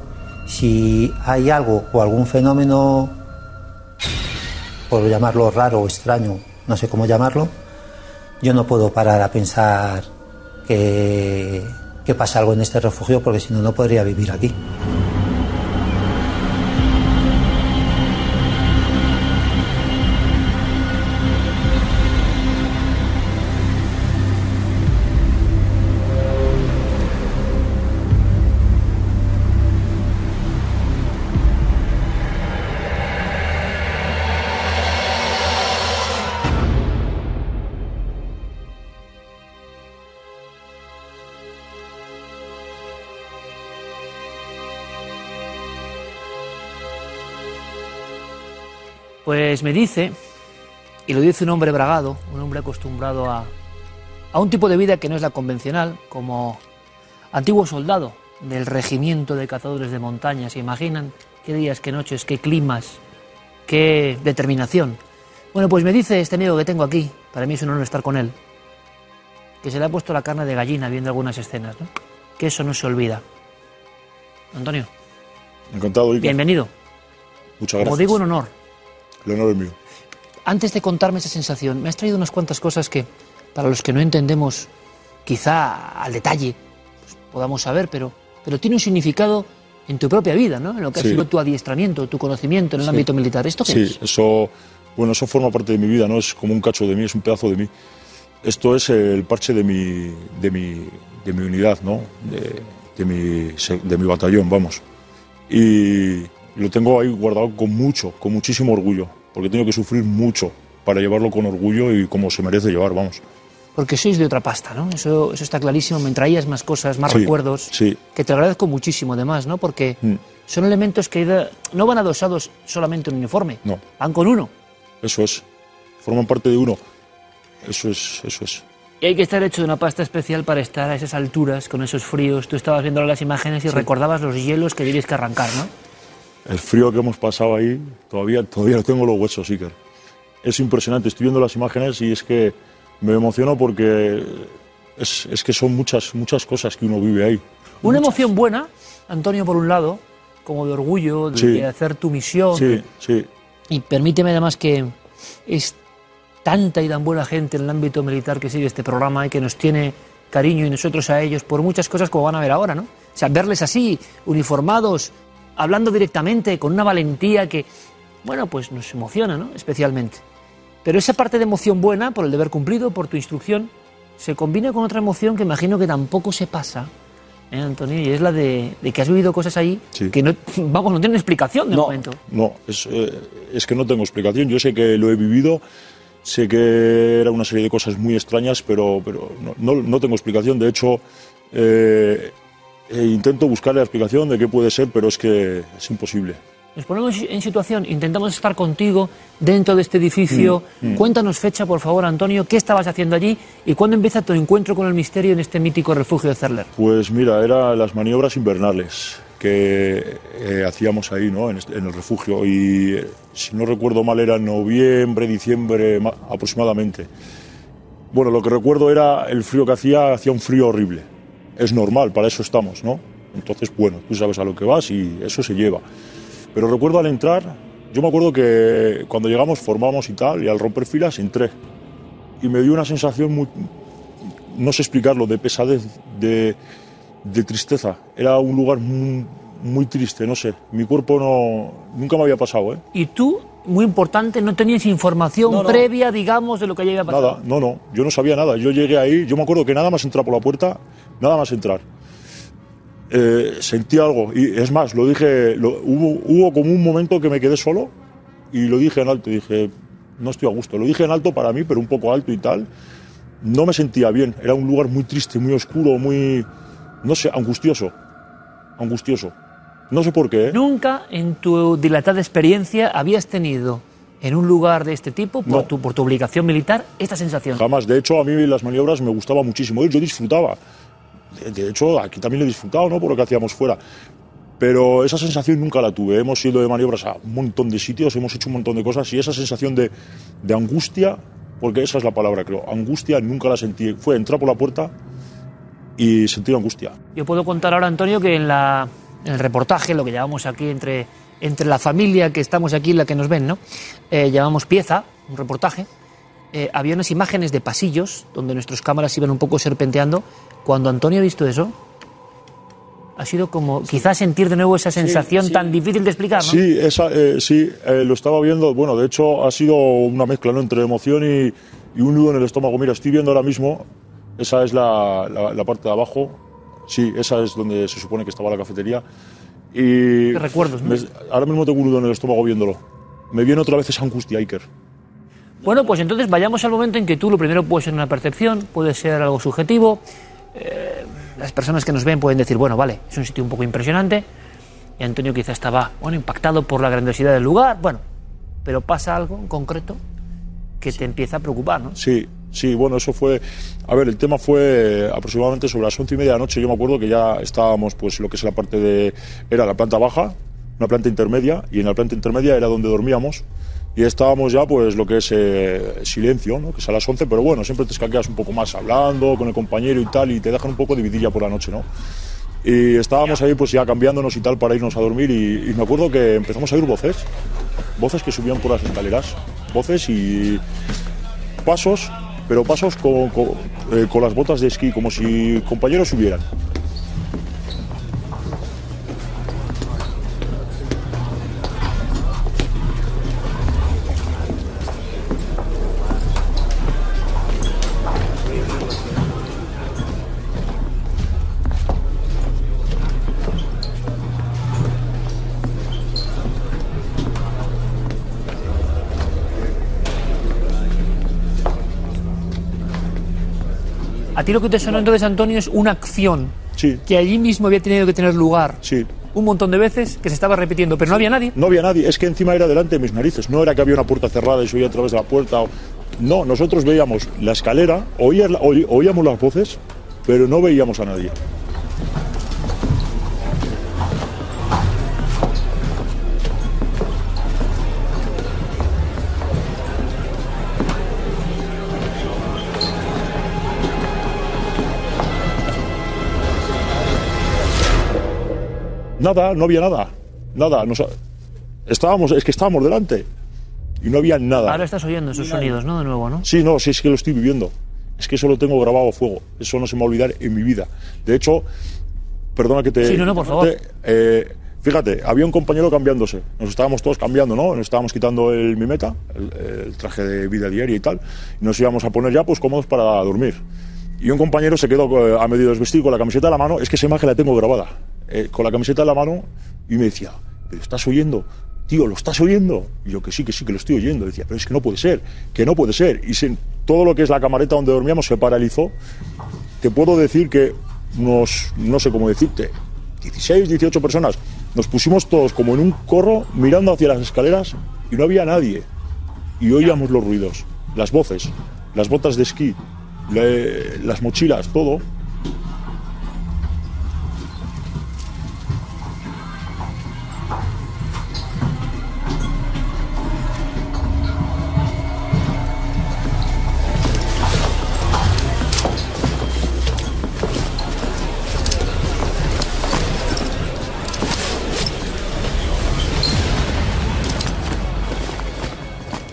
Si hay algo o algún fenómeno, por llamarlo raro o extraño, no sé cómo llamarlo, yo no puedo parar a pensar que, que pasa algo en este refugio porque si no, no podría vivir aquí. Pues me dice, y lo dice un hombre bragado, un hombre acostumbrado a, a un tipo de vida que no es la convencional, como antiguo soldado del regimiento de cazadores de montaña. ¿Se imaginan qué días, qué noches, qué climas, qué determinación? Bueno, pues me dice este amigo que tengo aquí, para mí es un honor estar con él, que se le ha puesto la carne de gallina viendo algunas escenas, ¿no? Que eso no se olvida. Antonio, Encantado, Iker. bienvenido. Muchas gracias. Como digo, un honor. El honor es mío. Antes de contarme esa sensación, me has traído unas cuantas cosas que, para los que no entendemos, quizá al detalle, pues, podamos saber, pero, pero tiene un significado en tu propia vida, ¿no? En lo que ha Sí. sido tu adiestramiento, tu conocimiento en el Sí. ámbito militar. ¿Esto qué Sí, es? eso, bueno, eso forma parte de mi vida, ¿no? Es como un cacho de mí, es un pedazo de mí. Esto es el parche de mi, de mi, de mi unidad, ¿no? De, de mi, de mi batallón, vamos. Y lo tengo ahí guardado con mucho, con muchísimo orgullo, porque he tenido que sufrir mucho para llevarlo con orgullo y como se merece llevar, vamos. Porque sois de otra pasta, ¿no? Eso, eso está clarísimo. Me traías más cosas, más Sí, recuerdos, Sí, que te agradezco muchísimo, además, ¿no? Porque Mm. son elementos que da- no van adosados solamente en un uniforme, no, van con uno. eso es. Forman parte de uno. Eso es, eso es. Y hay que estar hecho de una pasta especial para estar a esas alturas, con esos fríos. Tú estabas viendo las imágenes y Sí. recordabas los hielos que tienes que arrancar, ¿no? El frío que hemos pasado ahí, todavía, todavía lo tengo los huesos, Iker. Es impresionante, estoy viendo las imágenes y es que me emociono porque es, es que son muchas, muchas cosas que uno vive ahí. Una emoción buena, Antonio, por un lado, como de orgullo, de, Sí. de hacer tu misión. Sí, sí. Y permíteme además que es tanta y tan buena gente en el ámbito militar que sigue este programa y que nos tiene cariño y nosotros a ellos por muchas cosas como van a ver ahora, ¿no? O sea, verles así, uniformados, hablando directamente, con una valentía que, bueno, pues nos emociona, ¿no? Especialmente. Pero esa parte de emoción buena, por el deber cumplido, por tu instrucción, se combina con otra emoción que imagino que tampoco se pasa, ¿eh, Antonio? Y es la de, de que has vivido cosas ahí Sí. que no, [laughs] vamos, no tienen explicación de No, momento. No, es, eh, es que no tengo explicación. Yo sé que lo he vivido, sé que era una serie de cosas muy extrañas, pero, pero no, no- no tengo explicación. De hecho, eh, eh, intento buscar la explicación de qué puede ser, pero es que es imposible. Nos ponemos en situación, intentamos estar contigo dentro de este edificio. Mm, mm. Cuéntanos fecha, por favor, Antonio, qué estabas haciendo allí y cuándo empieza tu encuentro con el misterio en este mítico refugio de Cerler. Pues mira, eran las maniobras invernales que eh, hacíamos ahí, ¿no? En, este- en el refugio. Y eh, si no recuerdo mal, era noviembre, diciembre ma- aproximadamente. Bueno, lo que recuerdo era el frío que hacía, hacía un frío horrible. Es normal, para eso estamos, ¿no? Entonces, bueno, tú sabes a lo que vas y eso se lleva. Pero recuerdo al entrar, yo me acuerdo que cuando llegamos formamos y tal, y al romper filas entré. Y me dio una sensación muy, no sé explicarlo, de pesadez, de, tristeza. Era un lugar muy, muy triste, no sé. Mi cuerpo no, nunca me había pasado, ¿eh? Y tú, muy importante, no tenías información No, no. previa, digamos, de lo que había pasado. Nada, no, no, yo no sabía nada. Yo llegué ahí, yo me acuerdo que nada más entrar por la puerta, nada más entrar. Eh, sentí algo, y es más, lo dije, lo- hubo, hubo como un momento que me quedé solo y lo dije en alto, dije, no estoy a gusto. Lo dije en alto para mí, pero un poco alto y tal. No me sentía bien, era un lugar muy triste, muy oscuro, muy, no sé, angustioso. Angustioso. No sé por qué. Nunca en tu dilatada experiencia habías tenido en un lugar de este tipo, por, No. tu, por tu obligación militar, esta sensación. Jamás. De hecho, a mí las maniobras me gustaba muchísimo. Yo disfrutaba. De, de hecho, aquí también lo he disfrutado, ¿no? Por lo que hacíamos fuera. Pero esa sensación nunca la tuve. Hemos ido de maniobras a un montón de sitios, hemos hecho un montón de cosas y esa sensación de, de angustia, porque esa es la palabra, creo. Angustia nunca la sentí. Fue entrar por la puerta y sentir angustia. Yo puedo contar ahora, Antonio, que en, la, en el reportaje, lo que llamamos aquí entre, entre la familia que estamos aquí, la que nos ven, ¿no? Eh, llamamos pieza, un reportaje. Eh, había unas imágenes de pasillos donde nuestras cámaras iban un poco serpenteando. Cuando Antonio ha visto eso, ha sido como quizás sentir de nuevo esa sensación tan difícil de explicar, ¿no? Sí, esa, eh, sí eh, lo estaba viendo. Bueno, de hecho ha sido una mezcla ¿no? entre emoción y, y un nudo en el estómago. Mira, estoy viendo ahora mismo, esa es la, la- la parte de abajo. Sí, esa es donde se supone que estaba la cafetería. Y Qué recuerdos, ¿no? me- ahora mismo tengo un nudo en el estómago viéndolo. Me viene otra vez esa angustia, Iker. Bueno, pues entonces vayamos al momento en que tú lo primero puede ser una percepción, puede ser algo subjetivo. Eh, las personas que nos ven pueden decir, bueno, vale, es un sitio un poco impresionante. Y Antonio quizá estaba, bueno, impactado por la grandiosidad del lugar, bueno, pero pasa algo en concreto que te empieza a preocupar, ¿no? Sí, sí, bueno, eso fue. A ver, el tema fue aproximadamente sobre las once y media de la noche. Yo me acuerdo que ya estábamos, pues, lo que es la parte de. Era la planta baja, una planta intermedia, y en la planta intermedia era donde dormíamos. Y estábamos ya, pues, lo que es eh, silencio, ¿no? Que es a las 11, pero bueno, siempre te escaqueas un poco más hablando con el compañero y tal, y te dejan un poco dividir ya por la noche, ¿no? Y estábamos ahí, pues, ya cambiándonos y tal para irnos a dormir, y, y me acuerdo que empezamos a oír voces, voces que subían por las escaleras, voces y pasos, pero pasos con, eh, con las botas de esquí, como si compañeros subieran. A ti lo que te sonó entonces, Antonio, es una acción Sí. que allí mismo había tenido que tener lugar Sí. un montón de veces, que se estaba repitiendo, pero no había nadie. No había nadie, es que encima era delante de mis narices, no era que había una puerta cerrada y se oía a través de la puerta. o- No, nosotros veíamos la escalera, oía- oí- oíamos las voces, pero no veíamos a nadie. Nada, no había nada. Nada. nos- estábamos, es que estábamos delante. Y no había nada. Ahora estás oyendo esos sonidos, ¿no? De nuevo, ¿no? Sí, no, sí, es que lo estoy viviendo. Es que eso lo tengo grabado a fuego. Eso no se me va a olvidar en mi vida. De hecho, perdona que te. Sí, no, no, por favor. te- eh, fíjate, había un compañero cambiándose. Nos estábamos todos cambiando, ¿no? Nos estábamos quitando el mimeta, el, el traje de vida diaria y tal. Y nos íbamos a poner ya, pues, cómodos para dormir. Y un compañero se quedó eh, a medio desvestir con la camiseta en la mano. Es que esa imagen la tengo grabada. eh, con la camiseta en la mano y me decía, ¿pero estás oyendo? Tío, ¿lo estás oyendo? Y yo que sí, que sí, que lo estoy oyendo. Decía, pero es que no puede ser, que no puede ser. Y se- todo lo que es la camareta donde dormíamos se paralizó. Te puedo decir que nos, no sé cómo decirte, 16, 18 personas, nos pusimos todos como en un corro mirando hacia las escaleras y no había nadie. Y oíamos los ruidos, las voces, las botas de esquí, le, las mochilas, todo.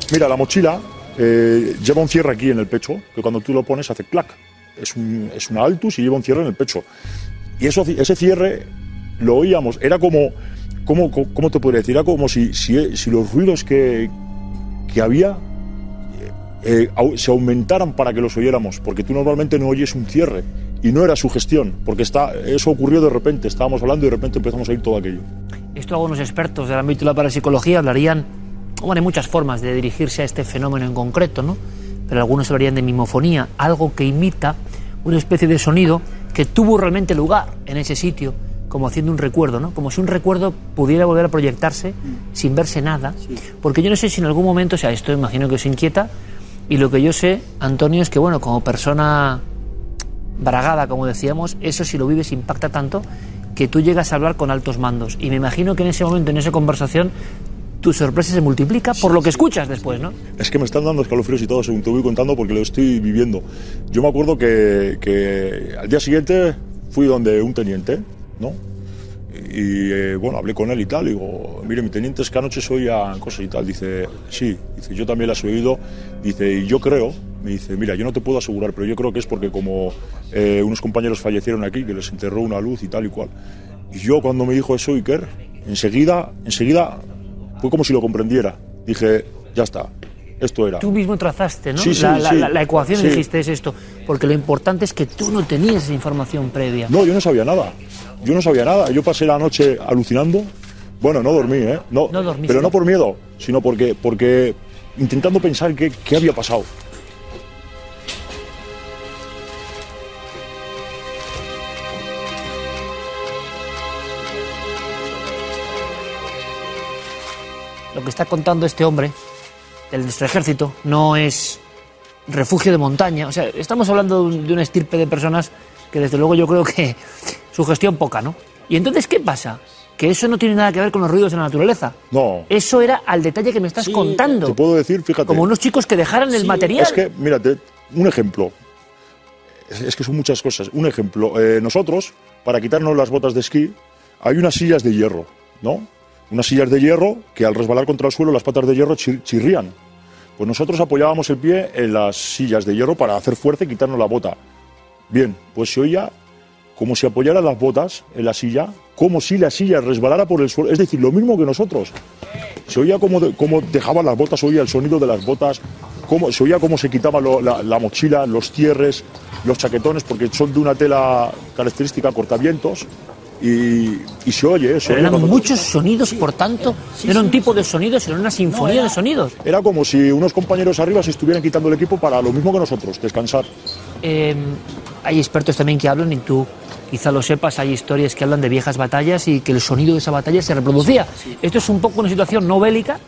Mira, la mochila eh, lleva un cierre aquí en el pecho, que cuando tú lo pones hace clac. Es, un, es una altus y lleva un cierre en el pecho. Y eso, ese cierre lo oíamos, era como, como, ¿cómo te podría decir? Era como si, si, si los ruidos que, que había eh, au- se aumentaran para que los oyéramos, porque tú normalmente no oyes un cierre. Y no era su gestión, porque está, eso ocurrió de repente, estábamos hablando y de repente empezamos a oír todo aquello. Esto algunos expertos del ámbito de la parapsicología hablarían, bueno, hay muchas formas de dirigirse a este fenómeno en concreto, ¿no? Pero algunos hablarían de mimofonía, algo que imita una especie de sonido que tuvo realmente lugar en ese sitio, como haciendo un recuerdo, ¿no? Como si un recuerdo pudiera volver a proyectarse sin verse nada. Porque yo no sé si en algún momento, o sea, esto imagino que os inquieta, y lo que yo sé, Antonio, es que, bueno, como persona bragada, como decíamos, eso si lo vives impacta tanto que tú llegas a hablar con altos mandos. Y me imagino que en ese momento, en esa conversación, tu sorpresa se multiplica por lo que escuchas después, ¿no? Es que me están dando escalofríos y todo según te voy contando porque lo estoy viviendo. Yo me acuerdo que, que al día siguiente fui donde un teniente, ¿no? Y eh, bueno, hablé con él y tal. Y digo, mire, mi teniente es que anoche se oían cosas y tal. Dice, sí, dice, yo también las he oído. Dice, y yo creo, me dice, mira, yo no te puedo asegurar, pero yo creo que es porque como eh, unos compañeros fallecieron aquí, que les enterró una luz y tal y cual. Y yo cuando me dijo eso, Iker, enseguida, enseguida fue como si lo comprendiera. Dije, ya está, esto era. Tú mismo trazaste, ¿no? Sí, sí, la, la- sí. la- la ecuación dijiste es esto. Porque lo importante es que tú no tenías esa información previa. No, yo no sabía nada. Yo no sabía nada. Yo pasé la noche alucinando. Bueno, no dormí, ¿eh? No, No dormiste. pero no por miedo, sino porque, porque intentando pensar qué, qué había pasado. Que está contando este hombre del nuestro ejército no es refugio de montaña. O sea, estamos hablando de un- de una estirpe de personas que desde luego yo creo que [laughs] su gestión poca, ¿no? Y entonces, ¿qué pasa? Que eso no tiene nada que ver con los ruidos de la naturaleza. No. Eso era al detalle que me estás contando. Te puedo decir, fíjate. Como unos chicos que dejaran el material. Es que, mírate, un ejemplo. Es, es que son muchas cosas. Un ejemplo. eh, nosotros, para quitarnos las botas de esquí, hay unas sillas de hierro, ¿no? Unas sillas de hierro que al resbalar contra el suelo las patas de hierro chir- chirrían. Pues nosotros apoyábamos el pie en las sillas de hierro para hacer fuerza y quitarnos la bota. Bien, pues se oía como si apoyara las botas en la silla, como si la silla resbalara por el suelo. Es decir, lo mismo que nosotros. Se oía como, de- como dejaban las botas, se oía el sonido de las botas, cómo, se oía cómo se quitaba la, la mochila, los cierres, los chaquetones, porque son de una tela característica cortavientos. Y, y se oye eso. Eran muchos sonidos, por tanto, no era un tipo de sonidos, sino una sinfonía de sonidos. Era como si unos compañeros arriba se estuvieran quitando el equipo para lo mismo que nosotros, descansar. Eh, hay expertos también que hablan, y tú quizá lo sepas, hay historias que hablan de viejas batallas y que el sonido de esa batalla se reproducía. Esto es un poco una situación no bélica,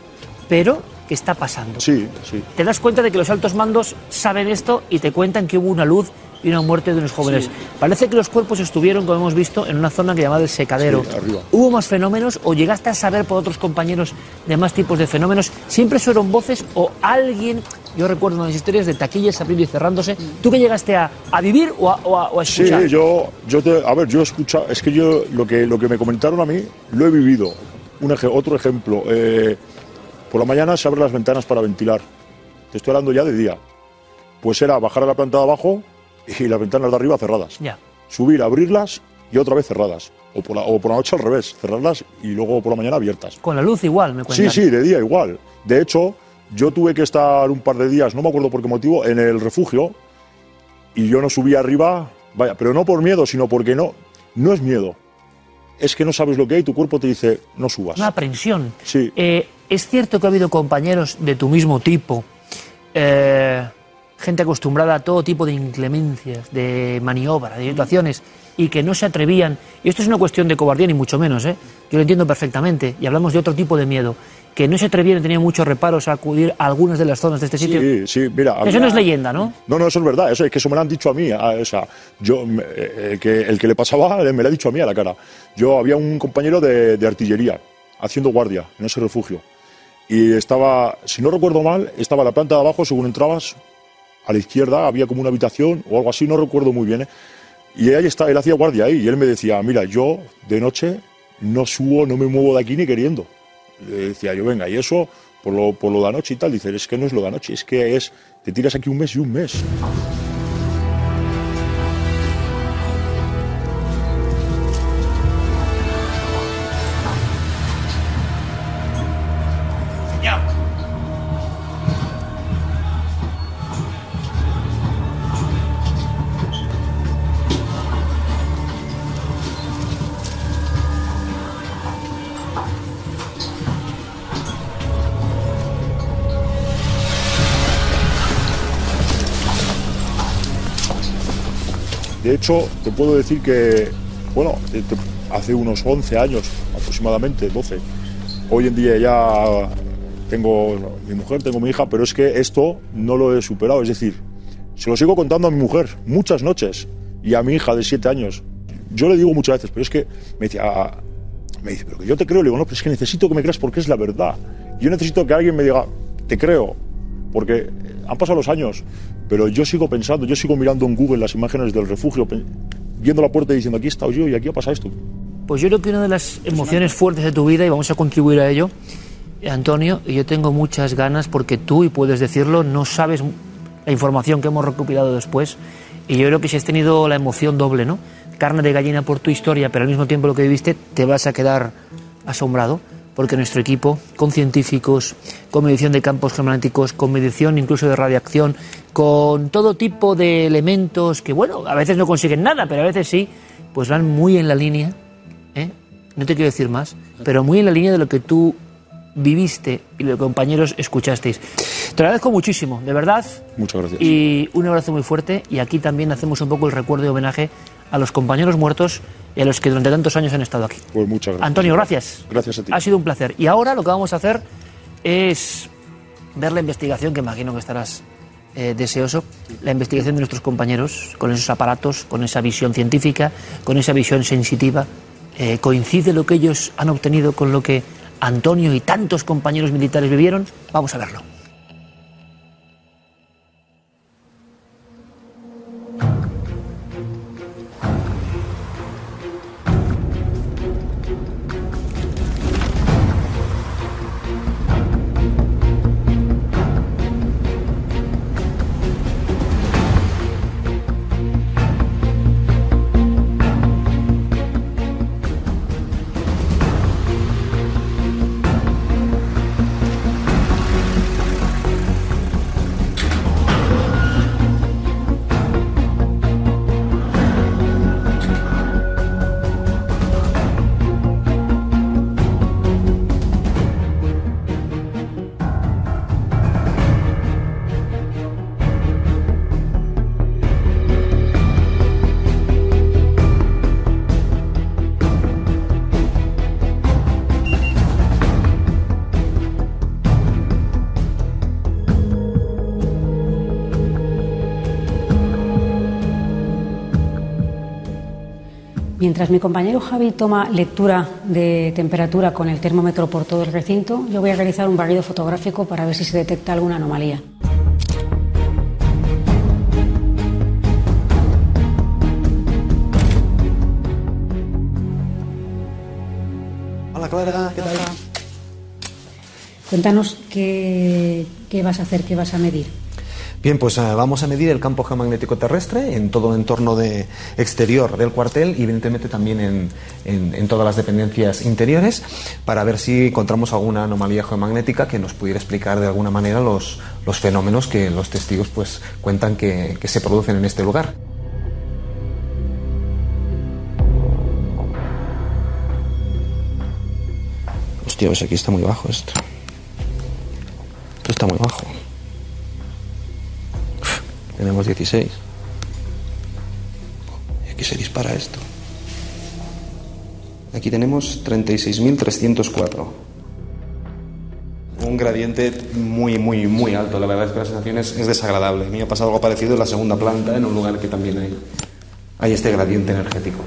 pero que está pasando. Sí, sí. Te das cuenta de que los altos mandos saben esto y te cuentan que hubo una luz y una muerte de unos jóvenes. Sí. Parece que los cuerpos estuvieron, como hemos visto, en una zona que llamada el secadero. Sí. ¿Hubo más fenómenos o llegaste a saber por otros compañeros de más tipos de fenómenos? ¿Siempre fueron voces o alguien? Yo recuerdo unas historias de taquillas abriendo y cerrándose. ¿Tú que llegaste a, a vivir o a, o a- o a Sí, escuchar? yo, yo te, a ver, yo he escuchado, es que yo lo que, lo que me comentaron a mí lo he vivido. Un otro ejemplo, eh, por la mañana se abren las ventanas para ventilar. Te estoy hablando ya de día. Pues era bajar a la planta de abajo y las ventanas de arriba cerradas. Ya. Subir, abrirlas y otra vez cerradas. O por, la, o por la noche al revés, cerrarlas y luego por la mañana abiertas. Con la luz igual, me Sí, cuentan. sí, de día igual. De hecho, yo tuve que estar un par de días, no me acuerdo por qué motivo, en el refugio y yo no subí arriba, vaya, pero no por miedo, sino porque no, no es miedo. Es que no sabes lo que hay, tu cuerpo te dice, no subas. Una aprensión. Sí. Eh, es cierto que ha habido compañeros de tu mismo tipo, eh, gente acostumbrada a todo tipo de inclemencias, de maniobra, de situaciones, y que no se atrevían. Y esto es una cuestión de cobardía, ni mucho menos, ¿eh? Yo lo entiendo perfectamente. Y hablamos de otro tipo de miedo. Que no se atrevían, tenían muchos reparos a acudir a algunas de las zonas de este sitio. Sí, sí, mira. Eso había- no es leyenda, ¿no? No, no, eso es verdad, eso es que eso me lo han dicho a mí, a- o sea, yo, me- eh, el que, el que le pasaba [laughs] me lo ha dicho a mí a la cara. Yo había un compañero de, de artillería haciendo guardia en ese refugio y estaba, si no recuerdo mal, estaba la planta de abajo, según entrabas, a la izquierda había como una habitación o algo así, no recuerdo muy bien, ¿eh? y ahí está, él hacía guardia ahí y él me decía, mira, yo de noche no subo, no me muevo de aquí ni queriendo. Le decía yo, venga, y eso por lo, por lo de anoche y tal. Dices, es que no es lo de anoche, es que es, te tiras aquí un mes y un mes. Te puedo decir que, bueno, te- hace unos 11 años aproximadamente, 12, hoy en día ya tengo mi mujer, tengo mi hija, pero es que esto no lo he superado. Es decir, se lo sigo contando a mi mujer muchas noches y a mi hija de 7 años. Yo le digo muchas veces, pero es que me dice, "Ah", me dice, pero que yo te creo. Le digo, no, pero es que necesito que me creas porque es la verdad. Yo necesito que alguien me diga, te creo, porque han pasado los años, pero yo sigo pensando, yo sigo mirando en Google las imágenes del refugio, viendo la puerta y diciendo, aquí he estado yo y aquí ha pasado esto. Pues yo creo que una de las emociones fuertes de tu vida, y vamos a contribuir a ello, Antonio, y yo tengo muchas ganas porque tú, y puedes decirlo, no sabes la información que hemos recopilado después, y yo creo que si has tenido la emoción doble, ¿no? Carne de gallina por tu historia, pero al mismo tiempo lo que viviste, te vas a quedar asombrado, porque nuestro equipo, con científicos, con medición de campos geomagnéticos, con medición incluso de radiación, con todo tipo de elementos que, bueno, a veces no consiguen nada, pero a veces sí, pues van muy en la línea ¿eh? no te quiero decir más, pero muy en la línea de lo que tú viviste y los compañeros escuchasteis. Te lo agradezco muchísimo, de verdad, Muchas gracias. y un abrazo muy fuerte. Y aquí también hacemos un poco el recuerdo y homenaje a los compañeros muertos y a los que durante tantos años han estado aquí. Pues muchas gracias. Antonio, gracias. Gracias a ti. Ha sido un placer. Y ahora lo que vamos a hacer es ver la investigación, que imagino que estarás eh, deseoso, la investigación de nuestros compañeros con esos aparatos, con esa visión científica, con esa visión sensitiva. Eh, ¿Coincide lo que ellos han obtenido con lo que Antonio y tantos compañeros militares vivieron? Vamos a verlo. Mientras mi compañero Javi toma lectura de temperatura con el termómetro por todo el recinto, yo voy a realizar un barrido fotográfico para ver si se detecta alguna anomalía. Hola Clara, ¿qué tal? Cuéntanos qué, qué vas a hacer, qué vas a medir. Bien, pues eh, vamos a medir el campo geomagnético terrestre en todo el entorno de exterior del cuartel y evidentemente también en, en- en todas las dependencias interiores para ver si encontramos alguna anomalía geomagnética que nos pudiera explicar de alguna manera los, los fenómenos que los testigos pues cuentan que, que se producen en este lugar. Hostia, pues aquí está muy bajo esto. Esto está muy bajo. Tenemos 16. Y aquí se dispara esto. Aquí tenemos 36.304. Un gradiente muy, muy, muy alto. La verdad es que la sensación es, es desagradable. A mí me ha pasado algo parecido en la segunda planta, en un lugar que también hay, hay este gradiente energético.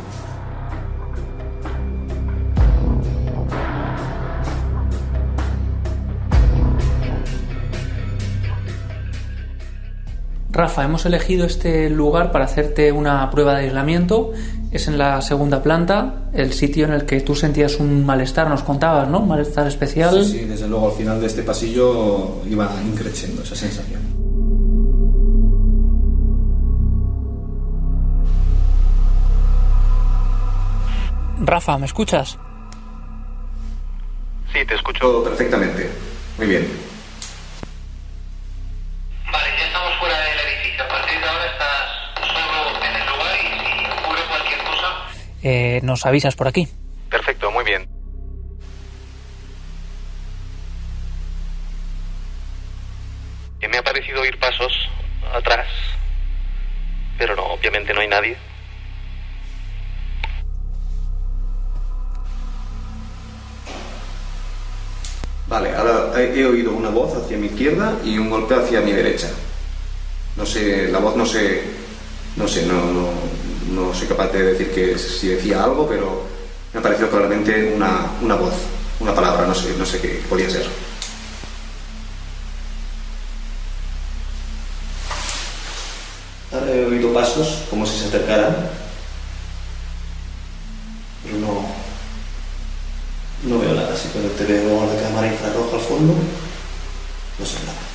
Rafa, hemos elegido este lugar para hacerte una prueba de aislamiento es en la segunda planta, el sitio en el que tú sentías un malestar, nos contabas, ¿no? Un malestar especial. Sí, sí, desde luego al final de este pasillo iba increciendo esa sensación. Rafa, ¿me escuchas? Sí, te escucho perfectamente. Muy bien. Eh, nos avisas por aquí. Perfecto, muy bien. Que me ha parecido oír pasos atrás, pero no, obviamente no hay nadie. Vale, ahora he, he oído una voz hacia mi izquierda y un golpe hacia mi derecha. No sé, la voz no sé, no sé, no, no, no soy capaz de decir que si decía algo, pero me ha parecido claramente una, una voz, una palabra, no sé, no sé qué podía ser. He oído pasos como si se acercaran, pero no, no veo nada, sí, pero te veo la cámara infrarroja al fondo, no sé nada.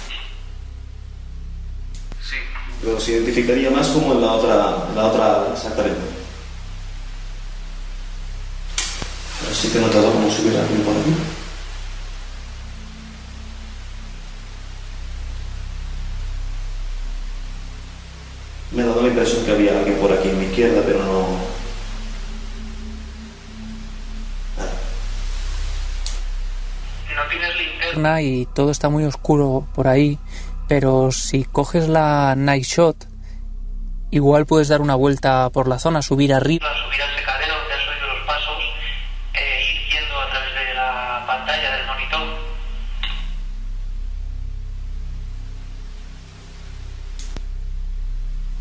Los identificaría más como en la otra, la otra exactamente. Pero sí que he notado como si hubiera alguien por aquí. Me ha dado la impresión que había alguien por aquí en mi izquierda, pero no. linterna y todo está muy oscuro por ahí, pero si coges la night shot, igual puedes dar una vuelta por la zona, subir arriba. subir al secadero donde has oído los pasos, eh, ir yendo a través de la pantalla del monitor.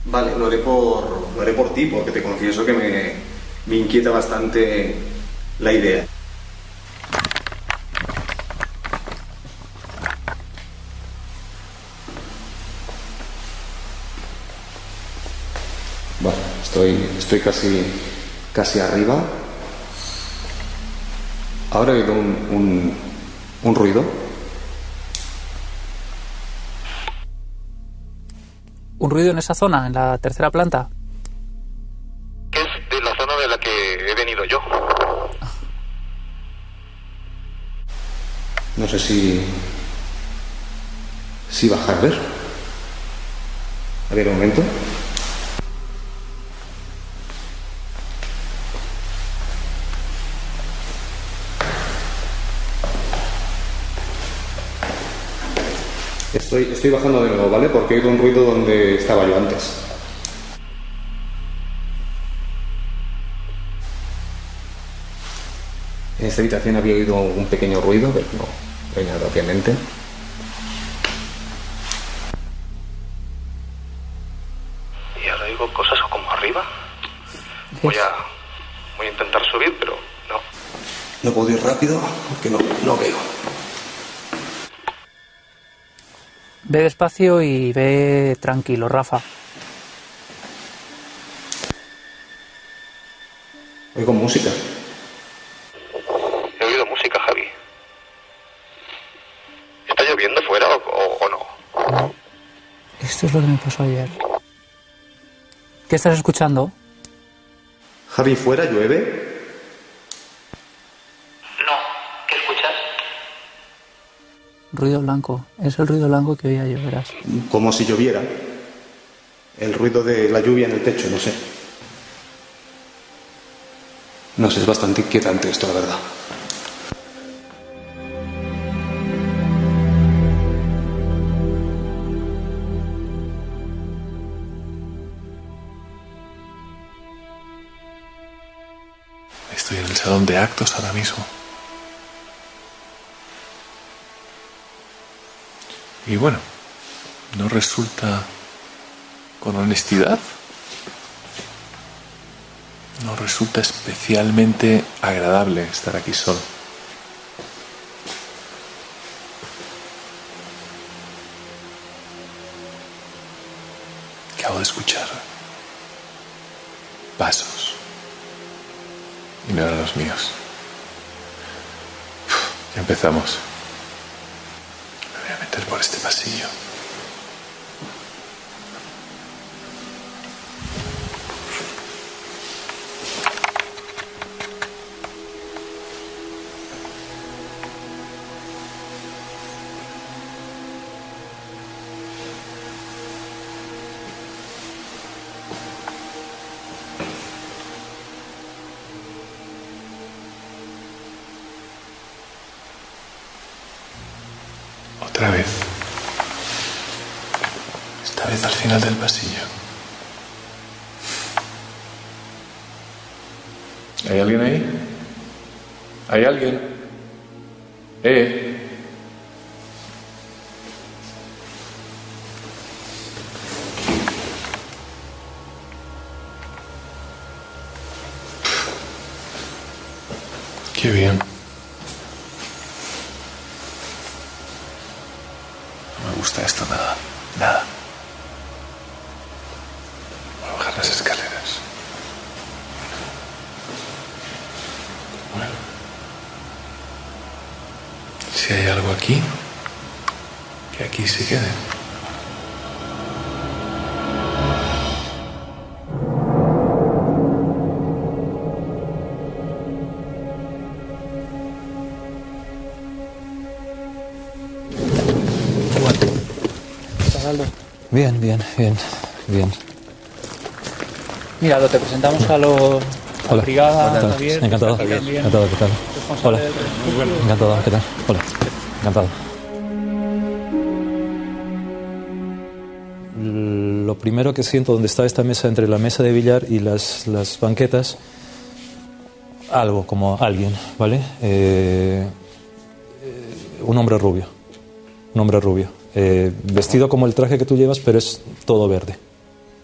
Vale, lo haré por, lo haré por ti, porque te confieso que me, me inquieta bastante la idea. Vale, estoy, estoy casi, casi arriba. Ahora he oído un, un, un ruido. Un ruido en esa zona, en la tercera planta. Es de la zona de la que he venido yo. No sé si. si bajar a ver. A ver, un momento. Estoy, estoy bajando de nuevo, ¿vale? Porque he oído un ruido donde estaba yo antes. En esta habitación había oído un pequeño ruido, pero no, venía obviamente. Y ahora digo cosas como arriba. Voy a, voy a intentar subir, pero no. No puedo ir rápido porque no, no veo. Ve despacio y ve tranquilo, Rafa. Oigo música. He oído música, Javi. ¿Está lloviendo fuera o, o- o no? Esto es lo que me pasó ayer. ¿Qué estás escuchando? Javi, ¿fuera llueve? Ruido blanco. Es el ruido blanco que oía yo, verás. Como si lloviera. El ruido de la lluvia en el techo, no sé. No sé, es bastante inquietante esto, la verdad. Estoy en el salón de actos ahora mismo. Y bueno, no resulta con honestidad. No resulta especialmente agradable estar aquí solo. Acabo de escuchar pasos y no eran los míos. Ya empezamos. Bien, bien, bien, bien. Mira, lo te presentamos a los a la brigada, ¿Qué tal? Javier, Encantado. Encantado, ¿qué tal? Hola. Encantado, ¿qué tal? Hola. Encantado. Lo primero que siento donde está esta mesa, entre la mesa de billar y las, las banquetas, algo como alguien, ¿vale? Eh, eh, un hombre rubio. Un hombre rubio. Eh, vestido como el traje que tú llevas, pero es todo verde.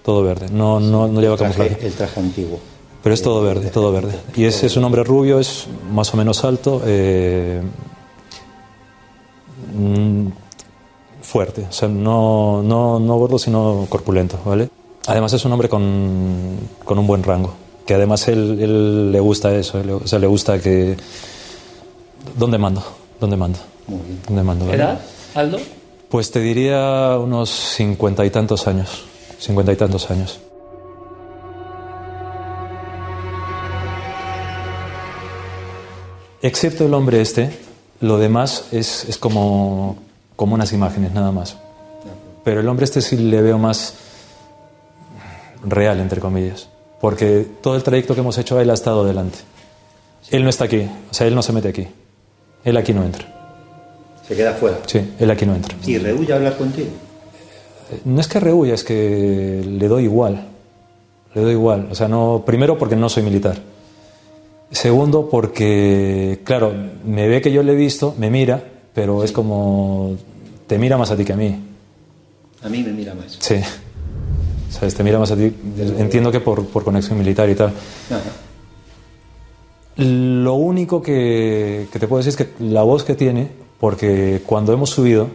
Todo verde. No, no, no lleva camuflaje. el traje antiguo. Pero es todo verde, todo verde. Y es, es un hombre rubio, es más o menos alto, eh, mm, fuerte, o sea, no, no, no gordo, sino corpulento, ¿vale? Además es un hombre con, con un buen rango, que además él, él le gusta eso, él- o sea, le gusta que... ¿Dónde mando? ¿Dónde mando? ¿Dónde mando? ¿vale? ¿Edad, Aldo? Pues te diría unos cincuenta y tantos años, cincuenta y tantos años. Excepto el hombre este, lo demás es, es como, como unas imágenes, nada más. Pero el hombre este sí le veo más real, entre comillas. Porque todo el trayecto que hemos hecho, él ha estado delante. Él no está aquí, o sea, él no se mete aquí. Él aquí no entra. Se queda fuera. Sí, él aquí no entra. Y rehuye hablar contigo. No es que rehuya, es que le doy igual. Le doy igual. O sea, no, primero porque no soy militar. Segundo porque, claro, me ve que yo le he visto, me mira, pero es como, te mira más a ti que a mí. A mí me mira más. Sí. ¿Sabes? Te mira más a ti. Entiendo que por, por conexión militar y tal. Ajá. Lo único que, que te puedo decir es que la voz que tiene, porque cuando hemos subido,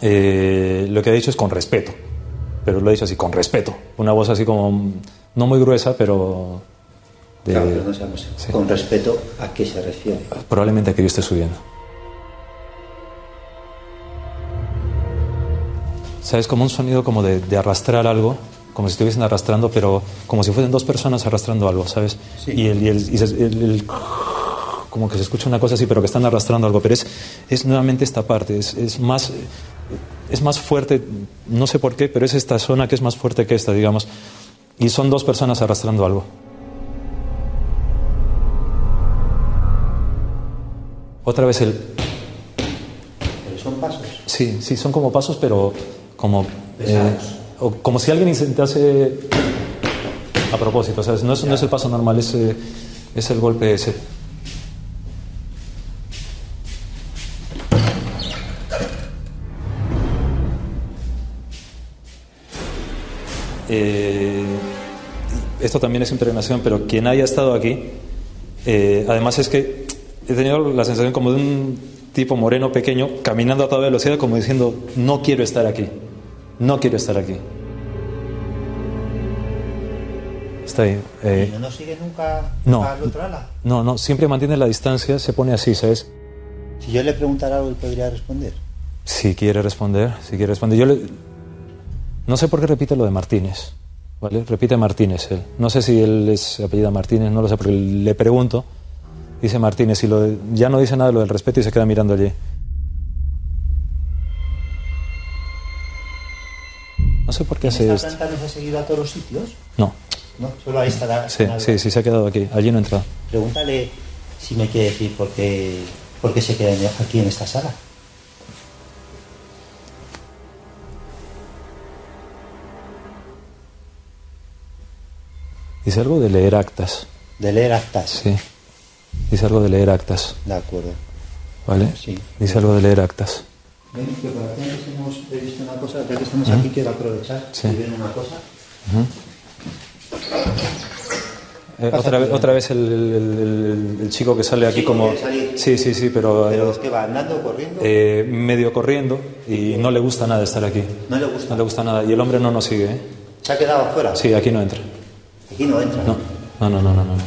eh, lo que ha dicho es con respeto, pero lo ha dicho así, con respeto. Una voz así como, no muy gruesa, pero... de- Claro, pero no sabemos con respeto a qué se refiere. probablemente a que yo esté subiendo. ¿Sabes? Como un sonido como de, de arrastrar algo, como si estuviesen arrastrando, pero como si fuesen dos personas arrastrando algo, ¿sabes? Y, el, y, el- y se- el- el- como que se escucha una cosa así, pero que están arrastrando algo. Pero es, es nuevamente esta parte, es, es más, es más fuerte, no sé por qué, pero es esta zona que es más fuerte que esta, digamos. Y son dos personas arrastrando algo. Otra vez el... Pero son pasos. Sí, sí, son como pasos, pero como... eh, o como si alguien intentase... A propósito, ¿sabes? No es, no es el paso normal, es, eh, es el golpe ese. Eh, esto también es impregnación, pero quien haya estado aquí, eh, además es que he tenido la sensación como de un tipo moreno pequeño caminando a toda velocidad como diciendo, no quiero estar aquí, no quiero estar aquí. Está ahí. eh, ¿Y no sigue nunca no. al otro ala? no, no, siempre mantiene la distancia, se pone así, ¿sabes? Si yo le preguntara algo, él podría responder. Si quiere responder, si quiere responder. Yo le... No sé por qué repite lo de Martínez, ¿vale? Repite Martínez él. No sé si él es apellida Martínez, no lo sé, porque le pregunto. Dice Martínez y lo de- ya no dice nada de lo del respeto y se queda mirando allí. No sé por qué ¿En hace esto. planta nos ha seguido a todos los sitios? No. No, solo ahí estará. Sí, sí, sí, se ha quedado aquí. Allí no ha entrado. Pregúntale si me quiere decir por qué, por qué se queda aquí en esta sala. Dice algo de leer actas. De leer actas. Sí. Dice algo de leer actas. De acuerdo. ¿Vale? Sí. Dice algo de leer actas. Ven, que por aquí antes hemos visto una cosa, ya que estamos aquí, quiero aprovechar Sí. y ver una cosa. Eh, otra, vez, otra vez el, el- el- el chico que sale aquí Chico como... que Sí, sí, sí, pero... Pero eh, es que va andando, corriendo. eh, medio corriendo y no le gusta nada estar aquí. No le gusta. No le gusta nada. Y el hombre no nos sigue, ¿eh? Se ha quedado afuera. Sí, aquí no entra. Aquí no entra. No, no, no, no, no. no.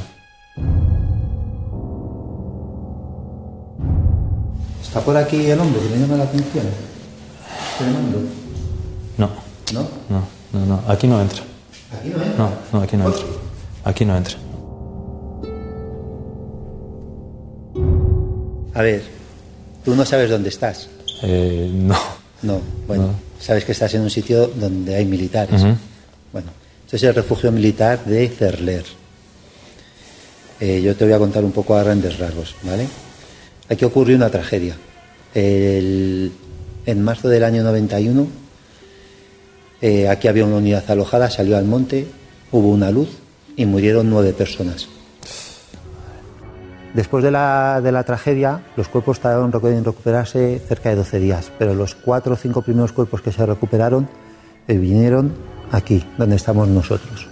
Está por aquí el hombre que me llama la atención. Fernando. No, ¿No? no, no, no. Aquí no entra. Aquí no entra. No, no, aquí no entra. Aquí no entra. A ver, tú no sabes dónde estás. Eh, no. No, bueno, sabes que estás en un sitio donde hay militares. Es el refugio militar de Cerler. Eh, yo te voy a contar un poco a grandes rasgos, ¿vale? Aquí ocurrió una tragedia. El- en marzo del año 91, eh, aquí había una unidad alojada, salió al monte, hubo una luz y murieron nueve personas. Después de la, de la tragedia, los cuerpos tardaron en recuperarse cerca de 12 días, pero los cuatro o cinco primeros cuerpos que se recuperaron eh, vinieron aquí, donde estamos nosotros.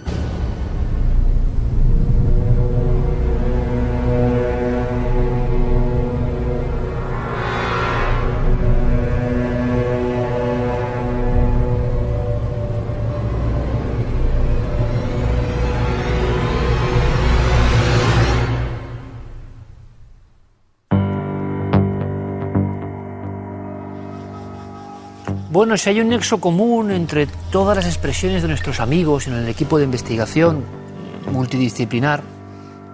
Bueno, si hay un nexo común entre todas las expresiones de nuestros amigos en el equipo de investigación multidisciplinar,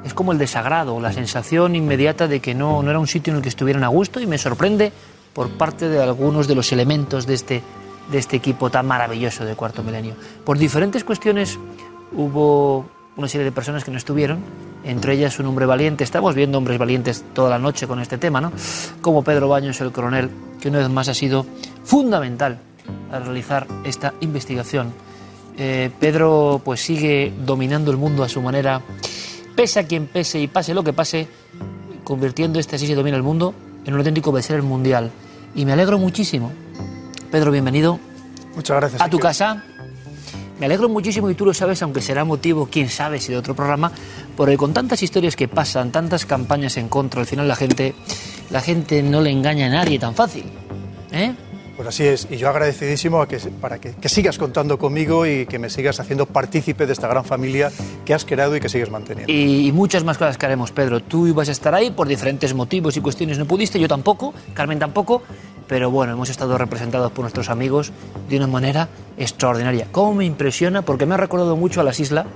es como el desagrado, la sensación inmediata de que no, no era un sitio en el que estuvieran a gusto y me sorprende por parte de algunos de los elementos de este, de este equipo tan maravilloso de Cuarto Milenio. Por diferentes cuestiones hubo una serie de personas que no estuvieron, entre ellas un hombre valiente, estamos viendo hombres valientes toda la noche con este tema, ¿no? Como Pedro Baños, el coronel, que una vez más ha sido fundamental al realizar esta investigación. Eh, Pedro pues sigue dominando el mundo a su manera, pese a quien pese y pase lo que pase, convirtiendo este así se domina el mundo en un auténtico bestseller mundial. Y me alegro muchísimo. Pedro, bienvenido Muchas gracias. a tu casa. Me alegro muchísimo y tú lo sabes, aunque será motivo, quién sabe si de otro programa, porque con tantas historias que pasan, tantas campañas en contra, al final la gente, la gente no le engaña a nadie tan fácil. ¿Eh? Pues así es, y yo agradecidísimo para que, sigas contando conmigo y que me sigas haciendo partícipe de esta gran familia que has creado y que sigues manteniendo. Y, y muchas más cosas que haremos, Pedro. Tú ibas a estar ahí por diferentes motivos y cuestiones, no pudiste, yo tampoco, Carmen tampoco, pero bueno, hemos estado representados por nuestros amigos de una manera extraordinaria. ¿Cómo me impresiona? Porque me ha recordado mucho a las islas,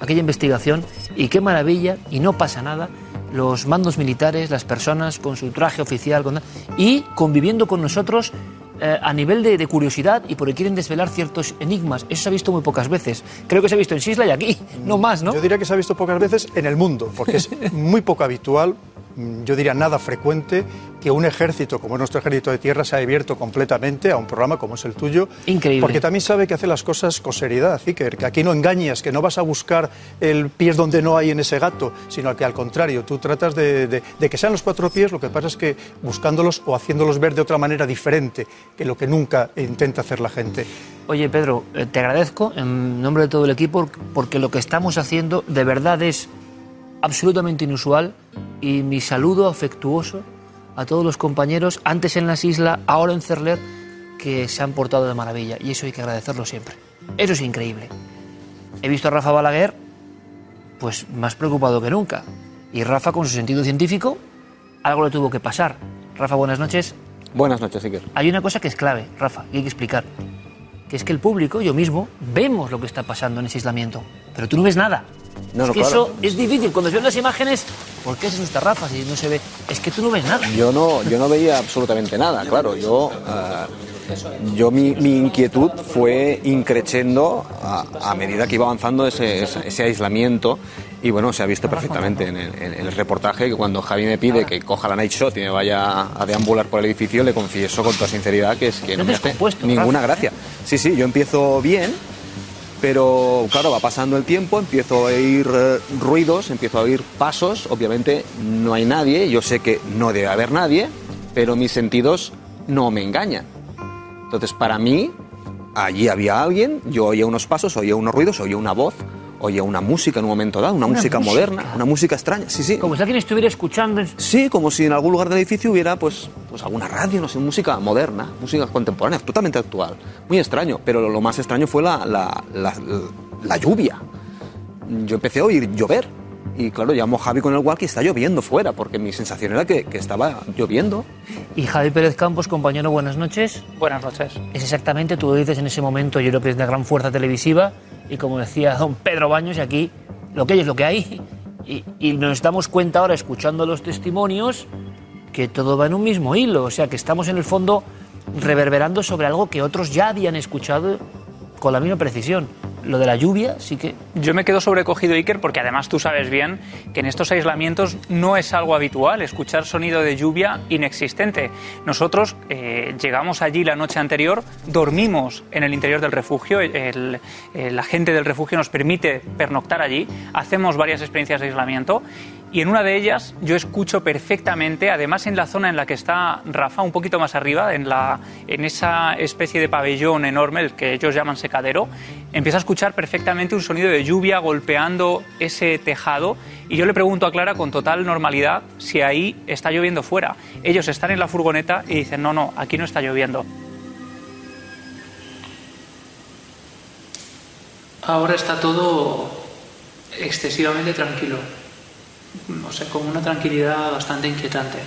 aquella investigación, y qué maravilla, y no pasa nada, los mandos militares, las personas con su traje oficial, con- y conviviendo con nosotros eh, a nivel de, de curiosidad y porque quieren desvelar ciertos enigmas. Eso se ha visto muy pocas veces. Creo que se ha visto en Sisla y aquí, no más, ¿no? Yo diría que se ha visto pocas veces en el mundo, porque es muy poco habitual, yo diría nada frecuente, que un ejército como es nuestro ejército de tierra se ha abierto completamente a un programa como es el tuyo. Increíble. Porque también sabe que hace las cosas con seriedad, Iker, que aquí no engañas, que no vas a buscar el pies donde no hay en ese gato, sino que al contrario, tú tratas de, de- de que sean los cuatro pies, lo que pasa es que buscándolos o haciéndolos ver de otra manera diferente que lo que nunca intenta hacer la gente. Oye, Pedro, eh, te agradezco en nombre de todo el equipo porque lo que estamos haciendo de verdad es absolutamente inusual y mi saludo afectuoso a todos los compañeros, antes en las islas, ahora en Cerler, que se han portado de maravilla y eso hay que agradecerlo siempre. Eso es increíble. He visto a Rafa Balaguer pues más preocupado que nunca. Y Rafa, con su sentido científico, algo le tuvo que pasar. Rafa, buenas noches. Buenas noches, Iker. Hay una cosa que es clave, Rafa, y hay que explicar. Que es que el público, yo mismo, vemos lo que está pasando en ese aislamiento. Pero tú no ves nada. No, es no, que claro. eso es difícil. Cuando se ven las imágenes, ¿por qué se Rafa si no se ve? Es que tú no ves nada. Yo no, yo no veía absolutamente nada, claro. Yo, ah, yo mi, mi inquietud fue increciendo a, a medida que iba avanzando ese, ese- ese aislamiento. Y bueno, se ha visto perfectamente en el, en el reportaje que cuando Javi me pide que coja la night shot y me vaya a deambular por el edificio, le confieso con toda sinceridad que es que no me hace ninguna gracia. Sí, sí, yo empiezo bien, pero claro, va pasando el tiempo, empiezo a oír eh, ruidos, empiezo a oír pasos, obviamente no hay nadie, yo sé que no debe haber nadie, pero mis sentidos no me engañan. Entonces, para mí, allí había alguien, yo oía unos pasos, oía unos ruidos, oía una voz, oía una música en un momento dado, una, Una música, música. moderna, una música extraña, sí, sí. Como si alguien estuviera escuchando. Sí, como si en algún lugar del edificio hubiera pues, pues alguna radio, no sé, música moderna, música contemporánea, totalmente actual. Muy extraño, pero lo, lo más extraño fue la, la, la- la lluvia. Yo empecé a oír llover. Y claro, llamo a Javi con el walkie y está lloviendo fuera, porque mi sensación era que, que estaba lloviendo. Y Javi Pérez Campos, compañero, buenas noches. Buenas noches. Es exactamente, tú lo dices en ese momento, yo creo que es de gran fuerza televisiva. Y como decía don Pedro Baños, aquí lo que hay es lo que hay. Y, y nos damos cuenta ahora, escuchando los testimonios, que todo va en un mismo hilo. O sea, que estamos en el fondo reverberando sobre algo que otros ya habían escuchado con la misma precisión. Lo de la lluvia sí que... Yo me quedo sobrecogido, Iker, porque además tú sabes bien que en estos aislamientos no es algo habitual escuchar sonido de lluvia inexistente. Nosotros eh, llegamos allí la noche anterior, dormimos en el interior del refugio, la gente del refugio nos permite pernoctar allí, hacemos varias experiencias de aislamiento y en una de ellas yo escucho perfectamente, además en la zona en la que está Rafa, un poquito más arriba, en, la, en esa especie de pabellón enorme, el que ellos llaman secadero, empiezo a escuchar perfectamente un sonido de lluvia golpeando ese tejado y yo le pregunto a Clara con total normalidad si ahí está lloviendo fuera. Ellos están en la furgoneta y dicen, no, no, aquí no está lloviendo. Ahora está todo excesivamente tranquilo. No sé, con una tranquilidad bastante inquietante.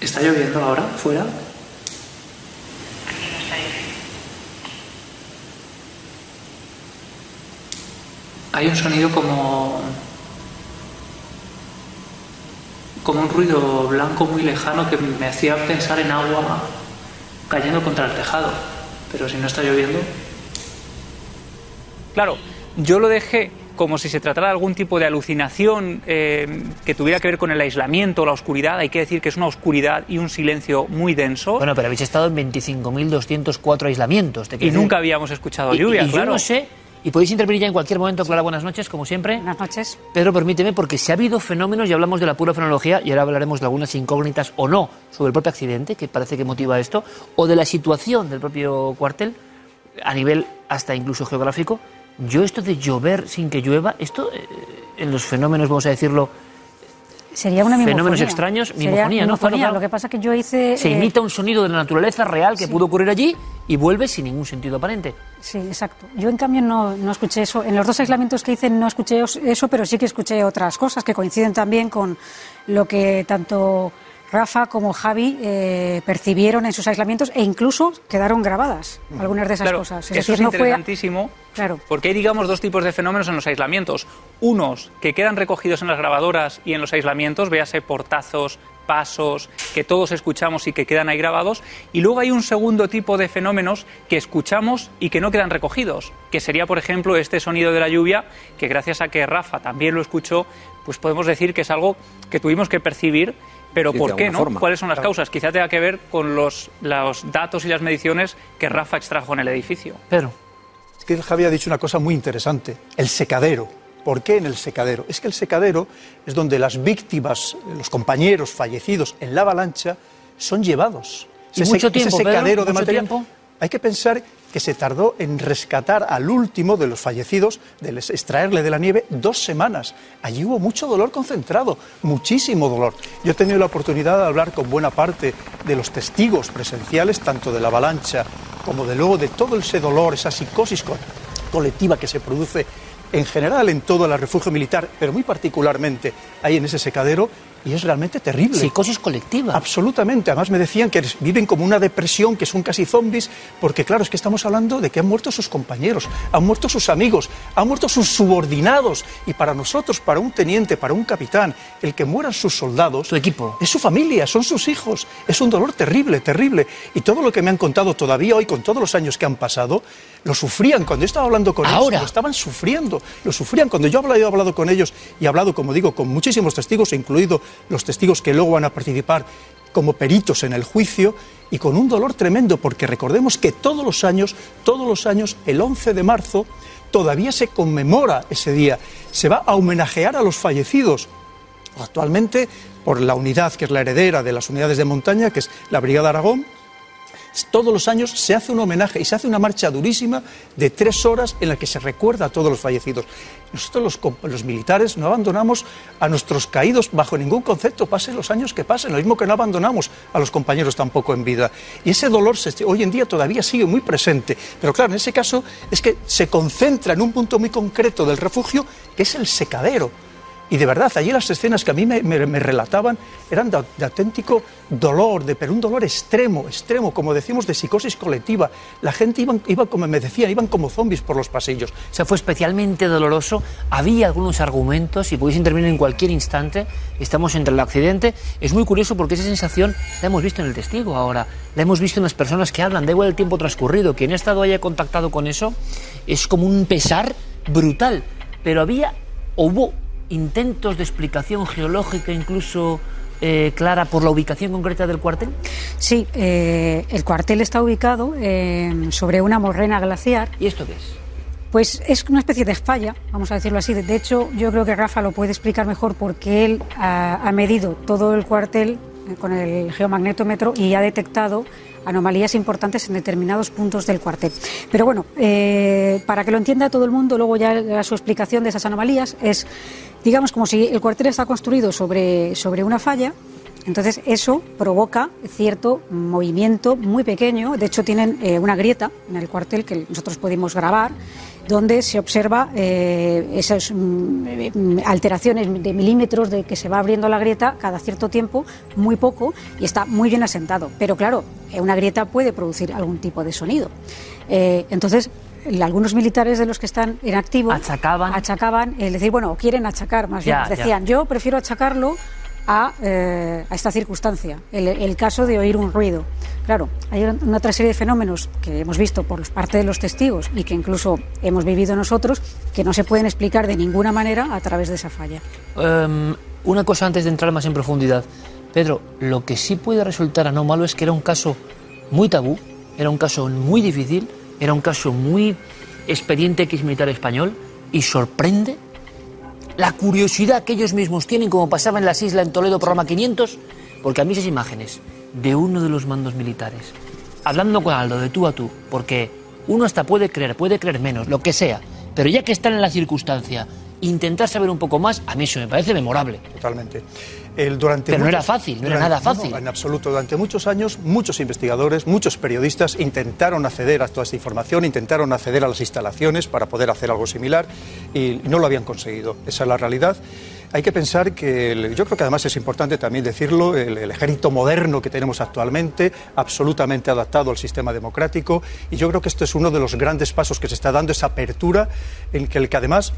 ¿Está lloviendo ahora fuera? Hay un sonido como. como un ruido blanco muy lejano que me hacía pensar en agua cayendo contra el tejado. Pero si no está lloviendo. Claro, yo lo dejé como si se tratara de algún tipo de alucinación eh, que tuviera que ver con el aislamiento, la oscuridad. Hay que decir que es una oscuridad y un silencio muy denso. Bueno, pero habéis estado en 25.204 aislamientos. te Y nunca habíamos escuchado Y- lluvia, y, yo claro. no sé, y podéis intervenir ya en cualquier momento, Clara, buenas noches, como siempre. Buenas noches. Pedro, permíteme, porque si ha habido fenómenos, y hablamos de la pura fenología, y ahora hablaremos de algunas incógnitas o no sobre el propio accidente, que parece que motiva esto, o de la situación del propio cuartel, a nivel hasta incluso geográfico. Yo esto de llover sin que llueva, esto eh, en los fenómenos, vamos a decirlo, Sería una mimofonía. Fenómenos extraños, mimofonía, ¿no? mimofonía. Claro. Lo que pasa es que yo hice... se eh, imita un sonido de la naturaleza real que pudo ocurrir allí y vuelve sin ningún sentido aparente. Sí, exacto. Yo, en cambio, no, no escuché eso. En los dos aislamientos que hice no escuché eso, pero sí que escuché otras cosas que coinciden también con lo que tanto Rafa como Javi eh, percibieron en sus aislamientos e incluso quedaron grabadas algunas de esas Claro, cosas. Es eso decir, es no fue... Claro. Porque hay, digamos, dos tipos de fenómenos en los aislamientos. Unos que quedan recogidos en las grabadoras y en los aislamientos, véase portazos, pasos, que todos escuchamos y que quedan ahí grabados. Y luego hay un segundo tipo de fenómenos que escuchamos y que no quedan recogidos, que sería, por ejemplo, este sonido de la lluvia, que gracias a que Rafa también lo escuchó, pues podemos decir que es algo que tuvimos que percibir. Pero Sí, ¿por qué no? forma. ¿Cuáles son las Claro. causas? Quizá tenga que ver con los, los datos y las mediciones que Rafa extrajo en el edificio. Pero Es que el Javi ha dicho una cosa muy interesante, el secadero. ¿Por qué en el secadero? Es que el secadero es donde las víctimas, los compañeros fallecidos en la avalancha, son llevados. ¿Y Ese- mucho ese tiempo, Pedro? secadero de ¿Mucho material. tiempo? Hay que pensar que se tardó en rescatar al último de los fallecidos, de extraerle de la nieve, dos semanas. Allí hubo mucho dolor concentrado, muchísimo dolor. Yo he tenido la oportunidad de hablar con buena parte de los testigos presenciales, tanto de la avalancha como de luego de todo ese dolor, esa psicosis co- colectiva que se produce en general en todo el refugio militar, pero muy particularmente ahí en ese secadero, y es realmente terrible. Psicosis colectiva. Absolutamente. Además me decían que viven como una depresión, que son casi zombies, porque claro, es que estamos hablando de que han muerto sus compañeros, han muerto sus amigos, han muerto sus subordinados. Y para nosotros, para un teniente, para un capitán, el que mueran sus soldados... Su equipo. Es su familia, son sus hijos. Es un dolor terrible, terrible. Y todo lo que me han contado todavía hoy, con todos los años que han pasado, lo sufrían. Cuando yo estaba hablando con Ahora. ellos, lo estaban sufriendo, lo sufrían. Cuando yo he hablado, he hablado con ellos y he hablado, como digo, con muchísimos testigos, incluido los testigos que luego van a participar como peritos en el juicio, y con un dolor tremendo, porque recordemos que todos los años, todos los años, el 11 de marzo, todavía se conmemora ese día. Se va a homenajear a los fallecidos. Actualmente, por la unidad que es la heredera de las unidades de montaña, que es la Brigada Aragón, todos los años se hace un homenaje y se hace una marcha durísima de tres horas en la que se recuerda a todos los fallecidos. Nosotros los, militares no abandonamos a nuestros caídos bajo ningún concepto, pasen los años que pasen, lo mismo que no abandonamos a los compañeros tampoco en vida. Y ese dolor se- hoy en día todavía sigue muy presente. Pero claro, en ese caso es que se concentra en un punto muy concreto del refugio, que es el secadero. Y de verdad, allí las escenas que a mí me, me- me relataban eran de, de auténtico dolor, de, pero un dolor extremo, extremo, como decimos, de psicosis colectiva. La gente iba, iba como me decían, iban como zombies por los pasillos. O sea, fue especialmente doloroso. Había algunos argumentos y podéis intervenir en cualquier instante. Estamos entre el accidente. Es muy curioso porque esa sensación la hemos visto en el testigo ahora. La hemos visto en las personas que hablan. Da igual el tiempo transcurrido. Quien ha estado haya contactado con eso es como un pesar brutal. Pero había, o hubo intentos de explicación geológica incluso eh, clara por la ubicación concreta del cuartel. Sí, eh, el cuartel está ubicado eh, sobre una morrena glaciar. ¿Y esto qué es? Pues es una especie de falla, vamos a decirlo así. De hecho, yo creo que Rafa lo puede explicar mejor porque él ha, ha medido todo el cuartel con el geomagnetómetro y ha detectado anomalías importantes en determinados puntos del cuartel. Pero bueno, eh, para que lo entienda todo el mundo, luego ya su explicación de esas anomalías es, digamos, como si el cuartel está construido sobre, sobre una falla. Entonces eso provoca cierto movimiento muy pequeño. De hecho tienen eh, una grieta en el cuartel que nosotros pudimos grabar, donde se observa eh, esas mm, eh, alteraciones de milímetros de que se va abriendo la grieta cada cierto tiempo, muy poco, y está muy bien asentado. Pero claro, eh, una grieta puede producir algún tipo de sonido. Eh, entonces algunos militares de los que están en activo achacaban, achacaban el decir, bueno, o quieren achacar, más bien, Ya, ya. decían, yo prefiero achacarlo a, eh, a esta circunstancia, el, caso de oír un ruido. Claro, hay una otra serie de fenómenos que hemos visto por parte de los testigos y que incluso hemos vivido nosotros que no se pueden explicar de ninguna manera a través de esa falla. Em, una cosa antes de entrar más en profundidad. Pedro, lo que sí puede resultar anómalo es que era un caso muy tabú, era un caso muy difícil, era un caso muy expediente X militar español y sorprende la curiosidad que ellos mismos tienen, como pasaba en las islas en Toledo, programa 500, porque a mí esas imágenes de uno de los mandos militares, hablando con Aldo de tú a tú, porque uno hasta puede creer, puede creer menos, lo que sea, pero ya que están en la circunstancia, intentar saber un poco más, a mí eso me parece memorable. Totalmente. El, durante Pero no era fácil, no era durante- nada fácil. no, en absoluto. Durante muchos años, muchos investigadores, muchos periodistas intentaron acceder a toda esta información, intentaron acceder a las instalaciones para poder hacer algo similar y no lo habían conseguido. Esa es la realidad. Hay que pensar que, el- yo creo que además es importante también decirlo, el, el ejército moderno que tenemos actualmente, absolutamente adaptado al sistema democrático, y yo creo que esto es uno de los grandes pasos que se está dando, esa apertura en que el que además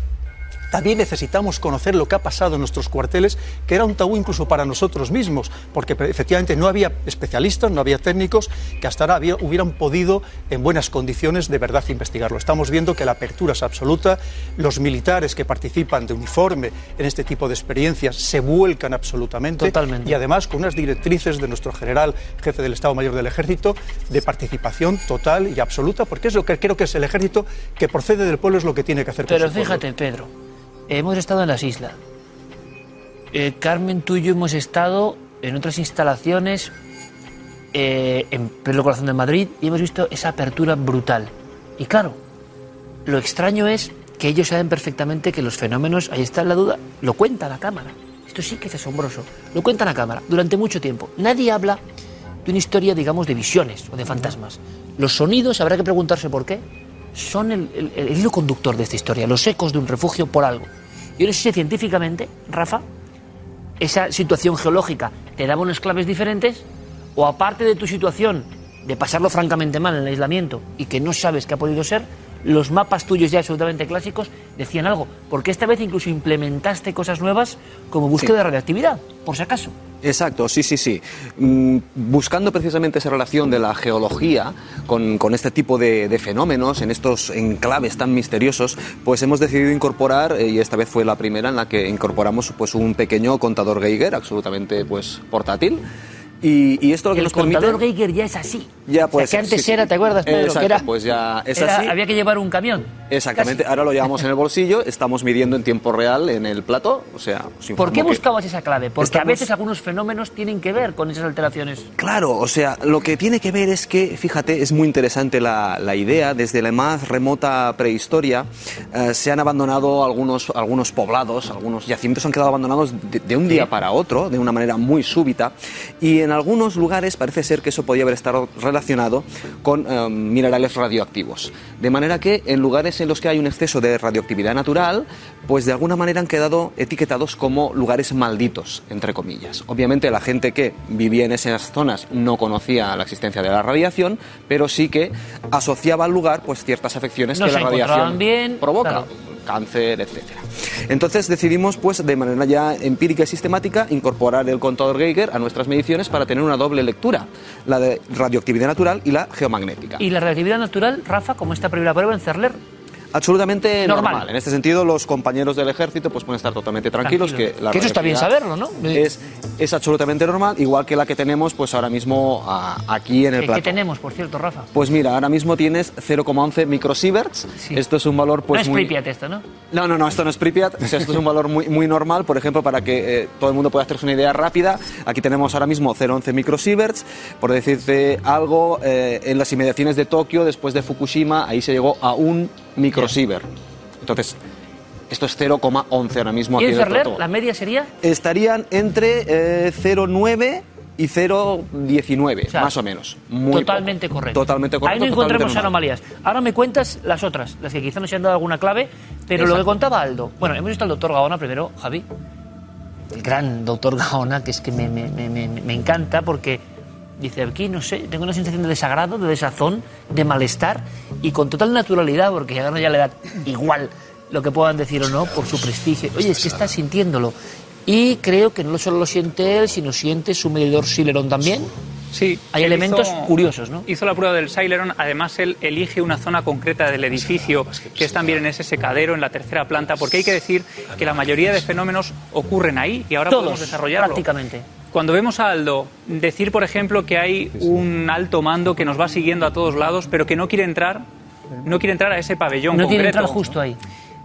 también necesitamos conocer lo que ha pasado en nuestros cuarteles, que era un tabú incluso para nosotros mismos, porque efectivamente no había especialistas, no había técnicos que hasta ahora había- hubieran podido en buenas condiciones de verdad investigarlo. Estamos viendo que la apertura es absoluta, los militares que participan de uniforme en este tipo de experiencias se vuelcan absolutamente Totalmente. y además con unas directrices de nuestro general jefe del Estado Mayor del Ejército de participación total y absoluta, porque es lo que creo que es el ejército que procede del pueblo, es lo que tiene que hacer. con Pero su pueblo. fíjate, Pedro, hemos estado en las islas. Eh, Carmen, tú y yo hemos estado en otras instalaciones eh, en pleno corazón de Madrid y hemos visto esa apertura brutal. Y claro, lo extraño es que ellos saben perfectamente que los fenómenos, ahí está la duda, lo cuenta la cámara. Esto sí que es asombroso. Lo cuenta la cámara durante mucho tiempo. Nadie habla de una historia, digamos, de visiones o de fantasmas. Los sonidos, habrá que preguntarse por qué, son el, hilo conductor de esta historia, los ecos de un refugio por algo. Yo no sé si científicamente, Rafa, esa situación geológica te daba unas claves diferentes o aparte de tu situación de pasarlo francamente mal en el aislamiento y que no sabes qué ha podido ser, los mapas tuyos ya absolutamente clásicos decían algo, porque esta vez incluso implementaste cosas nuevas como búsqueda de radioactividad, por si acaso. Exacto, sí, sí, sí. Mm, buscando precisamente esa relación de la geología con, con este tipo de, de fenómenos, en estos enclaves tan misteriosos, pues hemos decidido incorporar, eh, y esta vez fue la primera en la que incorporamos pues un pequeño contador Geiger, absolutamente pues portátil. Y, y esto lo que el nos permite... contador Geiger ya es así. Ya, O sea, pues, que antes sí, sí. era, ¿te acuerdas, Pedro? Exacto, que era, pues ya es era- así. había que llevar un camión. Exactamente, ahora lo llevamos en el bolsillo, estamos midiendo en tiempo real en el plato, o sea... ¿Por qué buscabas esa clave? Porque a Estamos- veces algunos fenómenos tienen que ver con esas alteraciones. Claro, o sea, lo que tiene que ver es que, fíjate, es muy interesante la, la idea, desde la más remota prehistoria eh, se han abandonado algunos, algunos poblados, algunos yacimientos han quedado abandonados de, de un día para otro, de una manera muy súbita, y en algunos lugares parece ser que eso podía haber estado relacionado con eh, minerales radioactivos. De manera que en lugares en los que hay un exceso de radioactividad natural, pues de alguna manera han quedado etiquetados como lugares malditos, entre comillas. Obviamente la gente que vivía en esas zonas no conocía la existencia de la radiación, pero sí que asociaba al lugar pues ciertas afecciones No que la radiación bien, provoca. claro. Cáncer, etcétera. Entonces decidimos, pues, de manera ya empírica y sistemática, incorporar el contador Geiger a nuestras mediciones para tener una doble lectura, la de radioactividad natural y la geomagnética. Y la radioactividad natural, Rafa, como esta primera prueba en Cerler, Absolutamente Normal. normal. En este sentido, los compañeros del ejército pues pueden estar totalmente tranquilos. Tranquilos. Que, la Que eso está bien saberlo, ¿no? Es, es absolutamente normal, igual que la que tenemos pues ahora mismo a- aquí en el ¿qué, plato. qué tenemos, por cierto, Rafa? Pues mira, ahora mismo tienes 0,11 microsieverts. Esto es un valor pues no es muy... Pripyat esto, ¿no? No, no, no, esto no es Pripyat, o sea, esto es un valor muy, muy normal, por ejemplo, para que eh, todo el mundo pueda hacerse una idea rápida. Aquí tenemos ahora mismo 0,11 microsieverts, por decirte algo, eh, en las inmediaciones de Tokio, después de Fukushima, ahí se llegó a un microsievert. Entonces, esto es 0,11 ahora mismo ¿Y aquí en el plato. la media sería? Estarían entre eh, 0,9 y 0,19, más o menos. Muy totalmente poco. correcto. Totalmente correcto. Ahí no encontramos anomalías. Ahora me cuentas las otras, las que quizá no se han dado alguna clave, pero lo que contaba Aldo. Bueno, hemos visto al doctor Gaona primero, Javi. El gran doctor Gaona, que es que me, me- me- me- me encanta porque dice aquí, no sé, tengo una sensación de desagrado, de desazón, de malestar y con total naturalidad, porque Gaona ya le da igual lo que puedan decir o no por su prestigio. Oye, es que está sintiéndolo. Y creo que no solo lo siente él, sino siente su medidor Sileron también. Sí. Hay elementos hizo- curiosos, ¿no? Hizo la prueba del Celeron, además él elige una zona concreta del edificio, que es también en ese secadero, en la tercera planta, porque hay que decir que la mayoría de fenómenos ocurren ahí y ahora Todos, podemos desarrollarlo. prácticamente. Cuando vemos a Aldo decir, por ejemplo, que hay un alto mando que nos va siguiendo a todos lados, pero que no quiere entrar, no quiere entrar a ese pabellón No concreto. entrar justo ahí.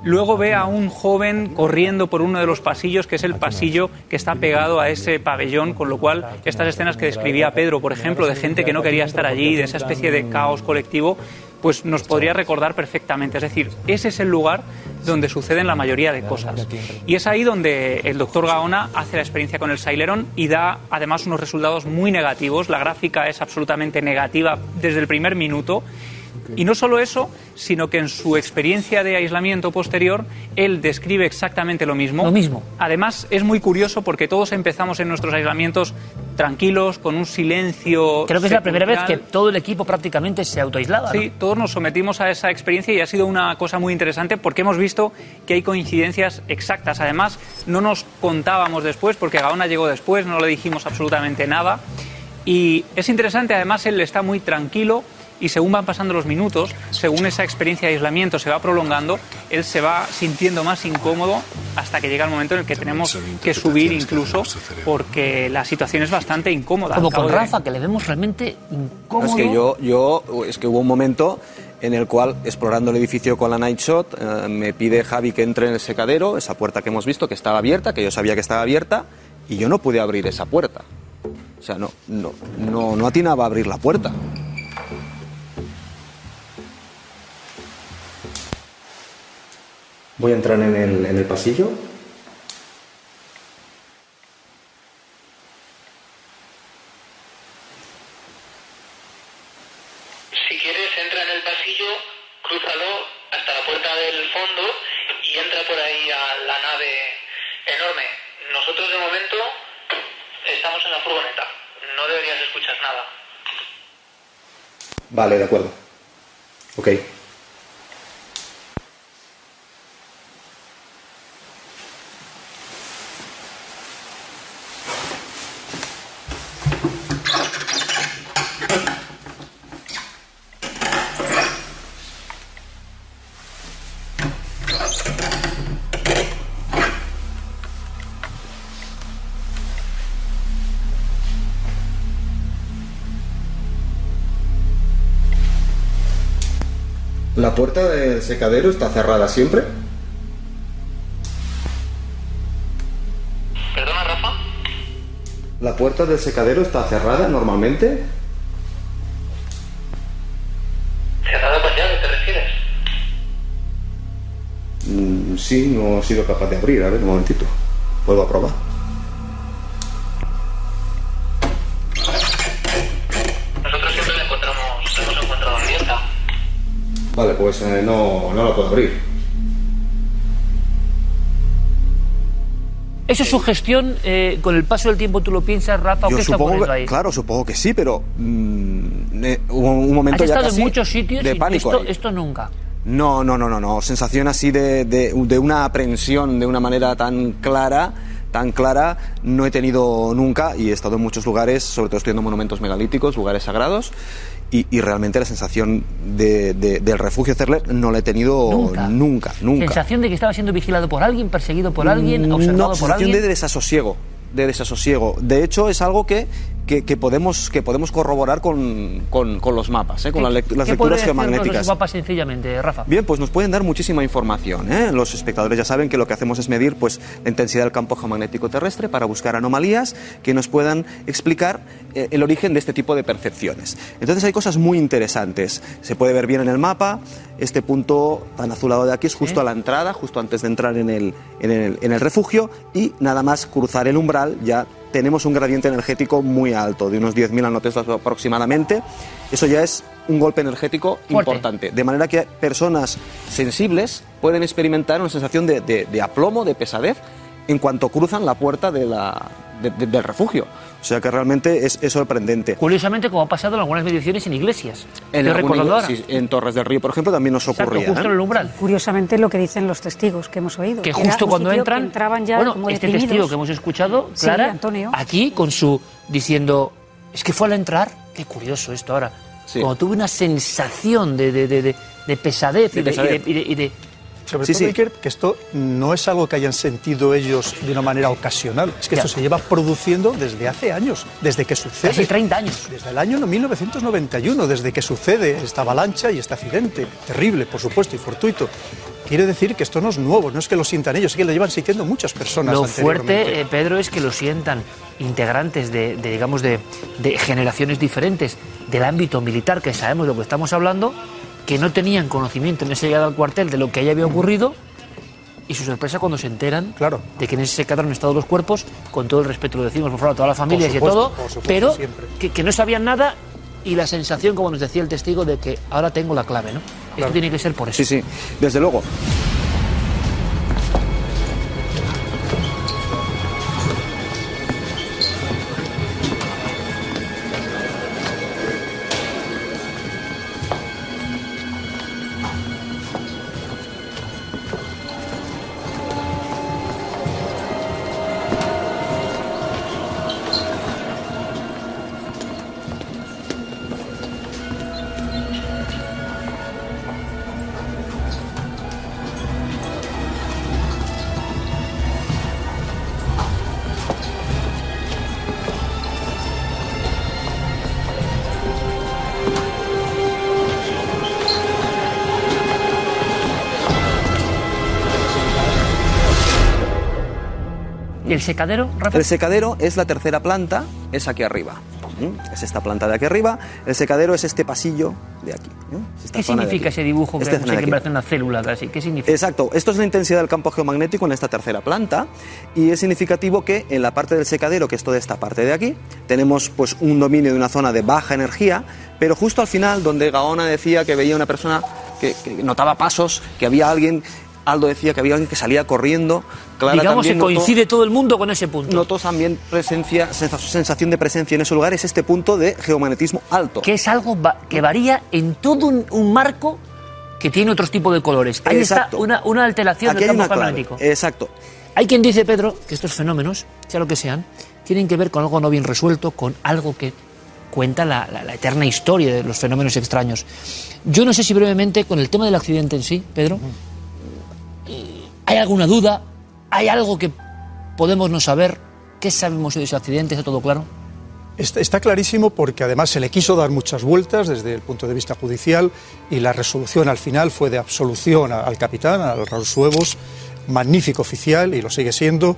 Luego ve a un joven corriendo por uno de los pasillos, que es el pasillo que está pegado a ese pabellón, con lo cual estas escenas que describía Pedro, por ejemplo, de gente que no quería estar allí, de esa especie de caos colectivo, pues nos podría recordar perfectamente. Es decir, ese es el lugar donde suceden la mayoría de cosas. Y es ahí donde el doctor Gaona hace la experiencia con el Saileron y da además unos resultados muy negativos. La gráfica es absolutamente negativa desde el primer minuto. Y no solo eso, sino que en su experiencia de aislamiento posterior, él describe exactamente lo mismo. Lo mismo. Además, es muy curioso porque todos empezamos en nuestros aislamientos tranquilos, con un silencio. Creo que es la primera vez que todo el equipo prácticamente se autoaislaba. ¿no? Sí, todos nos sometimos a esa experiencia y ha sido una cosa muy interesante porque hemos visto que hay coincidencias exactas. Además, no nos contábamos después porque Gaona llegó después, no le dijimos absolutamente nada. Y es interesante, además, él está muy tranquilo y según van pasando los minutos, según esa experiencia de aislamiento se va prolongando, él se va sintiendo más incómodo hasta que llega el momento en el que tenemos que subir incluso porque la situación es bastante incómoda. Como con de- Rafa, que le vemos realmente incómodo. Es que yo, yo, es que hubo un momento en el cual, explorando el edificio con la Night Shot, eh, me pide Javi que entre en el secadero, esa puerta que hemos visto que estaba abierta, que yo sabía que estaba abierta, y yo no pude abrir esa puerta. O sea, no, no, no, no atinaba a abrir la puerta. Voy a entrar en el, en el pasillo. Si quieres, entra en el pasillo, crúzalo hasta la puerta del fondo y entra por ahí a la nave enorme. Nosotros de momento estamos en la furgoneta. No deberías escuchar nada. Vale, de acuerdo. Ok. Puerta del secadero está cerrada siempre? ¿Perdona, Rafa? ¿La puerta del secadero está cerrada normalmente? ¿Cerrada con llave te refieres? Mm, sí, no he sido capaz de abrir. A ver, un momentito. Vuelvo a probar. Vale, pues eh, no, no la puedo abrir. ¿Eso es sugestión? Eh, ¿Con el paso del tiempo tú lo piensas, Rafa? ¿O Yo qué está supongo ocurriendo que, ahí? claro, supongo que sí, pero mm, eh, hubo un momento Has ya estado casi en muchos sitios de y pánico. esto, ahí. esto nunca. No, no, no, no, no. Sensación así de, de, de una aprensión de una manera tan clara, tan clara, no he tenido nunca y he estado en muchos lugares, sobre todo estudiando monumentos megalíticos, lugares sagrados. Y, y realmente la sensación de, de- del refugio Cerler no la he tenido Nunca. nunca, nunca. Sensación de que estaba siendo vigilado por alguien, perseguido por alguien, observado no, por sensación alguien. de desasosiego, de desasosiego. De hecho, es algo que, que, que podemos, que podemos corroborar con, con, con los mapas, ¿eh? con las, lec- las ¿Qué lecturas geomagnéticas. los mapas sencillamente, Rafa? Bien, pues nos pueden dar muchísima información. ¿eh? Los espectadores ya saben que lo que hacemos es medir pues, la intensidad del campo geomagnético terrestre para buscar anomalías que nos puedan explicar eh, el origen de este tipo de percepciones. Entonces hay cosas muy interesantes. Se puede ver bien en el mapa. Este punto tan azulado de aquí es justo a la entrada, justo antes de entrar en el, en el, en el refugio y nada más cruzar el umbral ya tenemos un gradiente energético muy alto, de unos 10.000 nanoteslas aproximadamente. Eso ya es un golpe energético Fuerte. importante. De manera que personas sensibles pueden experimentar una sensación de, de- de aplomo, de pesadez, en cuanto cruzan la puerta de la- de- de- del refugio. O sea que realmente es, es sorprendente. Curiosamente, como ha pasado en algunas mediciones en iglesias. En, alguna sí, en Torres del Río, por ejemplo, también nos Exacto, ocurría. justo ¿eh? en el umbral. Curiosamente lo que dicen los testigos que hemos oído. Que justo cuando entran, que entraban ya bueno, como este deprimidos. testigo que hemos escuchado, Sí, Clara, Antonio. aquí con su diciendo, es que fue al entrar, qué curioso esto ahora, como tuve una sensación de, de, de, de- de pesadez, De y de- pesadez. y de- y de- y de- Sobre Sí, todo, sí. Iker, que esto no es algo que hayan sentido ellos de una manera ocasional. Es que Ya. esto se lleva produciendo desde hace años, desde que sucede. Casi 30 años. Desde el año 1991, desde que sucede esta avalancha y este accidente. Terrible, por supuesto, y fortuito. Quiere decir que esto no es nuevo, no es que lo sientan ellos, es que lo llevan sintiendo muchas personas. Lo fuerte, eh, Pedro, es que lo sientan integrantes de, de, digamos, de, de generaciones diferentes del ámbito militar, que sabemos de lo que estamos hablando, que no tenían conocimiento en esa llegada al cuartel de lo que ahí había ocurrido, y su sorpresa cuando se enteran de que en ese secador han estado los cuerpos, con todo el respeto lo decimos, por favor, a todas las familias supuesto, y a todo, supuesto, pero que no sabían nada y la sensación, como nos decía el testigo, de que ahora tengo la clave, ¿no? Esto tiene que ser por eso. Sí, sí, desde luego. Secadero, Rafa? El secadero es la tercera planta, es aquí arriba. ¿Mm? Es esta planta de aquí arriba. El secadero es este pasillo de aquí. esta ¿Qué significa aquí. ese dibujo que, Esta de que parece una célula casi? ¿Qué significa? Exacto, esto es la intensidad del campo geomagnético en esta tercera planta y es significativo que en la parte del secadero, que es toda esta parte de aquí, tenemos pues un dominio de una zona de baja energía, pero justo al final donde Gaona decía que veía una persona que, que notaba pasos, que había alguien, Aldo decía que había alguien que salía corriendo, Clara Digamos que notó- coincide todo el mundo con ese punto. Notó también presencia, sensa- sensación de presencia en ese lugar, es este punto de geomagnetismo alto. Que es algo va- que varía en todo un, un marco que tiene otros tipos de colores. Ahí Exacto. está una, una alteración Aquí del campo magnético. Exacto. Hay quien dice, Pedro, que estos fenómenos, sea lo que sean, tienen que ver con algo no bien resuelto, con algo que cuenta la, la- la eterna historia de los fenómenos extraños. Yo no sé si brevemente, con el tema del accidente en sí, Pedro, eh, ¿hay alguna duda? ¿Hay algo que podemos no saber? ¿Qué sabemos de ese accidente? ¿Está todo claro? Está, clarísimo porque además se le quiso dar muchas vueltas desde el punto de vista judicial y la resolución al final fue de absolución al capitán, al Raúl Suevos, magnífico oficial y lo sigue siendo,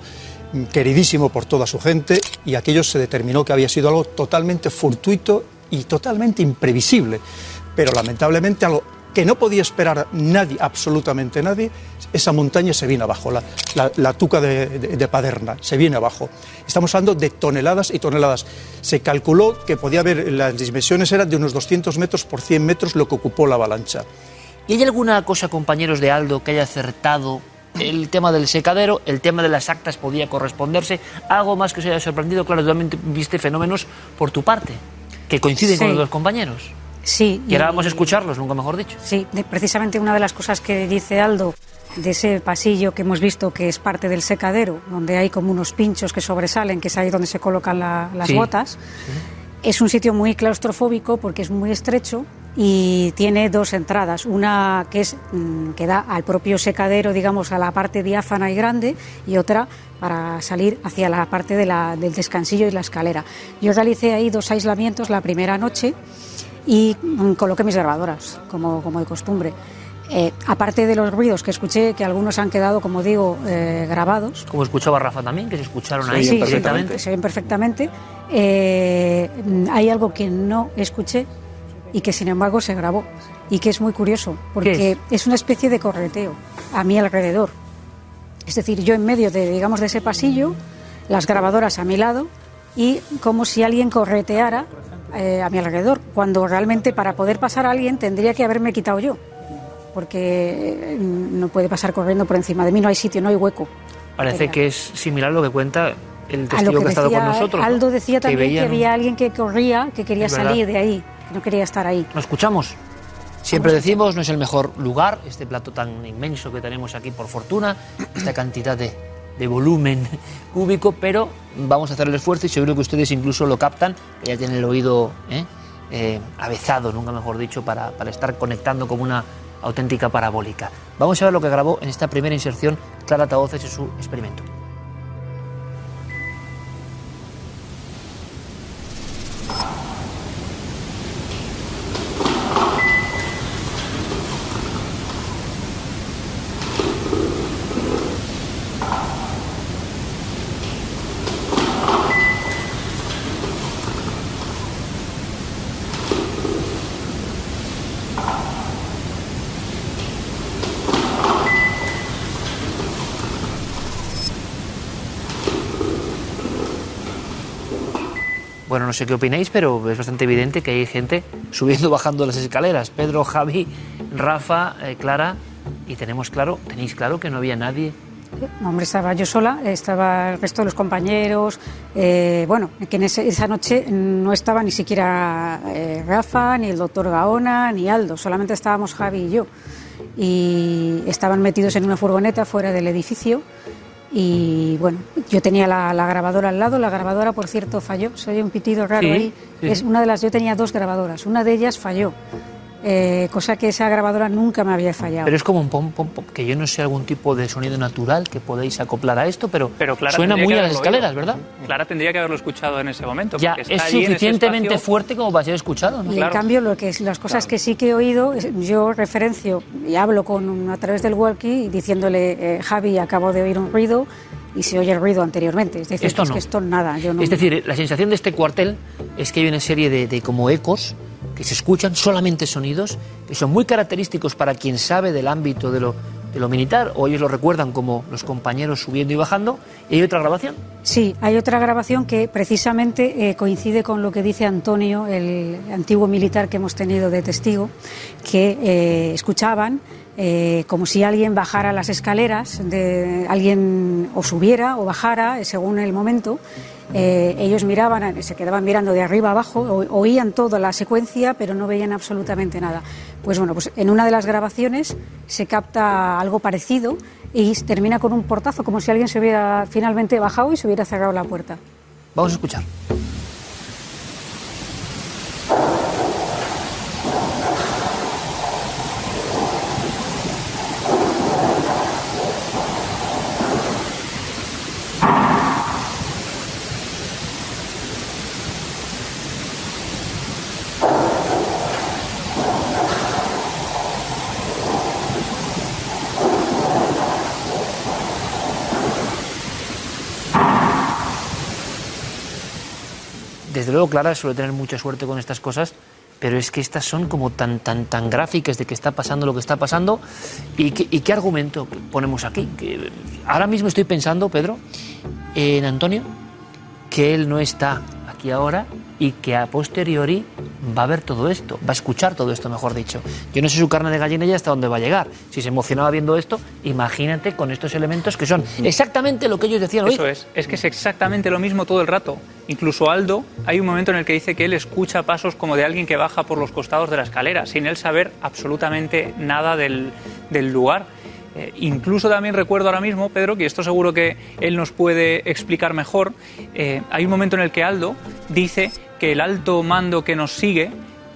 queridísimo por toda su gente y aquello se determinó que había sido algo totalmente fortuito y totalmente imprevisible, pero lamentablemente algo que no podía esperar nadie, absolutamente nadie, esa montaña se viene abajo, la, la- la tuca de, de- de Paderna, se viene abajo. Estamos hablando de toneladas y toneladas. Se calculó que podía haber, las dimensiones eran de unos 200 metros por 100 metros lo que ocupó la avalancha. ¿Y hay alguna cosa, compañeros de Aldo, que haya acertado el tema del secadero, el tema de las actas podía corresponderse? ¿Algo más que os haya sorprendido? Claro, también viste fenómenos por tu parte, que coinciden con los dos compañeros. Sí. Y ahora y- vamos a escucharlos, nunca mejor dicho. Sí, precisamente una de las cosas que dice Aldo de ese pasillo que hemos visto que es parte del secadero, donde hay como unos pinchos que sobresalen, que es ahí donde se colocan la- las Sí. botas, es un sitio muy claustrofóbico porque es muy estrecho y tiene dos entradas, una que es mm, que da al propio secadero, digamos, a la parte diáfana y grande, y otra para salir hacia la parte de la- del descansillo y la escalera. Yo realicé ahí dos aislamientos la primera noche y mm, coloqué mis grabadoras, como, como de costumbre. Eh, aparte de los ruidos que escuché, que algunos han quedado, como digo, eh, grabados, Como escuchaba Rafa también, que se escucharon ahí Sí, directamente. Se ven perfectamente. Eh, hay algo que no escuché y que sin embargo se grabó y que es muy curioso porque es? una especie de correteo a mi alrededor. Es decir, yo en medio de, digamos, de ese pasillo, las grabadoras a mi lado y como si alguien correteara eh, a mi alrededor, cuando realmente para poder pasar a alguien tendría que haberme quitado yo, porque eh, no puede pasar corriendo por encima de mí, no hay sitio, no hay hueco. Parece que es similar a lo que cuenta el A lo testigo que, ha estado con nosotros. ¿no? Aldo decía también que, veían un- había alguien que corría, que quería salir de ahí, que no quería estar ahí. ¿Lo escuchamos? Siempre decimos, no es el mejor lugar, este plato tan inmenso que tenemos aquí por fortuna, esta cantidad de, de volumen [laughs] cúbico, pero vamos a hacer el esfuerzo y seguro que ustedes incluso lo captan, que ya tienen el oído ¿eh? Eh, avezado, nunca mejor dicho, para, para estar conectando como una auténtica parabólica. Vamos a ver lo que grabó en esta primera inserción Clara Taoces en su experimento. No sé qué opináis, pero es bastante evidente que hay gente subiendo [laughs] bajando las escaleras. Pedro, Javi, Rafa, eh, Clara, y tenemos claro, tenéis claro que no había nadie. No, hombre, estaba yo sola, estaba el resto de los compañeros. eh, bueno, que en ese- esa noche no estaba ni siquiera eh, Rafa, ni el doctor Gaona, ni Aldo, solamente estábamos Javi y yo. Y estaban metidos en una furgoneta fuera del edificio. Y bueno, yo tenía la, la grabadora al lado, la grabadora, por cierto, falló. Se oye un pitido raro Sí, ahí. sí. Es una de las, yo tenía dos grabadoras, una de ellas falló. Eh, cosa que esa grabadora nunca me había fallado. Pero es como un pom, pom, pom, que yo no sé algún tipo de sonido natural que podéis acoplar a esto, pero, Pero Clara suena muy que a las escaleras, oído. ¿verdad? Clara tendría que haberlo escuchado en ese momento. Ya, porque está es suficientemente espacio. fuerte como para ser escuchado, ¿no? Y en cambio, lo que es, las cosas que sí que he oído, es- yo referencio y hablo con a través del walkie diciéndole, eh, Javi, acabo de oír un ruido y se oye el ruido anteriormente. Es decir, Esto no. que esto nada. Yo no, Es decir, la sensación de este cuartel es que hay una serie de, de como ecos que se escuchan, solamente sonidos, que son muy característicos para quien sabe del ámbito de lo, de lo militar, o ellos lo recuerdan como los compañeros subiendo y bajando, y hay otra grabación. Sí, hay otra grabación que precisamente eh, coincide con lo que dice Antonio, el antiguo militar que hemos tenido de testigo, que eh, escuchaban eh, como si alguien bajara las escaleras, de, alguien o subiera o bajara, según el momento. Eh, ellos miraban, se quedaban mirando de arriba abajo, oían toda la secuencia, pero no veían absolutamente nada. Pues bueno, pues en una de las grabaciones se capta algo parecido y termina con un portazo, como si alguien se hubiera finalmente bajado y se hubiera cerrado la puerta. Vamos a escuchar. Luego, Clara suele tener mucha suerte con estas cosas, pero es que estas son como tan, tan, tan gráficas de que está pasando lo que está pasando. ¿Y qué, argumento ponemos aquí? Ahora mismo estoy pensando, Pedro, en Antonio, que él no está aquí ahora y que a posteriori va a ver todo esto, va a escuchar todo esto, mejor dicho. Yo no sé su carne de gallina ya hasta dónde va a llegar. Si se emocionaba viendo esto, imagínate con estos elementos que son exactamente lo que ellos decían hoy. Eso es, es que es exactamente lo mismo todo el rato. Incluso Aldo, hay un momento en el que dice que él escucha pasos como de alguien que baja por los costados de la escalera, sin él saber absolutamente nada del, del lugar. Eh, incluso también recuerdo ahora mismo, Pedro, que esto seguro que él nos puede explicar mejor, eh, hay un momento en el que Aldo dice que el alto mando que nos sigue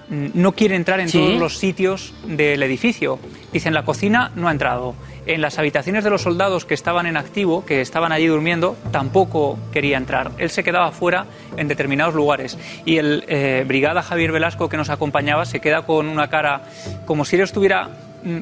mm, no quiere entrar en Sí. todos los sitios del edificio. Dice, en la cocina no ha entrado. En las habitaciones de los soldados que estaban en activo, que estaban allí durmiendo, tampoco quería entrar. Él se quedaba fuera en determinados lugares. Y el eh, brigada Javier Velasco que nos acompañaba se queda con una cara como si él estuviera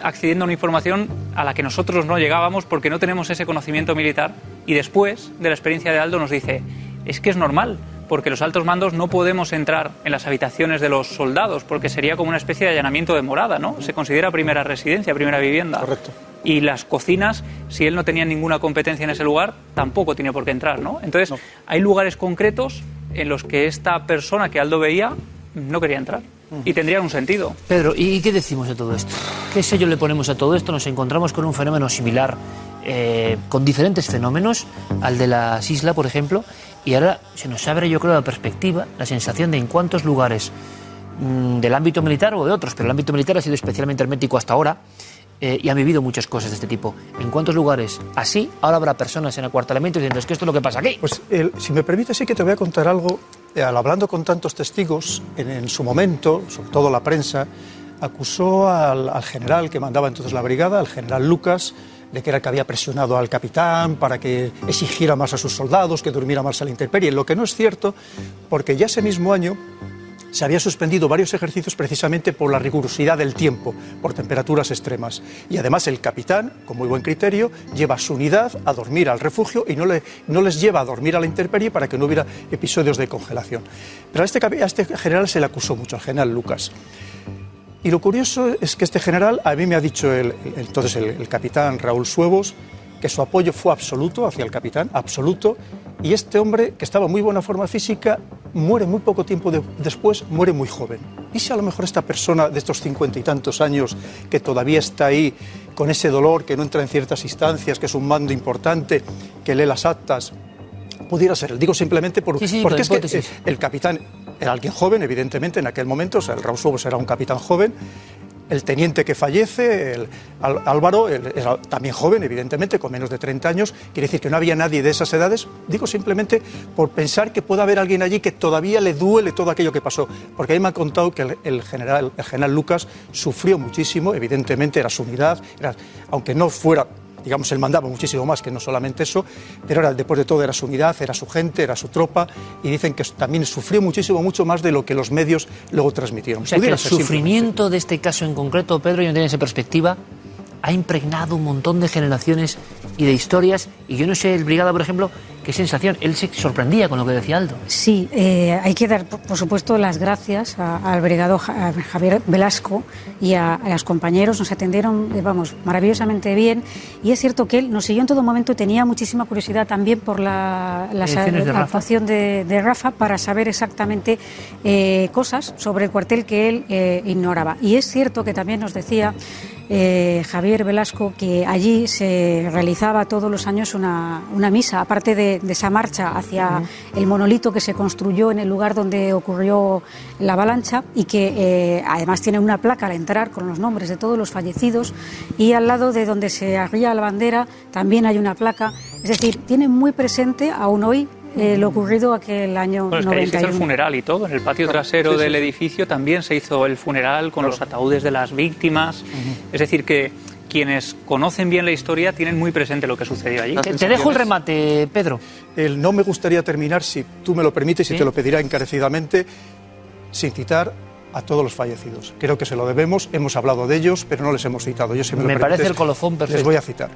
accediendo a una información a la que nosotros no llegábamos porque no tenemos ese conocimiento militar. Y después de la experiencia de Aldo nos dice, es que es normal, porque los altos mandos no podemos entrar en las habitaciones de los soldados, porque sería como una especie de allanamiento de morada, ¿no? Se considera primera residencia, primera vivienda. Correcto. Y las cocinas, si él no tenía ninguna competencia en ese lugar, tampoco tiene por qué entrar, ¿no? Entonces, hay lugares concretos en los que esta persona que Aldo veía no quería entrar. Y tendría un sentido. Pedro, ¿y qué decimos de todo esto? ¿Qué sello le ponemos a todo esto? Nos encontramos con un fenómeno similar, eh, con diferentes fenómenos, al de las islas, por ejemplo, y ahora se nos abre, yo creo, la perspectiva, la sensación de en cuántos lugares mm, del ámbito militar o de otros, pero el ámbito militar ha sido especialmente hermético hasta ahora. Eh, y han vivido muchas cosas de este tipo. ¿En cuántos lugares así ahora habrá personas en acuartelamientos diciendo es que esto es lo que pasa aquí? Pues el- si me permite, sí que te voy a contar algo. Eh, al hablando con tantos testigos, en, en su momento, sobre todo la prensa, acusó al, al general que mandaba entonces la brigada, al general Lucas, de que era el que había presionado al capitán para que exigiera más a sus soldados, que durmiera más a la intemperie, lo que no es cierto, porque ya ese mismo año se había suspendido varios ejercicios precisamente por la rigurosidad del tiempo, por temperaturas extremas. Y además el capitán, con muy buen criterio, lleva su unidad a dormir al refugio y no, le- no les lleva a dormir a la intemperie para que no hubiera episodios de congelación. Pero a este, este general se le acusó mucho, al general Lucas. Y lo curioso es que este general, a mí me ha dicho entonces el, el capitán Raúl Suevos, que su apoyo fue absoluto hacia el capitán, absoluto, y este hombre, que estaba en muy buena forma física, muere muy poco tiempo de- después, muere muy joven. Y si a lo mejor esta persona de estos cincuenta y tantos años, que todavía está ahí con ese dolor, que no entra en ciertas instancias, que es un mando importante, que lee las actas, pudiera ser. Digo simplemente por- Sí, sí, porque por es que eh, el capitán era alguien joven, evidentemente, en aquel momento, o sea, el Raúl Suevos era un capitán joven, el teniente que fallece, el Álvaro, era también joven, evidentemente, con menos de 30 años, quiere decir que no había nadie de esas edades, digo simplemente por pensar que pueda haber alguien allí que todavía le duele todo aquello que pasó, porque a mí me han contado que el, general, el general Lucas sufrió muchísimo, evidentemente era su unidad, aunque no fuera digamos, él mandaba muchísimo más que no solamente eso, pero era, después de todo era su unidad, era su gente, era su tropa, y dicen que también sufrió muchísimo, mucho más de lo que los medios luego transmitieron. O sea, que Pudiera el sufrimiento de este caso en concreto, Pedro, yo no tiene esa perspectiva, ha impregnado un montón de generaciones y de historias. Y yo no sé, el Brigada, por ejemplo, qué sensación. Él se sorprendía con lo que decía Aldo. Sí, eh, hay que dar, por, supuesto, las gracias al brigado a Javier Velasco y a, a los compañeros. Nos atendieron, eh, vamos, maravillosamente bien. Y es cierto que él nos siguió en todo momento y tenía muchísima curiosidad también por la, la, de la actuación de, de Rafa para saber exactamente eh, cosas sobre el cuartel que él eh, ignoraba. Y es cierto que también nos decía eh, Javier Velasco que allí se realizaba todos los años una, una misa, aparte de, de esa marcha hacia el monolito que se construyó en el lugar donde ocurrió la avalancha y que eh, además tiene una placa al entrar con los nombres de todos los fallecidos y al lado de donde se arría la bandera también hay una placa. Es decir, tiene muy presente aún hoy eh, lo ocurrido aquel año Bueno, es que ahí se hizo el 91. funeral y todo. En el patio trasero Sí, sí, del sí. edificio también se hizo el funeral con los ataúdes de las víctimas. Es decir, que quienes conocen bien la historia tienen muy presente lo que sucedió allí. Te, te dejo el remate, Pedro. El no me gustaría terminar, si tú me lo permites y Sí. te lo pedirá encarecidamente, sin citar a todos los fallecidos. Creo que se lo debemos, hemos hablado de ellos, pero no les hemos citado. Yo, si me, lo parece el colofón perfecto. Les voy a citar.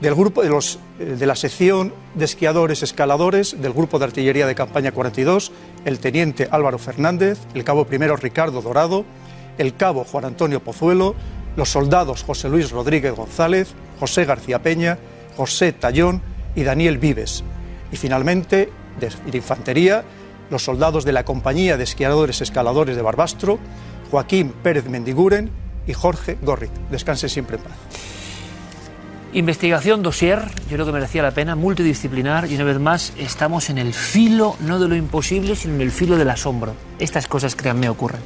Del grupo de, los, eh, de la sección de esquiadores escaladores del grupo de artillería de campaña 42, el teniente Álvaro Fernández, el cabo primero Ricardo Dorado, el cabo Juan Antonio Pozuelo, los soldados José Luis Rodríguez González, José García Peña, José Tallón y Daniel Vives. Y finalmente, de, infantería, los soldados de la compañía de esquiadores escaladores de Barbastro, Joaquín Pérez Mendiguren y Jorge Gorrit. Descanse siempre en paz. Investigación, dossier, yo creo que merecía la pena, multidisciplinar y una vez más estamos en el filo, no de lo imposible, sino en el filo del asombro. Estas cosas, créanme, ocurren.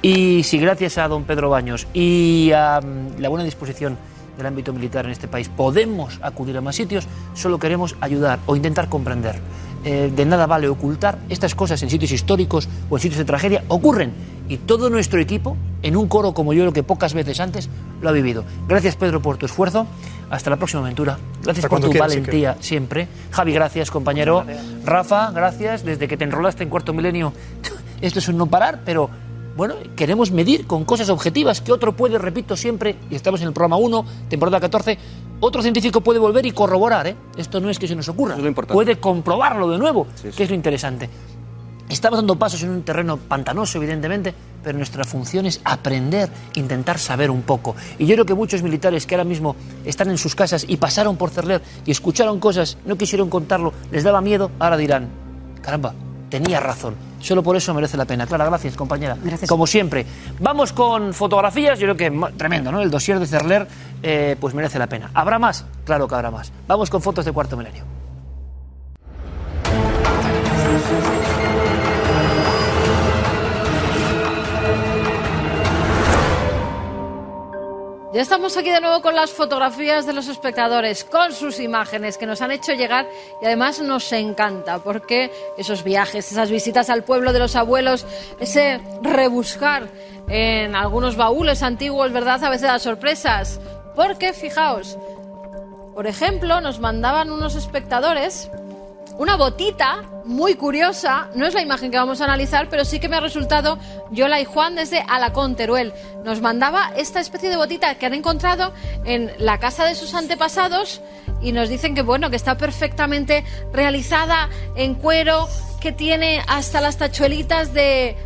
Y si gracias a don Pedro Baños y a mm, la buena disposición del ámbito militar en este país podemos acudir a más sitios, solo queremos ayudar o intentar comprender. Eh, de nada vale ocultar estas cosas en sitios históricos o en sitios de tragedia, ocurren. Y todo nuestro equipo, en un coro como yo, lo que pocas veces antes, lo ha vivido. Gracias, Pedro, por tu esfuerzo. Hasta la próxima aventura. Gracias Hasta por tu quieras, valentía siempre. Javi, gracias, compañero. Rafa, gracias. Desde que te enrolaste en Cuarto Milenio, [laughs] esto es un no parar, pero bueno, queremos medir con cosas objetivas que otro puede, repito siempre, y estamos en el programa 1, temporada 14, otro científico puede volver y corroborar, ¿eh? Esto no es que se nos ocurra. Puede comprobarlo de nuevo, que es lo interesante. Estamos dando pasos en un terreno pantanoso, evidentemente, pero nuestra función es aprender, intentar saber un poco. Y yo creo que muchos militares que ahora mismo están en sus casas y pasaron por Cerler y escucharon cosas, no quisieron contarlo, les daba miedo, ahora dirán, caramba, tenía razón. Solo por eso merece la pena. Clara, gracias, compañera. Gracias. Como siempre. Vamos con fotografías, yo creo que tremendo, ¿no? El dossier de Cerler, eh, pues merece la pena. ¿Habrá más? Claro que habrá más. Vamos con fotos de Cuarto Milenio. Ya estamos aquí de nuevo con las fotografías de los espectadores, con sus imágenes que nos han hecho llegar y además nos encanta porque esos viajes, esas visitas al pueblo de los abuelos, ese rebuscar en algunos baúles antiguos, ¿verdad? A veces da sorpresas. Porque, fijaos, por ejemplo, nos mandaban unos espectadores una botita muy curiosa. No es la imagen que vamos a analizar, pero sí que me ha resultado Yola y Juan desde Alacón, Teruel. Nos mandaba esta especie de botita que han encontrado en la casa de sus antepasados y nos dicen que bueno, que está perfectamente realizada en cuero, que tiene hasta las tachuelitas de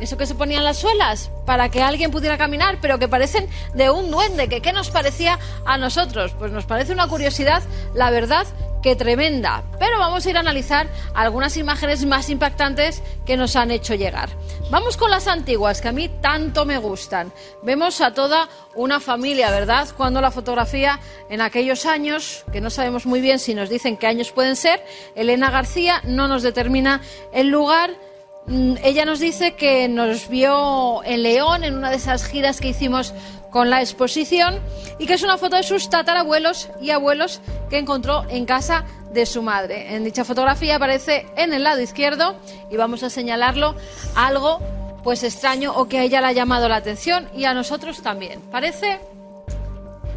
eso que se ponían las suelas para que alguien pudiera caminar, pero que parecen de un duende, que qué nos parecía a nosotros. Pues nos parece una curiosidad, la verdad, que tremenda. Pero vamos a ir a analizar algunas imágenes más impactantes que nos han hecho llegar. Vamos con las antiguas, que a mí tanto me gustan. Vemos a toda una familia, ¿verdad? Cuando la fotografía en aquellos años, que no sabemos muy bien si nos dicen qué años pueden ser, Elena García no nos determina el lugar. Mm, Ella nos dice que nos vio en León en una de esas giras que hicimos con la exposición y que es una foto de sus tatarabuelos y abuelos que encontró en casa de su madre. En dicha fotografía aparece en el lado izquierdo y vamos a señalarlo algo pues extraño o que a ella le ha llamado la atención y a nosotros también. Parece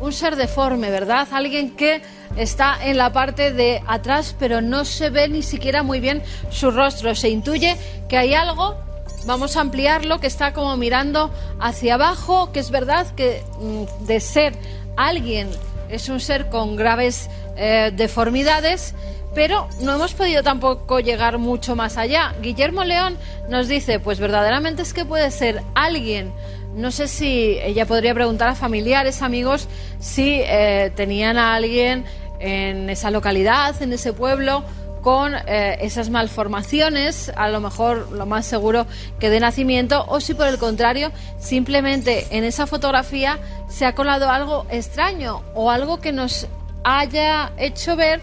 un ser deforme, ¿verdad? Alguien que está en la parte de atrás, pero no se ve ni siquiera muy bien su rostro. Se intuye que hay algo. Vamos a ampliarlo, que está como mirando hacia abajo, que es verdad que mm, de ser alguien es un ser con graves eh, deformidades, pero no hemos podido tampoco llegar mucho más allá. Guillermo León nos dice, pues verdaderamente es que puede ser alguien. No sé si ella podría preguntar a familiares, amigos, si eh, tenían a alguien en esa localidad, en ese pueblo, con eh, esas malformaciones, a lo mejor lo más seguro que de nacimiento, o si por el contrario, simplemente en esa fotografía se ha colado algo extraño o algo que nos haya hecho ver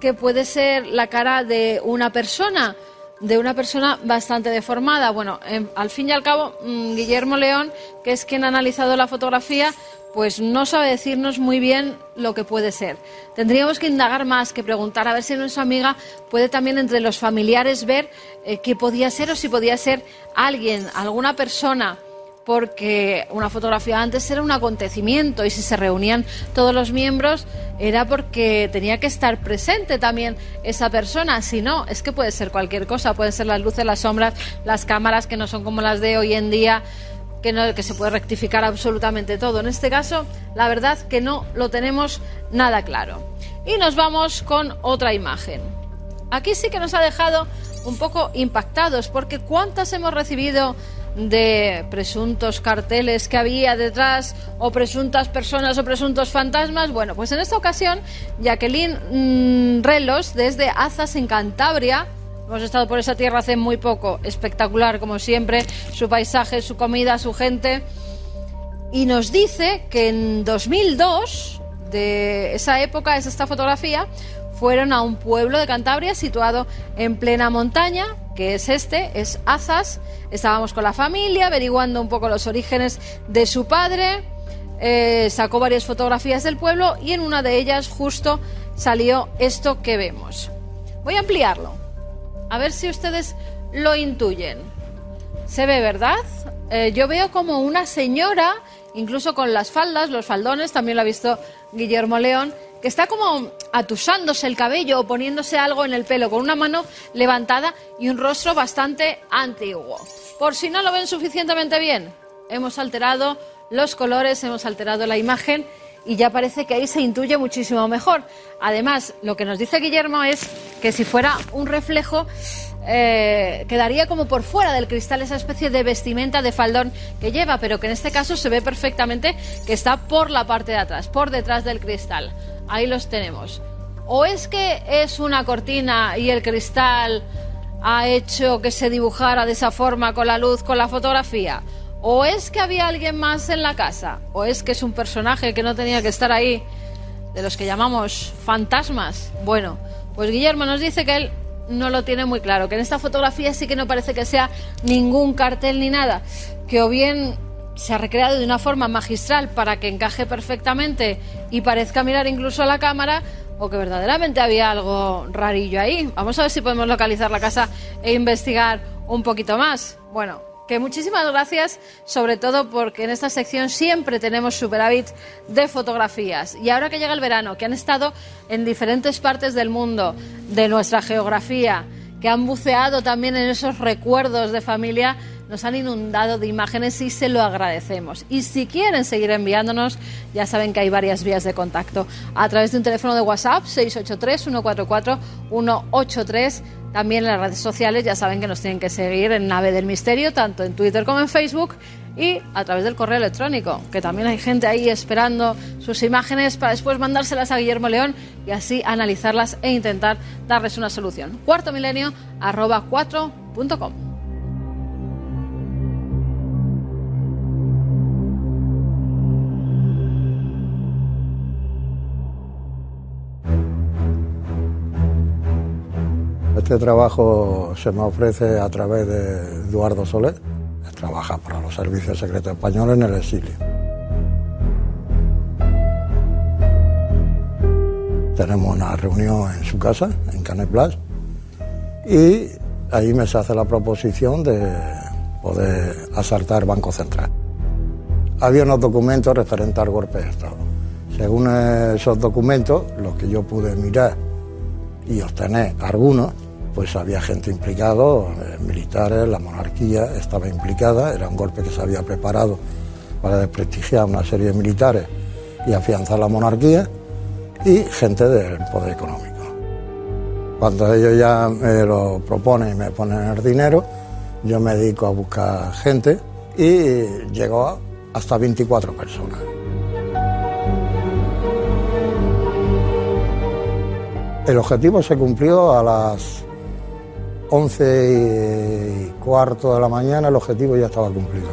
que puede ser la cara de una persona, de una persona bastante deformada. Bueno, al fin y al cabo, mm, Guillermo León, que es quien ha analizado la fotografía, pues no sabe decirnos muy bien lo que puede ser. Tendríamos que indagar más, que preguntar a ver si nuestra amiga puede también entre los familiares ver eh, qué podía ser o si podía ser alguien, alguna persona, porque una fotografía antes era un acontecimiento y si se reunían todos los miembros era porque tenía que estar presente también esa persona. Si no, es que puede ser cualquier cosa, pueden ser las luces, las sombras, las cámaras que no son como las de hoy en día que, no, que se puede rectificar absolutamente todo. En este caso, la verdad que no lo tenemos nada claro. Y nos vamos con otra imagen. Aquí sí que nos ha dejado un poco impactados, porque ¿cuántas hemos recibido de presuntos carteles que había detrás o presuntas personas o presuntos fantasmas. Bueno, pues en esta ocasión, Jacqueline mm, Relos, desde Azas en Cantabria, Hemos estado por esa tierra hace muy poco. Espectacular, como siempre, su paisaje, su comida, su gente. Y nos dice que en 2002, de esa época, es esta fotografía, fueron a un pueblo de Cantabria situado en plena montaña, que es este, es Azas. Estábamos con la familia averiguando un poco los orígenes de su padre. Eh, sacó varias fotografías del pueblo y en una de ellas justo salió esto que vemos. Voy a ampliarlo. A ver si ustedes lo intuyen. Se ve, ¿verdad? Eh, yo veo como una señora, incluso con las faldas, los faldones, también lo ha visto Guillermo León, que está como atusándose el cabello o poniéndose algo en el pelo, con una mano levantada y un rostro bastante antiguo. Por si no lo ven suficientemente bien, hemos alterado los colores, hemos alterado la imagen y ya parece que ahí se intuye muchísimo mejor. Además, lo que nos dice Guillermo es que si fuera un reflejo, eh, quedaría como por fuera del cristal esa especie de vestimenta de faldón que lleva, pero que en este caso se ve perfectamente que está por la parte de atrás, por detrás del cristal. Ahí los tenemos. ¿O es que es una cortina y el cristal ha hecho que se dibujara de esa forma con la luz, con la fotografía? O es que había alguien más en la casa, o es que es un personaje que no tenía que estar ahí, de los que llamamos fantasmas. Bueno, pues Guillermo nos dice que él no lo tiene muy claro, que en esta fotografía sí que no parece que sea ningún cartel ni nada, que o bien se ha recreado de una forma magistral para que encaje perfectamente y parezca mirar incluso a la cámara, o que verdaderamente había algo rarillo ahí. Vamos a ver si podemos localizar la casa e investigar un poquito más. Bueno, que muchísimas gracias, sobre todo porque en esta sección siempre tenemos superávit de fotografías. Y ahora que llega el verano, que han estado en diferentes partes del mundo, de nuestra geografía, que han buceado también en esos recuerdos de familia, nos han inundado de imágenes y se lo agradecemos. Y si quieren seguir enviándonos, ya saben que hay varias vías de contacto. A través de un teléfono de WhatsApp, 683-144-183 también en las redes sociales ya saben que nos tienen que seguir en Nave del Misterio, tanto en Twitter como en Facebook y a través del correo electrónico, que también hay gente ahí esperando sus imágenes para después mandárselas a Guillermo León y así analizarlas e intentar darles una solución. Cuarto milenio arroba 4.com. Este trabajo se me ofrece a través de Eduardo Soler, trabaja para los servicios secretos españoles en el exilio. Tenemos una reunión en su casa, en Caneplas, y ahí me se hace la proposición de poder asaltar Banco Central. Había unos documentos referentes al golpe de Estado. Según esos documentos, los que yo pude mirar y obtener algunos, pues había gente implicado, eh, militares, la monarquía estaba implicada, era un golpe que se había preparado para desprestigiar una serie de militares y afianzar la monarquía. y gente del poder económico. Cuando ellos ya me lo proponen y me ponen el dinero, yo me dedico a buscar gente y llegó hasta 24 personas. El objetivo se cumplió a las 11 y cuarto de la mañana, el objetivo ya estaba cumplido.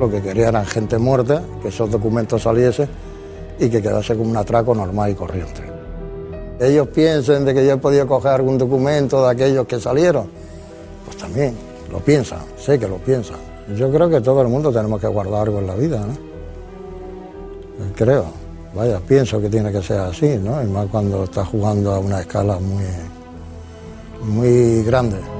Lo que querían eran gente muerta, que esos documentos saliesen y que quedase como un atraco normal y corriente. Ellos piensen de que yo he podido coger algún documento de aquellos que salieron, pues también lo piensan, sé que lo piensan. Yo creo que todo el mundo tenemos que guardar algo en la vida, ¿no? Creo, vaya, pienso que tiene que ser así, ¿no? Y más cuando estás jugando a una escala muy, muy grande.